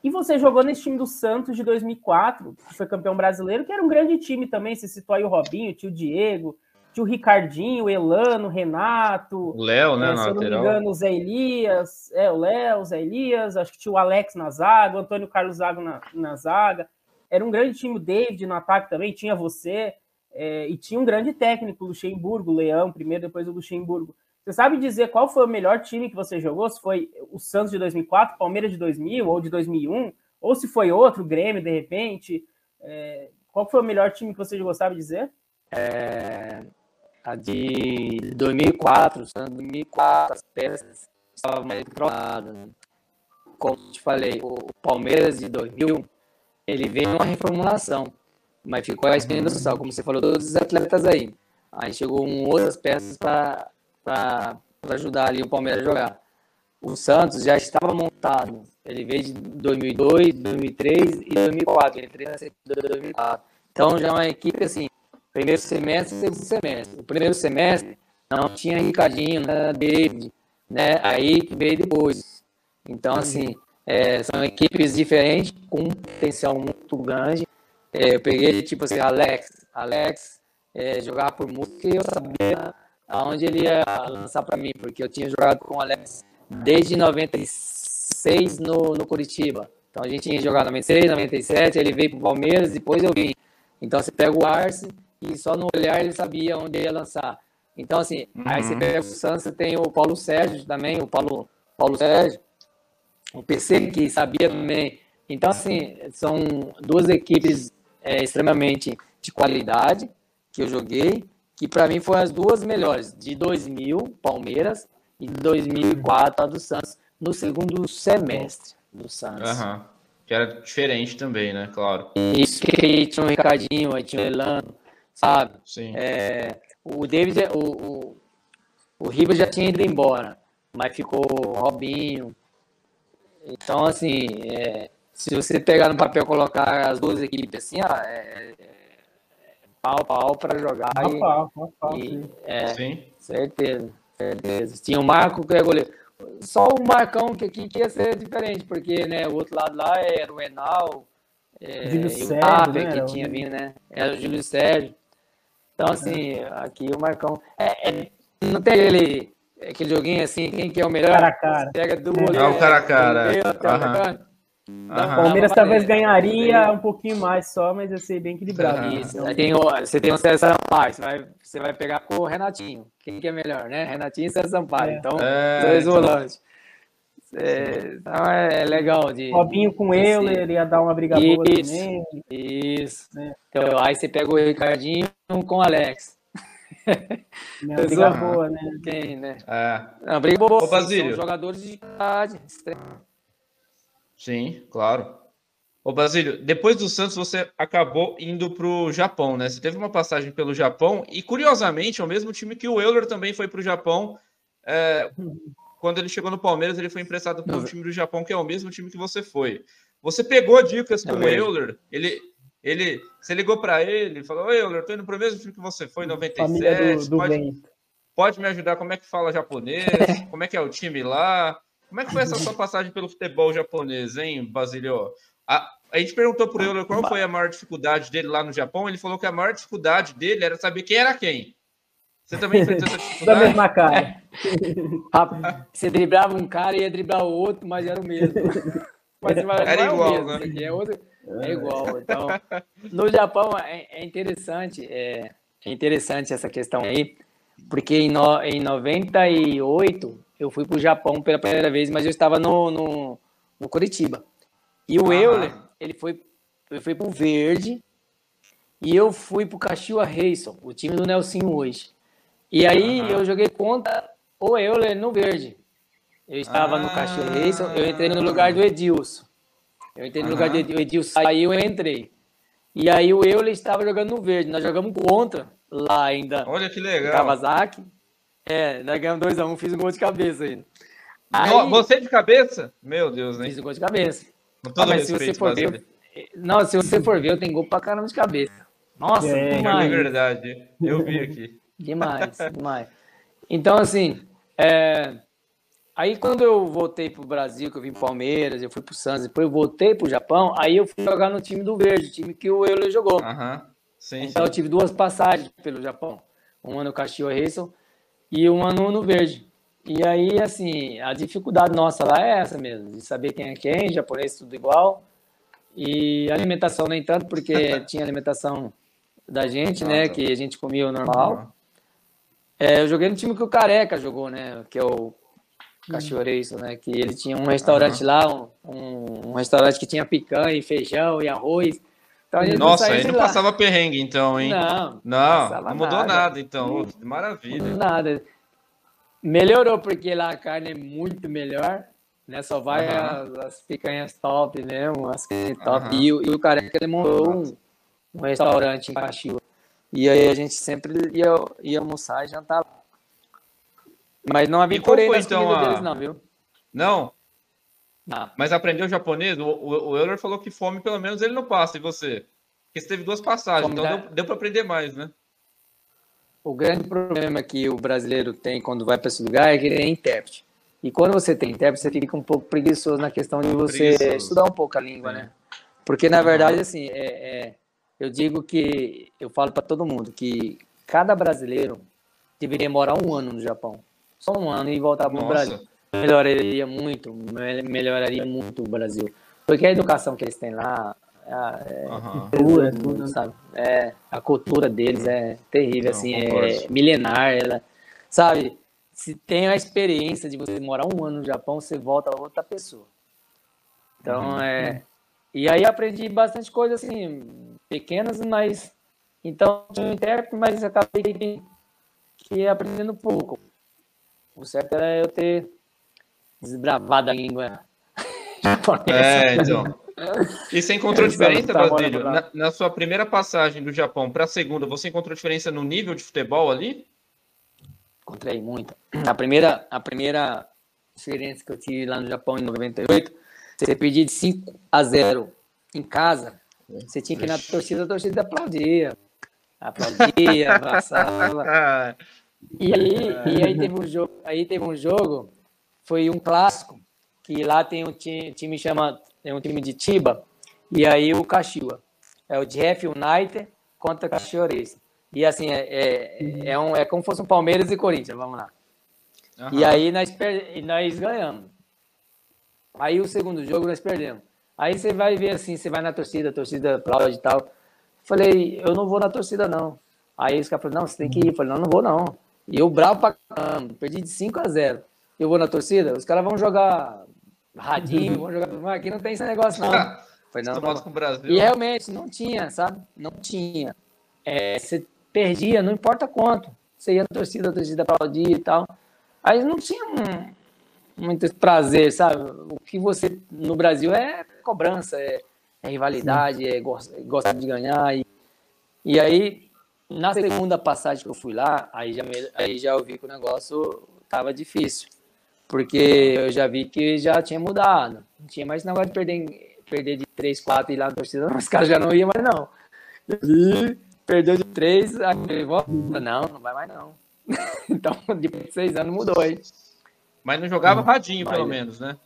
E você jogou nesse time do Santos de 2004, que foi campeão brasileiro, que era um grande time também. Você citou aí o Robinho, o tio Diego, tio Ricardinho, o Elano, o Renato. O Léo, né? É, se eu não me engano, o Zé Elias. É, o Léo, o Zé Elias. Acho que tinha o Alex na zaga, o Antônio Carlos Zago na, na zaga. Era um grande time, o David no ataque também, tinha você. É, e tinha um grande técnico, Luxemburgo, Leão, primeiro, depois o Luxemburgo. Você sabe dizer qual foi o melhor time que você jogou? Se foi o Santos de 2004, Palmeiras de 2000 ou de 2001? Ou se foi outro, Grêmio, de repente? É, qual foi o melhor time que você jogou, sabe dizer? É, a de 2004, Santos 2004, as peças estavam mais controladas. Como te falei, o Palmeiras de 2000, ele veio uma reformulação mas ficou a espinha dorsal, como você falou, todos os atletas aí. Aí chegou um, outras peças para ajudar ali o Palmeiras a jogar. O Santos já estava montado. Ele veio de 2002, 2003 e 2004. Ele treinou em 2004. Então já é uma equipe assim, primeiro semestre segundo semestre. O primeiro semestre não tinha Ricardinho, não era David, né? Aí veio depois. Então, assim, é, são equipes diferentes, com um potencial muito grande, é, eu peguei, tipo assim, Alex. Alex é, jogava por música e eu sabia aonde ele ia lançar para mim, porque eu tinha jogado com o Alex desde 96 no, no Curitiba. Então a gente tinha jogado 96, 97, ele veio pro Palmeiras, depois eu vim. Então você pega o Arce e só no olhar ele sabia onde ia lançar. Então, assim, uhum. aí você pega o Santos, você tem o Paulo Sérgio também, o Paulo, Paulo Sérgio, o PC que sabia também. Então, assim, são duas equipes é, extremamente de qualidade que eu joguei, que para mim foram as duas melhores, de 2000, Palmeiras, e de 2004, a do Santos, no segundo semestre do Santos. Uhum. Que era diferente também, né? Claro. Isso, que tinha o Ricardinho, aí tinha o Elano, sabe? Sim. É, o David, o, o, o Riva já tinha ido embora, mas ficou Robinho. Então, assim, é, se você pegar no papel colocar as duas equipes assim, ó, é, é, pau, pau para jogar. Pau, e, pau, pau, pau, e, sim. É, sim. Certeza, certeza. Tinha o Marco que é goleiro. Só o Marcão que aqui que ia ser diferente, porque né, o outro lado lá era o Enal, é, Júlio Sérgio, né, que tinha vindo, né? Era o Júlio Sérgio. Então, assim, aqui o Marcão. É, é, não tem aquele, aquele joguinho assim, quem que é o melhor? Cara a cara. Pega do é, é o cara a cara. Uhum. O Palmeiras talvez ganharia um pouquinho mais só, mas ia ser bem equilibrado. Isso. Então... Tem, você tem o César Sampaio, você vai, você vai pegar com o Renatinho. Quem que é melhor, né? Renatinho e César Sampaio. É. Então, é, dois então... volantes. É, então é legal de. Robinho com ele, ele ia dar uma briga boa isso, também. Isso. É. Então, aí você pega o Ricardinho com o Alex. Uma briga boa, né? Quem, né? É. Não, briga boa. Ô, São jogadores de idade. Sim, claro. Ô Basílio, depois do Santos você acabou indo para o Japão, né? Você teve uma passagem pelo Japão e, curiosamente, é o mesmo time que o Euler também foi para o Japão. É, quando ele chegou no Palmeiras, ele foi emprestado para um time do Japão, que é o mesmo time que você foi. Você pegou dicas com o Euler? Ele, ele, você ligou para ele, falou: Oi, Euler, estou indo para o mesmo time que você foi em 97. Do, do pode, pode me ajudar? Como é que fala japonês? Como é que é o time lá? Como é que foi essa sua passagem pelo futebol japonês, hein, Basilio? A, a gente perguntou para ele qual foi a maior dificuldade dele lá no Japão. Ele falou que a maior dificuldade dele era saber quem era quem. Você também enfrentou essa dificuldade? da mesma cara. você driblava um cara e ia driblar o outro, mas era o mesmo. Mas, era é igual, mesmo, né? É, outro, é igual. Então, no Japão é, é interessante, é, é, interessante essa questão aí, porque em, no, em 98 eu fui para o Japão pela primeira vez, mas eu estava no, no, no Curitiba. E o Euler, ele foi, ele foi pro Verde e eu fui pro Caxiua Racing, o time do Nelsinho hoje. E aí eu joguei contra o Euler no Verde. Eu estava no Caxiua Racing, eu entrei no lugar do Edilson. Eu entrei no lugar do Edilson, saiu, eu entrei. E aí o Euler estava jogando no Verde. Nós jogamos contra lá ainda. Olha que legal. Kawasaki. É, nós ganhamos 2x1, um, fiz um gol de cabeça ainda. Aí, você de cabeça? Meu Deus, né? Fiz um gol de cabeça. Com todo ah, respeito, se você for ver, não, se você for ver, eu tenho gol pra caramba de cabeça. Nossa, é, demais. É verdade. Eu vi aqui. demais, demais. Então, assim, é... aí quando eu voltei pro Brasil, que eu vim pro Palmeiras, eu fui pro Santos, depois eu voltei pro Japão, aí eu fui jogar no time do Verde, time que o Euler jogou. Uhum. Sim, então sim. eu tive duas passagens pelo Japão. Um ano no Castillo Racing e um ano no Verde. E aí, assim, a dificuldade nossa lá é essa mesmo, de saber quem é quem, japonês tudo igual. E alimentação nem tanto, porque tinha alimentação da gente, né? Que a gente comia o normal. É, eu joguei no time que o Careca jogou, né? Que é o Cachoreiço, né? Que ele tinha um restaurante lá, um, um, restaurante que tinha picanha, e feijão e arroz. Então, Nossa, aí não lá. passava perrengue, então, hein? Não, não, não, não mudou nada, nada então. Maravilha. Não nada. Melhorou, porque lá a carne é muito melhor, né? Só vai uhum. as, as, picanhas top mesmo, as top. Uhum. E, e, o careca ele montou um, um restaurante em Caxias. E aí a gente sempre ia, ia almoçar e jantar lá. Mas não aventurei nas então, a... deles, não, viu? Não? Não. Mas aprendeu japonês? O, o, o Euler falou que fome, pelo menos, ele não passa. E você? Porque você teve duas passagens, fome então da... deu, deu para aprender mais, né? O grande problema que o brasileiro tem quando vai para esse lugar é que ele é intérprete. E quando você tem intérprete, você fica um pouco preguiçoso na questão de você preguiçoso. estudar um pouco a língua, é. né? Porque, na verdade, assim, é, é, eu digo que, eu falo para todo mundo que cada brasileiro deveria morar um ano no Japão. Só um ano e voltar para o Brasil. Melhoraria muito, melhoraria muito o Brasil. Porque a educação que eles têm lá, a, é, uhum. cultura, tudo, sabe? É, a cultura deles é terrível, Não, assim, é milenar, ela, sabe? Se tem a experiência de você morar um ano no Japão, você volta a outra pessoa. Então, uhum. é... E aí aprendi bastante coisa, assim, pequenas, mas... Então, eu intérprete, mas acabei que aprendendo pouco. O certo era eu ter desbravado a língua. É, então... E você encontrou diferença, Basílio? Na, na, sua primeira passagem do Japão para a segunda, você encontrou diferença no nível de futebol ali? Encontrei muita. A primeira, a primeira experiência que eu tive lá no Japão em 98, você pedir de 5 a 0 em casa, você tinha que ir na torcida, a torcida aplaudia. Aplaudia, abraçava. E aí, e aí teve um jogo, aí teve um jogo, foi um clássico, que lá tem um time, time chama tem um time de Tiba, e aí o Caxiua. É o Jeff United contra Racing. E assim, é, é, é, um, é como se fosse um Palmeiras e Corinthians, vamos lá. Uhum. E aí nós, nós ganhamos. Aí o segundo jogo nós perdemos. Aí você vai ver assim, você vai na torcida, a torcida aplaude e tal. Falei, eu não vou na torcida, não. Aí os caras falaram, não, você tem que ir. Eu falei, não, não vou, não. E eu bravo pra caramba, perdi de 5 a 0. Eu vou na torcida, os caras vão jogar radinho, vamos jogar. Aqui não tem esse negócio, não. Foi não, não. Com o Brasil. E realmente não tinha, sabe? Não tinha. É, você perdia, não importa quanto. Você ia na torcida, a torcida aplaudia e tal. Aí não tinha um, muito prazer, sabe? O que você no Brasil é cobrança, é, é rivalidade, é, gosta, gosta de ganhar. E, e aí, na segunda passagem que eu fui lá, aí já, aí já eu vi que o negócio tava difícil. Porque eu já vi que já tinha mudado. Não tinha mais negócio de perder, perder de 3, 4 e ir lá na torcida. Os caras já não iam mais, não. E perdeu de 3, aí eu não, não vai mais não. então, depois de 6 anos mudou aí. Mas não jogava hum, radinho, pelo menos, né?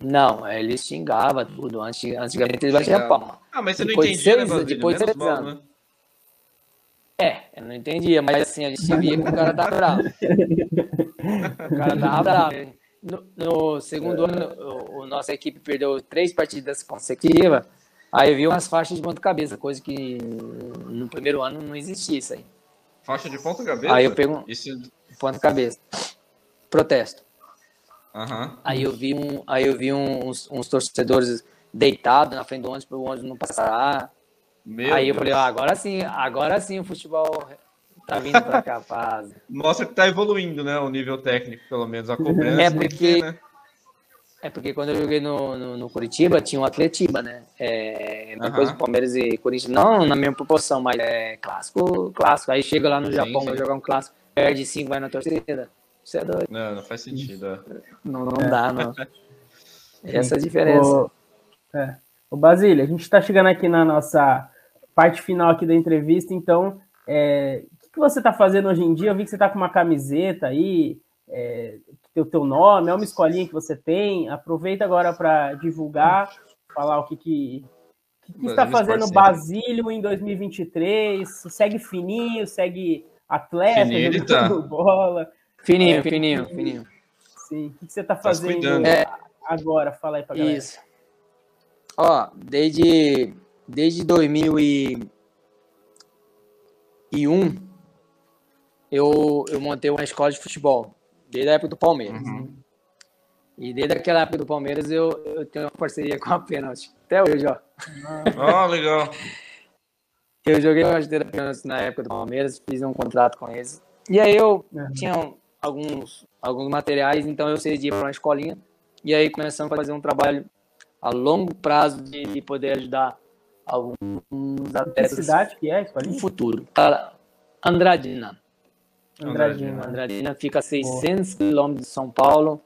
Não, ele xingava tudo. Antigamente ele batia palma. Ah, mas você depois não entendia, seis, né, Depois de seis anos. Né? É, eu não entendia, mas assim, a gente via que o cara tava bravo. o cara tava bravo. No, no segundo ano, o, o, nossa equipe perdeu três partidas consecutivas. Aí eu vi umas faixas de ponta-cabeça, coisa que no primeiro ano não existia isso aí. Faixa de ponta-cabeça? Aí eu pego isso... ponta-cabeça. Protesto. Uhum. Aí eu vi, um, aí eu vi uns, uns torcedores deitados na frente do ônibus para o ônibus não passar. Meu aí Deus. eu falei, ah, agora sim, agora sim o futebol tá vindo para cá, paz. Mostra que tá evoluindo, né, o nível técnico, pelo menos a cobrança. É porque, né? é porque quando eu joguei no, no, no Curitiba, tinha um Atletiba, né? É, depois uhum. Palmeiras e Corinthians, não na mesma proporção, mas é clássico, clássico. Aí chega lá no sim, Japão, sim. vai jogar um clássico, perde cinco, vai na torcida. Você é doido. Não, não faz sentido. É. Não, não é. dá, não. Essa é a diferença. O, é. o Basílio, a gente está chegando aqui na nossa parte final aqui da entrevista, então, é, o que você está fazendo hoje em dia? Eu vi que você está com uma camiseta aí, é, tem o teu nome, é uma escolinha que você tem. Aproveita agora para divulgar, falar o que, que, que, que está fazendo Basílio em 2023. Segue fininho, segue atleta, fininho, jogando tá. bola. Fininho, é, fininho, fininho. Sim. O que você está tá fazendo é, agora? Fala aí para galera. Isso. Ó, desde, desde 2001, eu, eu montei uma escola de futebol, desde a época do Palmeiras. Uhum. E desde aquela época do Palmeiras eu, eu tenho uma parceria com a Pênalti. Até hoje, ó. Ah, oh, legal. Eu joguei a Pênalti na época do Palmeiras, fiz um contrato com eles. E aí eu uhum. tinha alguns, alguns materiais, então eu cedia para uma escolinha. E aí começamos a fazer um trabalho a longo prazo de, de poder ajudar alguns atletas. Que cidade que é a escolinha? No futuro. Andradina. Andradina. Andradina fica a 600 quilômetros de São Paulo,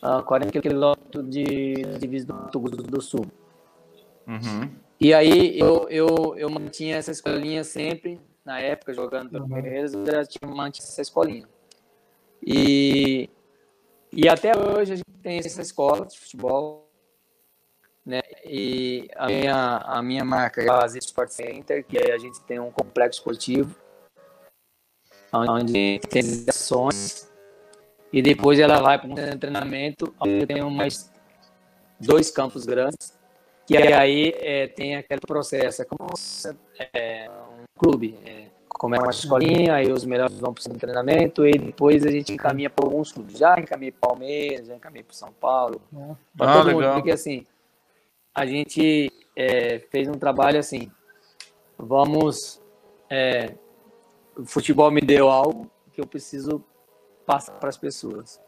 a 40 quilômetros de divisa do Mato Grosso do Sul. Uhum. E aí eu, eu, eu mantinha essa escolinha sempre, na época, jogando pelo Palmeiras, eu já tinha mantido essa escolinha. E, e até hoje a gente tem essa escola de futebol, né? E a minha, a minha marca é a Zip Sport Center, que a gente tem um complexo esportivo, onde tem ações, e depois ela vai para um treinamento, onde tenho mais dois campos grandes, que aí é, tem aquele processo, é como é, um clube, é, como é uma escolinha, aí os melhores vão para o treinamento e depois a gente encaminha para alguns clubes. Já encaminhei para Palmeiras, já encaminhei para São Paulo, é. para ah, todo legal. mundo, porque assim, a gente é, fez um trabalho assim, vamos, é, o futebol me deu algo que eu preciso passar para as pessoas,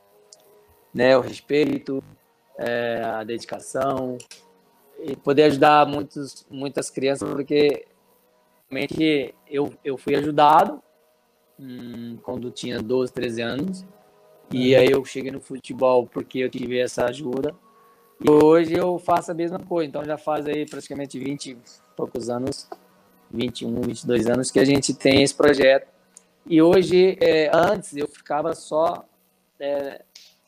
né, o respeito, é, a dedicação e poder ajudar muitos, muitas crianças, porque realmente eu, eu fui ajudado hum, quando tinha 12, 13 anos. E uhum. aí eu cheguei no futebol porque eu tive essa ajuda. E hoje eu faço a mesma coisa. Então já faz aí praticamente 20 e poucos anos, 21, 22 anos que a gente tem esse projeto. E hoje, é, antes eu ficava só é,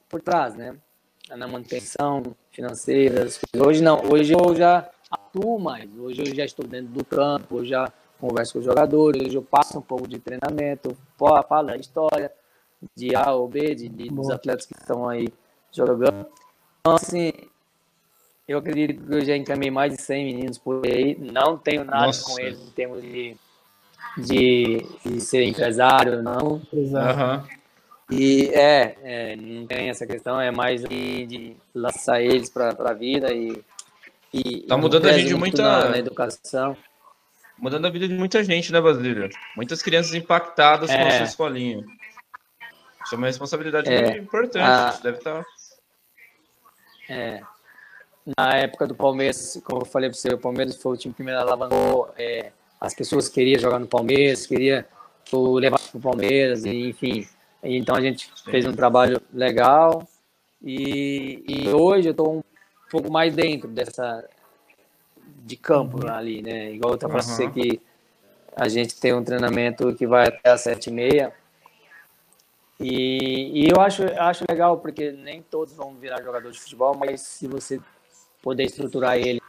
por trás, né? Na manutenção financeira. Hoje não, hoje eu já atuo mais. Hoje eu já estou dentro do campo, eu já converso com os jogadores, eu passo um pouco de treinamento, falo a história de A ou B, de, de dos atletas que estão aí jogando. Então, assim, eu acredito que eu já encaminhei mais de 100 meninos por aí. Não tenho nada Nossa. com eles em termos de, de, de ser empresário, não. Uhum. E é, é, não tem essa questão, é mais de, de lançar eles para a vida e, e. Tá mudando a gente muita. Na, na educação mudando a vida de muita gente, né, Basílio? Muitas crianças impactadas é. com a sua escolinha. Isso é uma responsabilidade é. muito importante. A... Deve estar. Tá é. Na época do Palmeiras, como eu falei para você, o Palmeiras foi o time que me alavancou. É, as pessoas queriam jogar no Palmeiras, queriam levar para o Palmeiras, enfim. Então a gente fez um trabalho legal. E, e hoje eu estou um pouco mais dentro dessa de campo uhum. ali, né? Igual eu estava uhum. você que a gente tem um treinamento que vai até às sete e meia. E, e eu acho, acho legal, porque nem todos vão virar jogador de futebol, mas se você poder estruturar ele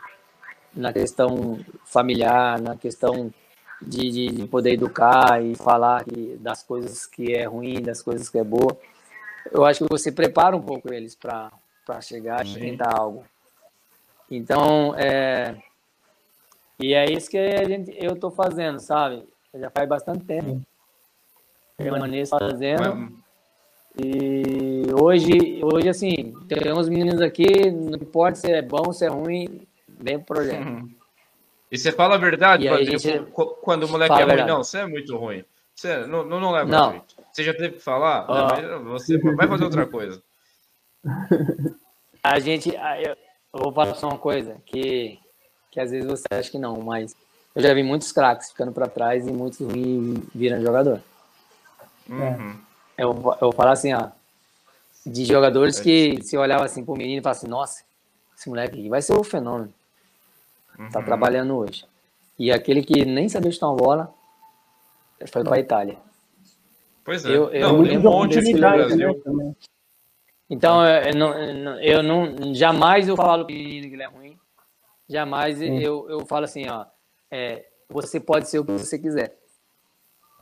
na questão familiar, na questão de, de, de poder educar e falar das coisas que é ruim, das coisas que é boa, eu acho que você prepara um pouco eles para chegar e tentar algo. Então, é, e é isso que a gente, eu estou fazendo, sabe? Já faz bastante tempo. Permaneço fazendo. E hoje, hoje, assim, tem uns meninos aqui, não importa se é bom, se é ruim, vem pro projeto. Uhum. E você fala a verdade, gente... quando o moleque é ruim, não, você é muito ruim. Você não, não, não leva não. jeito. Você já teve que falar? Oh. Não, você vai fazer outra coisa. A gente, eu vou falar só uma coisa, que, que às vezes você acha que não, mas eu já vi muitos craques ficando para trás e muitos ruins virando jogador. Uhum. Eu, eu falar assim, ó, de jogadores que se olhava assim pro menino e falava assim, nossa, esse moleque vai ser o fenômeno. Tá uhum. Trabalhando hoje. E aquele que nem sabia chutar uma bola, foi para a Itália. Pois é. Eu, eu não, tem um monte de Brasil. Também. Então, eu não, eu não, jamais eu falo que ele é ruim. Jamais eu, eu falo assim, ó, é, você pode ser o que você quiser.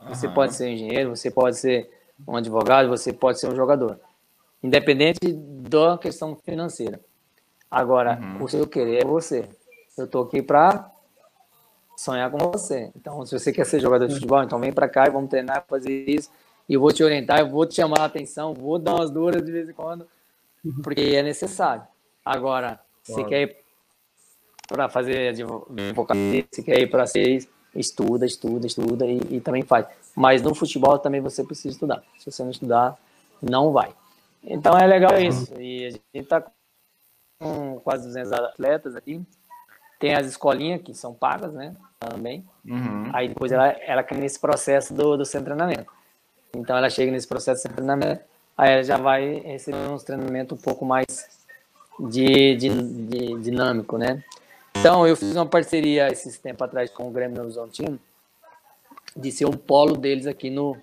Você uhum. pode ser engenheiro, você pode ser um advogado, você pode ser um jogador. Independente da questão financeira. Agora, uhum. o seu querer é você. Eu tô aqui para sonhar com você. Então, se você quer ser jogador de futebol, então vem para cá e vamos treinar, fazer isso. E eu vou te orientar, eu vou te chamar a atenção, vou dar umas duras de vez em quando, porque é necessário. Agora, você quer ir para fazer advocacia, você quer ir para ser estuda, estuda, estuda e, e, também faz. Mas no futebol também você precisa estudar. Se você não estudar, não vai. Então é legal isso. E a gente está com quase 200 atletas aqui. Tem as escolinhas que são pagas, né? Também. Uhum. Aí depois ela, ela cai nesse processo do, do seu treinamento. Então ela chega nesse processo de treinamento, aí ela já vai receber uns treinamentos um pouco mais de, de, de dinâmico, né? Então eu fiz uma parceria esses tempo atrás com o Grêmio Horizontino de ser um polo deles aqui no,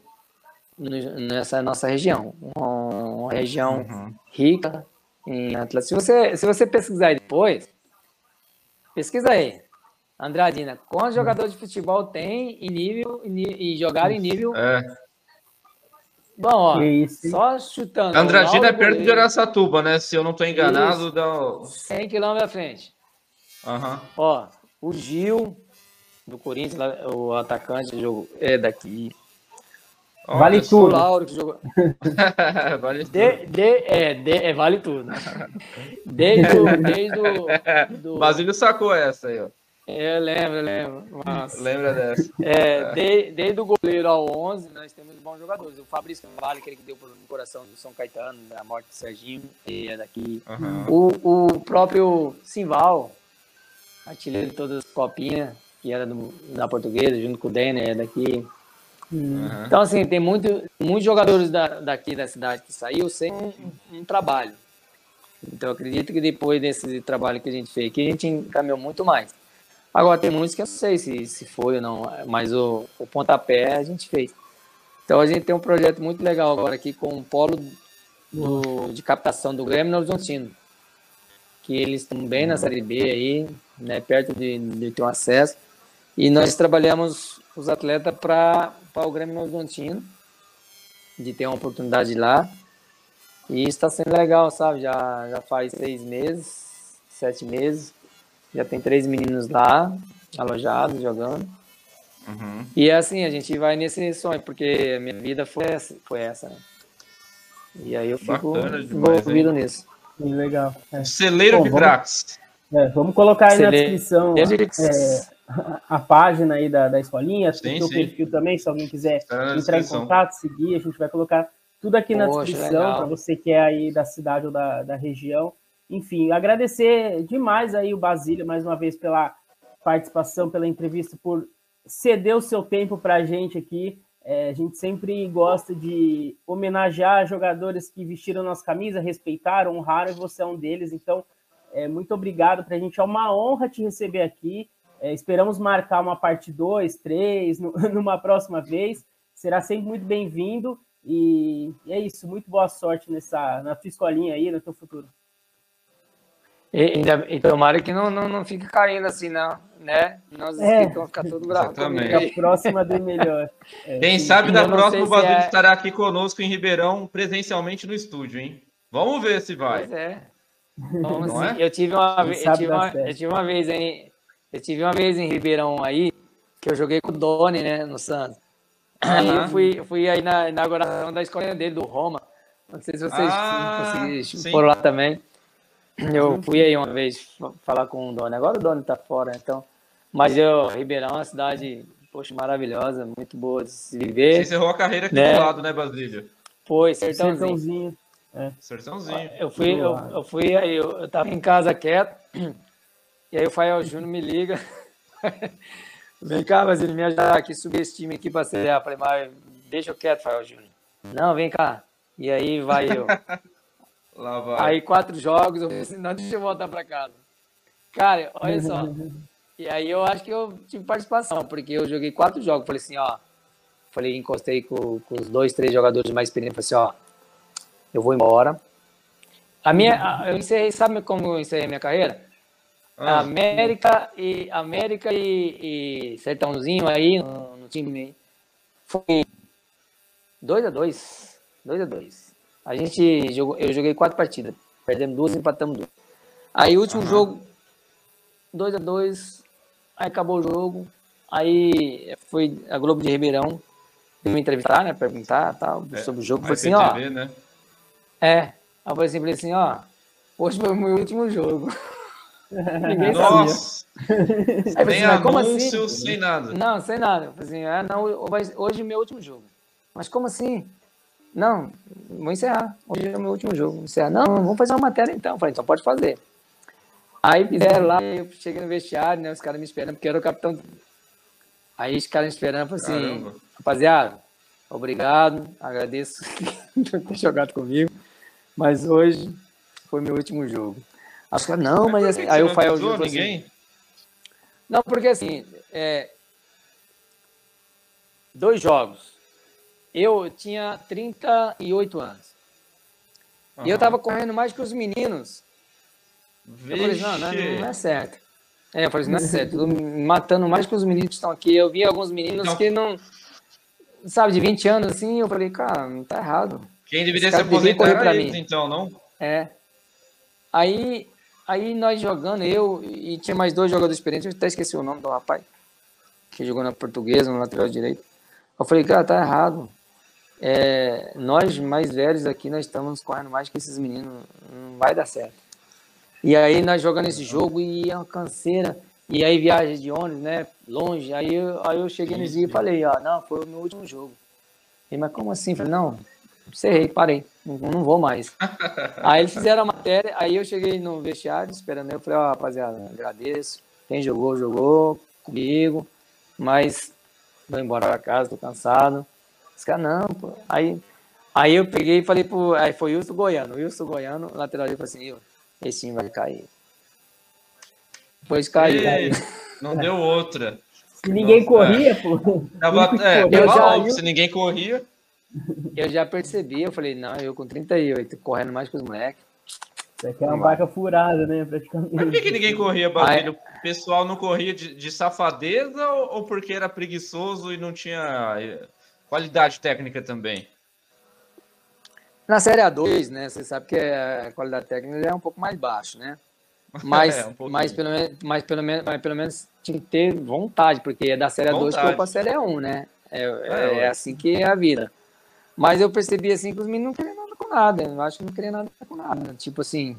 no nessa nossa região, uma, região uhum. rica em atletas. Se você se você pesquisar aí depois, pesquisa aí. Andradina, quantos jogadores de futebol tem em nível e jogar em nível é. Bom, ó, só chutando. Andradina é perto de Araçatuba, né? Se eu não estou enganado, dá... 100 quilômetros à frente. Uhum. Ó, o Gil, do Corinthians, o atacante, jogo é daqui. vale tudo. Lauro, que jogou... vale tudo. De, de, é, de, é, vale tudo. Desde o... Desde o do... Basílio sacou essa aí, ó. Eu lembro, eu lembro. Mas, Lembra dessa? É, de, desde o goleiro ao 11, nós temos bons jogadores. O Fabrício Vale, aquele que deu no coração do São Caetano, da morte do Serginho, ele é daqui. Uhum. O, o próprio Simval, artilheiro de todas as copinhas, que era do, da portuguesa, junto com o Denner, é daqui. Uhum. Então, assim, tem muito, muitos jogadores da, daqui da cidade que saiu sem um, um trabalho. Então, acredito que depois desse trabalho que a gente fez aqui, a gente encaminhou muito mais. Agora, tem muitos que eu não sei se, se foi ou não, mas o, o pontapé a gente fez. Então, a gente tem um projeto muito legal agora aqui com o polo do, de captação do Grêmio no Horizontino, que eles estão bem na Série B aí, né, perto de, de ter um acesso. E nós trabalhamos os atletas para o Grêmio Horizontino, de ter uma oportunidade lá. E está sendo legal, sabe? Já, já faz seis meses, sete meses. Já tem três meninos lá, alojados, jogando. Uhum. E é assim, a gente vai nesse sonho, porque a minha vida foi essa, foi essa né? E aí eu fico demais, envolvido hein? nisso. Legal. É. Celeiro Bom, de vamos, é, vamos colocar aí Celeiro. na descrição é, a página aí da, da escolinha, tem o perfil também, se alguém quiser entrar em contato, seguir, a gente vai colocar tudo aqui na Poxa, descrição para você que é aí da cidade ou da, da região Enfim, agradecer demais aí o Basílio mais uma vez pela participação, pela entrevista, por ceder o seu tempo para a gente aqui. É, a gente sempre gosta de homenagear jogadores que vestiram nossa camisa, respeitaram, honraram, e você é um deles. Então, é, muito obrigado para a gente. É uma honra te receber aqui. É, esperamos marcar uma parte 2, 3, numa próxima vez. Será sempre muito bem-vindo. E, e, é isso. Muito boa sorte nessa, na tua escolinha aí, no teu futuro. E, e tomara que não, não, não fique caindo assim, não, né? Nós é. vão ficar tudo bravos. A próxima do melhor. É, Quem sim. sabe da próxima o Basílio é... estará aqui conosco em Ribeirão, presencialmente no estúdio, hein? Vamos ver se vai. Pois é. Vamos, é? Eu tive uma vez, eu tive uma, eu tive uma vez em, eu tive uma vez em Ribeirão aí que eu joguei com o Doni, né, no Santos. Aí eu fui, eu fui aí na inauguração da escola dele do Roma. Não sei se vocês ah, conseguiram por lá também. Eu fui aí uma vez falar com o Doni. Agora o Doni tá fora, então. Mas eu, Ribeirão é uma cidade, poxa, maravilhosa, muito boa de se viver. Você encerrou a carreira aqui né? do lado, né, Basílio? Foi, sertãozinho. sertãozinho. É. Sertãozinho. Eu fui, eu, eu, fui aí, eu, eu tava em casa quieto, e aí o Fael Júnior me liga. Vem cá, Basílio, me ajudar aqui, subir esse time aqui pra acelerar. Falei, mas deixa eu quieto, Fael Júnior. Não, vem cá. E aí vai eu. Lá vai. Aí quatro jogos, eu falei assim, não, deixa eu voltar para casa. Cara, olha só. E aí eu acho que eu tive participação, porque eu joguei quatro jogos. Falei assim, ó. Falei, encostei com, com os dois, três jogadores mais experientes. Falei assim, ó. Eu vou embora. A minha, eu encerrei, sabe como eu encerrei a minha carreira? Ah. América e América e, e Sertãozinho aí no, no time foi 2 a 2 2 a 2 a gente jogou, eu joguei quatro partidas. Perdemos duas, empatamos duas. Aí, último uhum. jogo, 2 a 2 Aí acabou o jogo. Aí foi a Globo de Ribeirão me entrevistar, né? Perguntar tal, é, sobre o jogo. Foi assim, ó. Né? É. Eu falei assim, falei assim, ó. Hoje foi o meu último jogo. Ninguém Nossa. sabia. Aí, Nem assim, como assim? sem nada. Não, sem nada. Assim, ah, não, hoje é meu último jogo. Mas como assim? Não, vou encerrar. Hoje é o meu último jogo. Vou encerrar. Não, vamos fazer uma matéria então. Eu falei, então pode fazer. Aí fizeram lá, eu cheguei no vestiário, né? Os caras me esperando, porque eu era o capitão. Aí os caras me esperando, falei assim, Caramba. rapaziada, obrigado, agradeço por ter jogado comigo, mas hoje foi meu último jogo. Acho que não, mas, assim, aí o Fael falou ninguém? Assim, não, porque assim, é, dois jogos eu tinha 38 anos. Uhum. E eu tava correndo mais que os meninos. Vixe. Eu falei, não, não, é, não é certo. É, eu falei, não é certo. Tô matando mais que os meninos que estão aqui. Eu vi alguns meninos não. que não. Sabe, de 20 anos assim, eu falei, cara, não tá errado. Quem deveria se aposentar era eles, mim. então, não? É. Aí, aí nós jogando, eu e tinha mais dois jogadores experientes, eu até esqueci o nome do rapaz, que jogou na portuguesa, no lateral direito. Eu falei, cara, tá errado é, nós mais velhos aqui, nós estamos correndo mais que esses meninos, não vai dar certo. E aí nós jogando esse jogo e é uma canseira, e aí viagem de ônibus, né, longe, aí eu, aí eu cheguei nesse dia e falei, ó, não, foi o meu último jogo. E, mas como assim? Falei, não, encerrei, parei, não, não vou mais. aí eles fizeram a matéria, aí eu cheguei no vestiário esperando, eu falei, ó, rapaziada, agradeço, quem jogou, jogou comigo, mas vou embora para casa, tô cansado. Os caras, não, pô. Aí, aí eu peguei e falei pro. Aí foi o Wilson Goiano. O Wilson Goiano, lateral, ele falou assim: esse time vai cair. Depois caiu. Ei, não deu outra. Se ninguém Nossa, corria, é. pô. Tava, é, eu já, óbvio, se ninguém corria. Eu já percebi, eu falei, não, eu com 38, correndo mais que os moleques. Isso aqui é uma vaca furada, né? Praticamente. Mas por que, que ninguém corria, Basílio? O pessoal não corria de, de safadeza ou, ou, porque era preguiçoso e não tinha Qualidade técnica também. Na Série A2, né? Você sabe que a qualidade técnica é um pouco mais baixo, né? Mas, é, um mas, pelo, menos, mas, pelo, menos, mas pelo menos tinha que ter vontade, porque é da Série A2 que eu para a Série A1, né? É, é, é, assim que é a vida. Mas eu percebi assim que os meninos não queriam nada com nada. Eu acho que não queriam nada com nada. Tipo assim.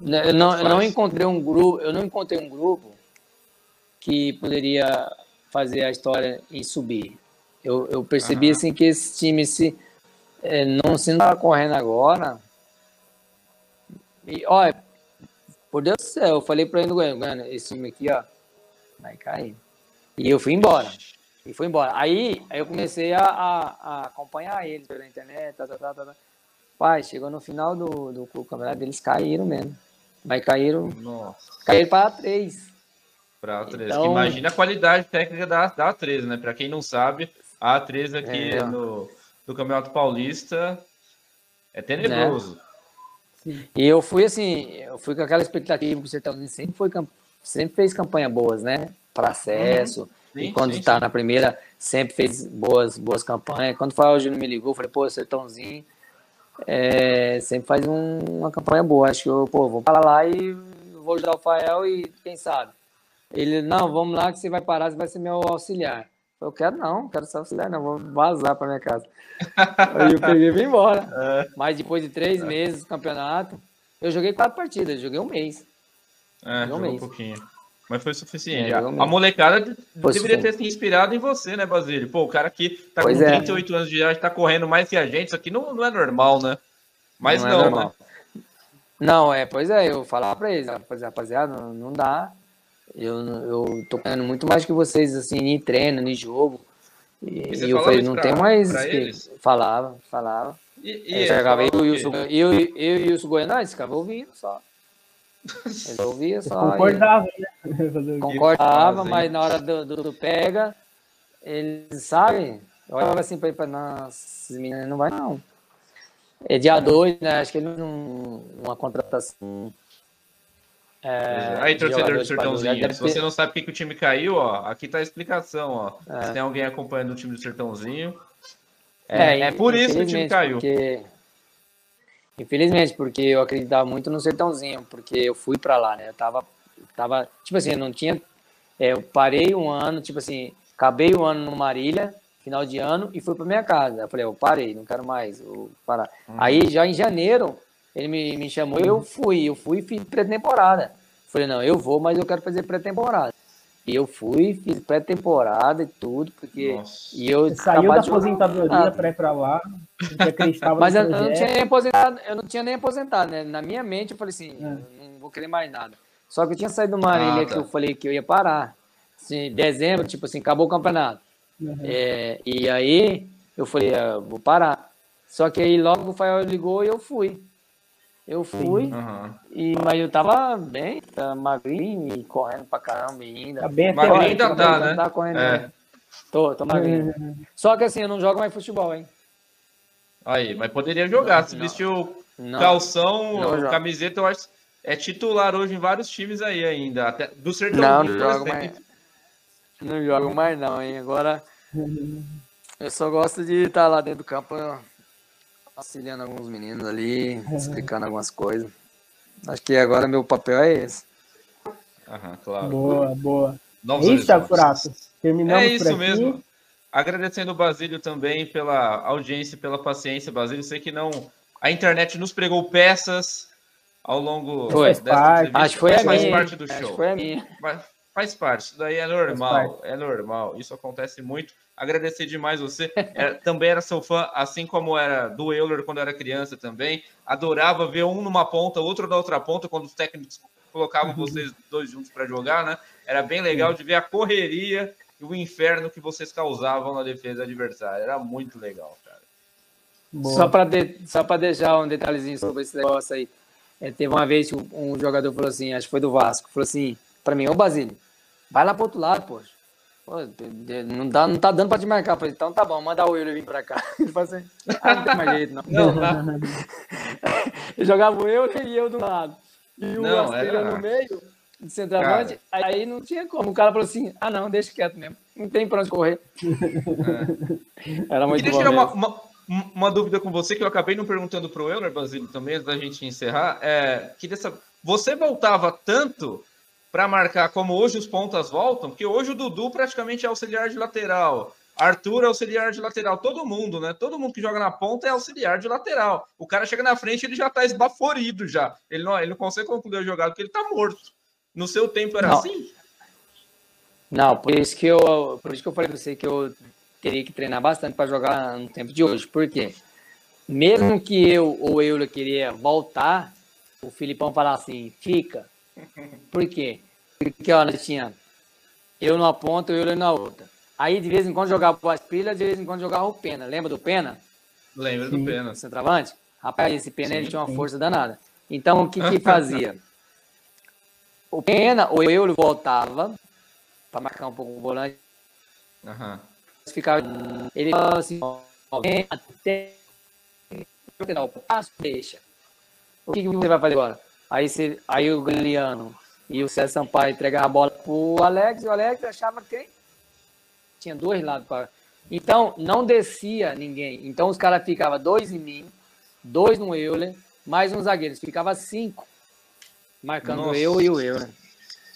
Né, eu não, eu não encontrei um grupo, eu não encontrei um grupo que poderia fazer a história e subir. Eu, eu percebi uhum. assim que esse time se é, não se não tá correndo agora, E, olha, por Deus do céu, eu falei pra ele no Goiânia, esse time aqui, ó, vai cair. E eu fui embora. E fui embora. Aí, aí eu comecei a, a, a acompanhar eles pela internet, tá, tá, tá, tá. Pai, chegou no final do, do, do campeonato, eles caíram mesmo. Mas caíram. Nossa. Caíram para A3. Para A3. Então... Imagina a qualidade técnica da, da A3, né? Para quem não sabe, a A3 aqui é. no, no Campeonato Paulista é tenebroso. Né? E eu fui assim, eu fui com aquela expectativa que o Sertãozinho sempre, foi, sempre fez campanha boas, né? Para acesso. Uhum. Sim, e quando está na primeira, sempre fez boas, boas campanhas. Quando foi hoje não me ligou, eu falei, pô, Sertãozinho é, sempre faz um, uma campanha boa. Acho que eu, pô, vou para lá e vou ajudar o Fael e quem sabe. Ele, não, vamos lá que você vai parar, você vai ser meu auxiliar. Eu quero não, quero ser auxiliar, não, vou vazar para minha casa. Aí eu peguei e vim embora. É. Mas depois de três meses do campeonato, eu joguei quatro partidas, joguei um mês. É, joguei um, mês. um pouquinho. Mas foi suficiente. É, a, molecada foi deveria ter se inspirado em você, né, Basílio? Pô, o cara aqui tá pois com é. 38 anos de idade, tá correndo mais que a gente. Isso aqui não, não é normal, né? Mas não, é não é né? Não, é, pois é, eu falava pra eles, rapaziada, não, não dá. Eu, eu tô ganhando muito mais que vocês, assim, em treino, em jogo. E, e eu falei, não pra, tem mais. Falava, falava. E, e eu jogava eu, eu, eu, eu, eu e o Goianais, ficava ouvindo só. Ele ouvia só. Concordava, né? Concordava, mas na hora do, do, do pega, eles sabem. Eu olhava assim pra ele, nossa, esses meninos não vai não. É dia 2, né? Acho que ele não. Uma contratação. É, Aí, torcedor do Sertãozinho, se você não sabe por que o time caiu, ó, aqui tá a explicação, ó. É. Se tem alguém acompanhando o time do Sertãozinho. É, é, é por isso que o time caiu. Porque Infelizmente, porque eu acreditava muito no Sertãozinho, porque eu fui para lá, né? Eu tava, tava, tipo assim, eu não tinha. É, eu parei um ano, tipo assim, acabei o ano no Marília, final de ano, e fui para minha casa. Eu falei, eu parei, não quero mais, vou parar. Uhum. Aí já em janeiro, ele me, me chamou, eu fui, eu fui e fiz pré-temporada. Falei, não, eu vou, mas eu quero fazer pré-temporada. E eu fui, fiz pré-temporada e tudo, porque. Nossa. E eu Você saiu da aposentadoria para ir para lá. Mas eu, eu, não tinha nem aposentado, eu não tinha nem aposentado, né? Na minha mente eu falei assim, é. não vou querer mais nada. Só que eu tinha saído do Marília ah, tá. que eu falei que eu ia parar. Assim, dezembro, tipo assim, acabou o campeonato. Uhum. É, e aí eu falei, ah, vou parar. Só que aí logo o Fael ligou e eu fui. Eu fui, uhum. e, mas eu tava bem, tá magrinho e correndo pra caramba ainda. Tá bem magrinho ainda tá, né? Tá correndo, é. Né? Tô, tô magrinho. Uhum. Só que assim, eu não jogo mais futebol, hein? Aí, mas poderia jogar. Se vestiu calção, não camiseta, eu acho é titular hoje em vários times aí ainda. Até do Sertão. Não, não jogo mais. Não jogo mais não, hein? Agora eu só gosto de estar lá dentro do campo auxiliando alguns meninos ali, uhum. explicando algumas coisas. Acho que agora meu papel é esse. Aham, claro. Boa, boa. Novos é isso, Thiago Furato. Terminamos é isso mesmo. Agradecendo o Basílio também pela audiência, pela paciência, Basílio. Sei que não. A internet nos pregou peças ao longo foi, desta parte. Acho que foi a faz minha. parte do show. foi a minha. Mas faz parte, isso daí é normal, é normal. Isso acontece muito agradecer demais você. É, também era seu fã, assim como era do Euler quando era criança também. Adorava ver um numa ponta, outro na outra ponta, quando os técnicos colocavam uhum. vocês dois juntos para jogar, né? Era bem legal de ver a correria e o inferno que vocês causavam na defesa adversária. Era muito legal, cara. Boa. Só para de, só deixar um detalhezinho sobre esse negócio aí. É, teve uma vez que um jogador falou assim, acho que foi do Vasco, falou assim, para mim, ô Basílio, vai lá pro outro lado, poxa. Pô, não, dá, não tá dando pra te marcar. Falei, então tá bom, manda o Euler vir pra cá. Ele falou assim, ah, não tem mais jeito, não. não, não. eu jogava o Euler e eu do lado. E o não, era... no meio, de centroavante, cara. aí não tinha como. O cara falou assim, ah não, deixa quieto mesmo. Não tem pra onde correr. É. Era muito eu queria tirar uma, uma, uma, dúvida com você, que eu acabei não perguntando pro Euler, Basílio, também, antes da gente encerrar. É, queria saber, você voltava tanto para marcar como hoje os pontas voltam, porque hoje o Dudu praticamente é auxiliar de lateral. Arthur é auxiliar de lateral, todo mundo, né? Todo mundo que joga na ponta é auxiliar de lateral. O cara chega na frente, ele já tá esbaforido já. Ele não, ele não consegue concluir a jogada porque ele tá morto. No seu tempo era não. assim? Não, por isso que eu, por isso que eu falei pra você que eu teria que treinar bastante para jogar no tempo de hoje. Por quê? Mesmo que eu ou eu queria voltar, o Filipão falar assim, fica. Por quê? Porque, ó, nós tinha eu numa ponta, eu na outra. Aí, de vez em quando, jogava o Asprilha, de vez em quando, jogava o Pena. Lembra do Pena? Lembra do Pena. Centroavante? Rapaz, esse Pena, sim, ele tinha uma força danada. Então, o que que fazia? o Pena, o Euro voltava para marcar um pouco o volante. Uhum. Ficava, ele falava assim, até o passo, deixa. O que, que você vai fazer agora? Aí, você, aí o Galeano e o César Sampaio entregavam a bola pro Alex, e o Alex achava que tinha dois lados para. Então, não descia ninguém. Então, os caras ficavam dois em mim, dois no Euler, mais um zagueiro. Ficava cinco, marcando Nossa. eu e o Euler.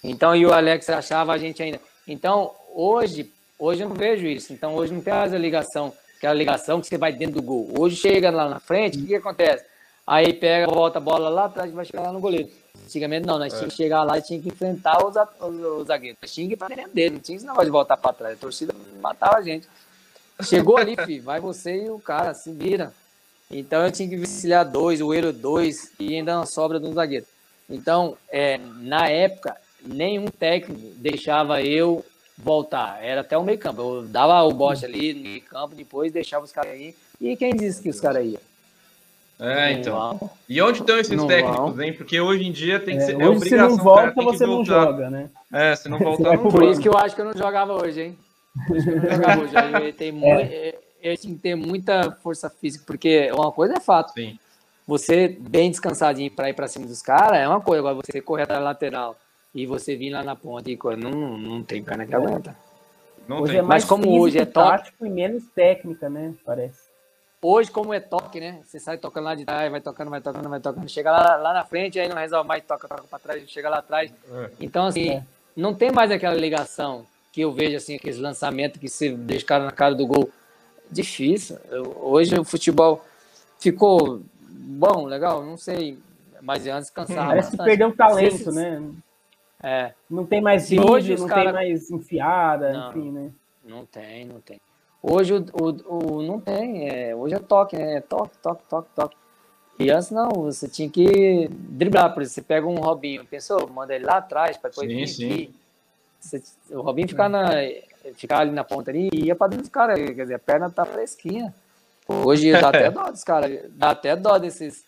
Então, e o Alex achava a gente ainda. Então, hoje, hoje eu não vejo isso. Então, hoje não tem mais a ligação, aquela ligação que você vai dentro do gol. Hoje chega lá na frente, o que, que acontece? Aí pega, volta a bola lá atrás e vai chegar lá no goleiro. Antigamente não, nós é. tínhamos que chegar lá e tinha que enfrentar os, os, os zagueiros. Nós tínhamos que ir pra dentro não tinha esse negócio de voltar para trás. A torcida matava a gente. Chegou ali, filho, vai você e o cara, se vira. Então eu tinha que vicilhar dois, o Euro dois e ainda uma sobra de um zagueiro. Então, é, na época, nenhum técnico deixava eu voltar. Era até o meio campo. Eu dava o bote ali no meio campo, depois deixava os caras aí. E quem disse que os caras iam? É, então. E onde estão esses não técnicos, hein? Porque hoje em dia tem que é, ser. É, hoje, se não volta, você não joga, né? É, se não voltar, não Por isso que eu acho que eu não jogava hoje, hein? Por isso que eu não jogava hoje. Eu, tem é. que ter muita força física, porque uma coisa é fato. Sim. Você bem descansadinho para ir para cima dos caras é uma coisa. Agora você correr até a lateral e você vir lá na ponta e coisa, não, não tem perna que aguenta. Não hoje tem. É mais Mas como hoje é tático e menos técnica, né? Parece. Hoje, como é toque, né? Você sai tocando lá de trás, vai tocando, vai tocando, vai tocando. Chega lá, lá na frente, aí não resolve mais, toca, toca pra trás, chega lá atrás. É. Então, assim, é. não tem mais aquela ligação que eu vejo, assim, aqueles lançamentos que você deixa o cara na cara do gol. Difícil. Eu, hoje o futebol ficou bom, legal, não sei. Mas antes cansava. Parece bastante. que perdeu o talento, se, né? É. Não tem mais vídeo, hoje não cara... tem mais enfiada, não, enfim, né? Não tem, não tem. Hoje o, o, o não tem, é, hoje é toque, né? É toque, toque, toque, toque. E antes não, você tinha que driblar, por exemplo, você pega um Robinho, pensou, manda ele lá atrás para depois sim, vir sim. aqui. Você, o Robinho ficar, na, ficar ali na ponta ali e ia para dentro dos caras, quer dizer, a perna tá fresquinha. Hoje dá até dó dos caras, dá até dó desses,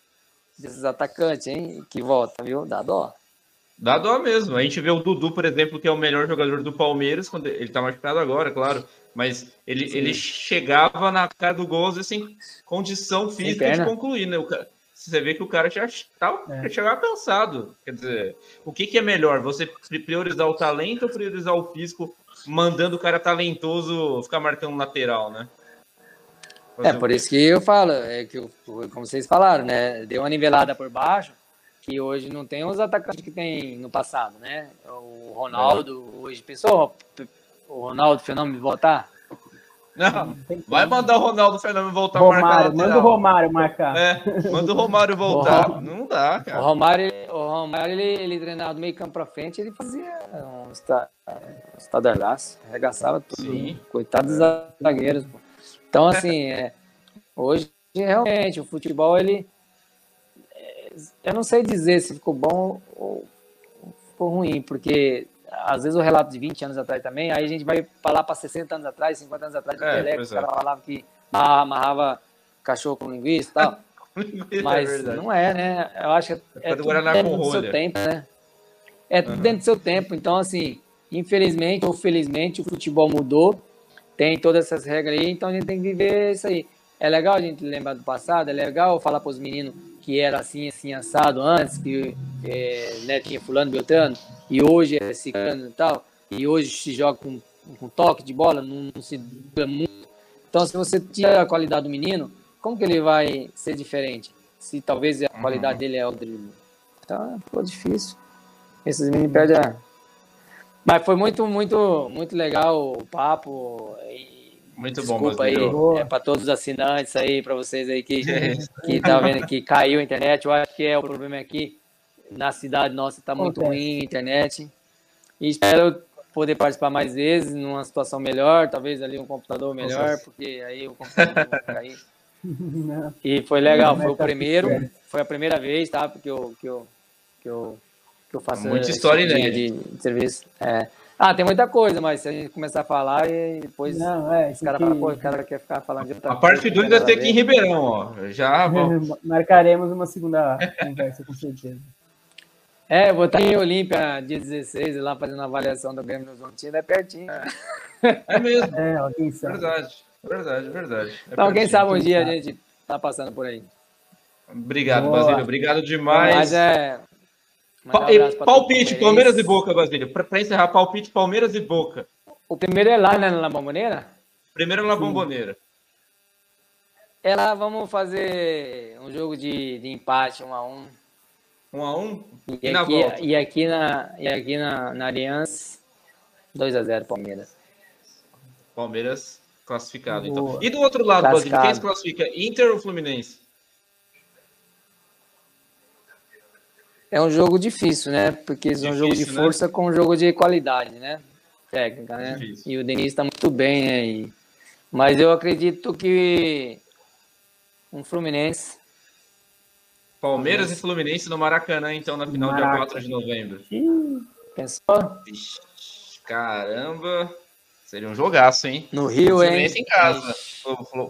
desses atacantes, hein, que volta, viu? Dá dó. Dá dó mesmo. A gente vê o Dudu, por exemplo, que é o melhor jogador do Palmeiras, quando ele tá machucado agora, claro. Mas ele, ele chegava na cara do gol sem condição física de concluir, né? O cara, você vê que o cara já tava, é. chegava cansado. Quer dizer, o que, que é melhor? Você priorizar o talento ou priorizar o físico, mandando o cara talentoso ficar marcando lateral, né? Fazer é, por isso que eu falo, é que, como vocês falaram, né? Deu uma nivelada por baixo, que hoje não tem os atacantes que tem no passado, né? O Ronaldo, é. hoje, pensou, o Ronaldo Fenômeno voltar? Não, vai mandar o Ronaldo Fenômeno voltar Romário, marcar Manda o Romário marcar. É, manda o Romário voltar. O não dá, cara. O Romário, o Romário ele, ele treinava do meio campo pra frente, ele fazia um estadalhaço, arregaçava tudo. Sim. Coitado dos zagueiros. Pô. Então, assim, é, hoje realmente o futebol, ele. É, eu não sei dizer se ficou bom ou ficou ruim, porque às vezes o relato de 20 anos atrás também, aí a gente vai falar para 60 anos atrás, 50 anos atrás, de é, Pelé, que os caras é. falavam que amarrava cachorro com linguiça e tal. É Mas é não é, né? Eu acho que é, é tudo dentro do seu tempo, né? É tudo uhum. dentro do seu tempo. Então, assim, infelizmente ou felizmente, o futebol mudou, tem todas essas regras aí, então a gente tem que viver isso aí. É legal a gente lembrar do passado, é legal falar para os meninos que era assim, assim, assado antes, que é, né, tinha fulano, beltrano, e hoje é ciclano e tal, e hoje se joga com, com toque de bola, não, não se dura muito. Então, se você tira a qualidade do menino, como que ele vai ser diferente? Se talvez a qualidade uhum. dele é o drible. Então, ficou difícil. Esses meninos perdem a... Mas foi muito, muito, muito legal o papo. E muito Desculpa bom, aí, é para todos os assinantes aí, para vocês aí que que tá vendo que caiu a internet. Eu acho que é o problema aqui na cidade nossa está muito ruim a internet. E espero poder participar mais vezes, numa situação melhor, talvez ali um computador melhor, porque aí o computador vai cair. E foi legal, foi o primeiro, foi a primeira vez, tá? Porque eu, que eu, que eu, que eu faço muita história de, de, de, serviço. É. Ah, tem muita coisa, mas se a gente começar a falar e depois não, é, os caras que... falam, pô, o cara quer ficar falando de outra A parte 2 vai ter aqui em Ribeirão, ó. Já vamos. Marcaremos uma segunda conversa, com certeza. É, vou estar em Olímpia dia 16, lá fazendo a avaliação do Grêmio no Zontino, é pertinho. É mesmo. É, alguém sabe. Verdade, verdade, verdade. É então, quem sabe um dia sabe. a gente tá passando por aí. Obrigado, Boa. Basílio. Obrigado demais. Mas é. Um palpite, Palmeiras e Boca, Basílio. Para encerrar, palpite, Palmeiras e Boca. O primeiro é lá, né, na Bomboneira? Primeiro na Bomboneira. É lá, vamos fazer um jogo de, de empate, um a um. Um a um? E, e na aqui, volta? E aqui na, e aqui na, na Aliança, 2 a 0 Palmeiras. Palmeiras classificado, então. E do outro lado, Basílio, quem se classifica? Inter ou Fluminense? É um jogo difícil, né? Porque é um jogo de né? força né? com um jogo de qualidade, né? Técnica, né? Difícil. E o Denis está muito bem aí. Mas eu acredito que um Fluminense. Palmeiras e Fluminense no Maracanã, então, na final, Maraca. dia 4 de novembro. Pensou? Caramba! Seria um jogaço, hein? No Rio, hein? Fluminense em casa.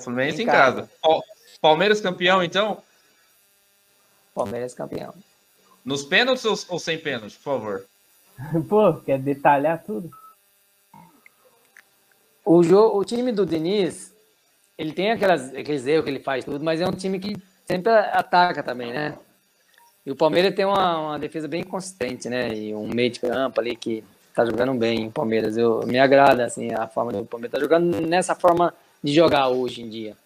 Fluminense em, em casa. casa. Palmeiras campeão, então? Palmeiras campeão. Nos pênaltis ou, ou sem pênaltis, por favor? Pô, quer detalhar tudo? O, jogo, o time do Diniz, ele tem aquelas, aqueles erros que ele faz tudo, mas é um time que sempre ataca também, né? E o Palmeiras tem uma, uma defesa bem consistente, né? E um meio de campo ali que tá jogando bem o Palmeiras. Eu, me agrada, assim, a forma do Palmeiras tá jogando nessa forma de jogar hoje em dia.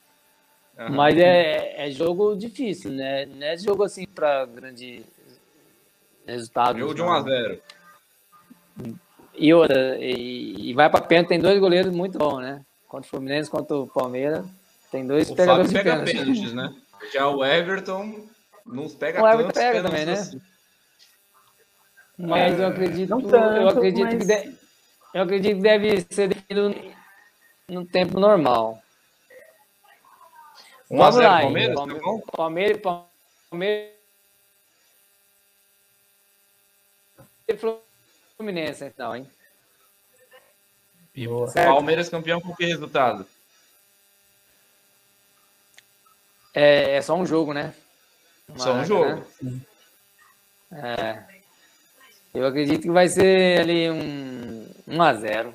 Uhum. Mas é, é jogo difícil, né? Não é jogo assim para grande resultado. Jogo de 1 a 0 E outra, e, e vai para pênalti, tem dois goleiros muito bons, né? Contra o Fluminense, contra o Palmeiras. Tem dois o pegadores pega de pênalti. pênaltis, né? Já o Everton não pega O Everton pega também, né? Assim. Mas eu acredito, tanto, eu acredito mas... que de, eu acredito que deve ser definido no tempo normal. 1 a 0 Palmeiras, Palmeiras, tá Palmeiras, Palmeiras Fluminense, então, hein? Palmeiras campeão com que resultado? É, é só um jogo, né? só um jogo. Né? É. Eu acredito que vai ser ali um 1x0.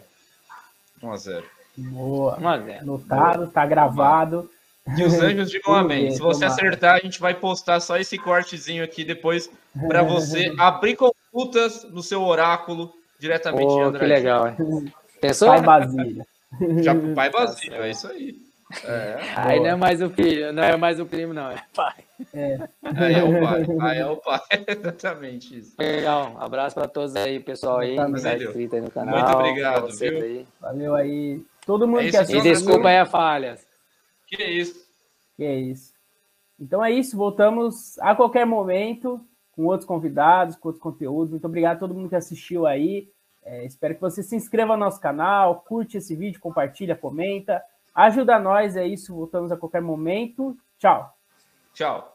1x0. Boa. 1x0. Notado, tá gravado. E os anjos digam amém. Se você acertar, a gente vai postar só esse cortezinho aqui depois para você abrir consultas no seu oráculo diretamente oh, André. Que legal, hein? Pensou? Pai Basílio. Já pro pai Basílio, é isso aí. É, aí não é mais o filho, não é mais o primo, não, é pai. É. Aí é o pai, aí é o pai, exatamente isso. Legal, abraço para todos aí, pessoal aí, que tá inscrito aí no canal. Muito obrigado, viu? Aí. Valeu aí. Todo mundo é que assistiu. E desculpa aí a falha. Que isso. Que é isso. Então é isso, voltamos a qualquer momento com outros convidados, com outros conteúdos. Muito obrigado a todo mundo que assistiu aí. É, espero que você se inscreva no nosso canal, curte esse vídeo, compartilha, comenta. Ajuda nós, é isso. Voltamos a qualquer momento. Tchau. Tchau.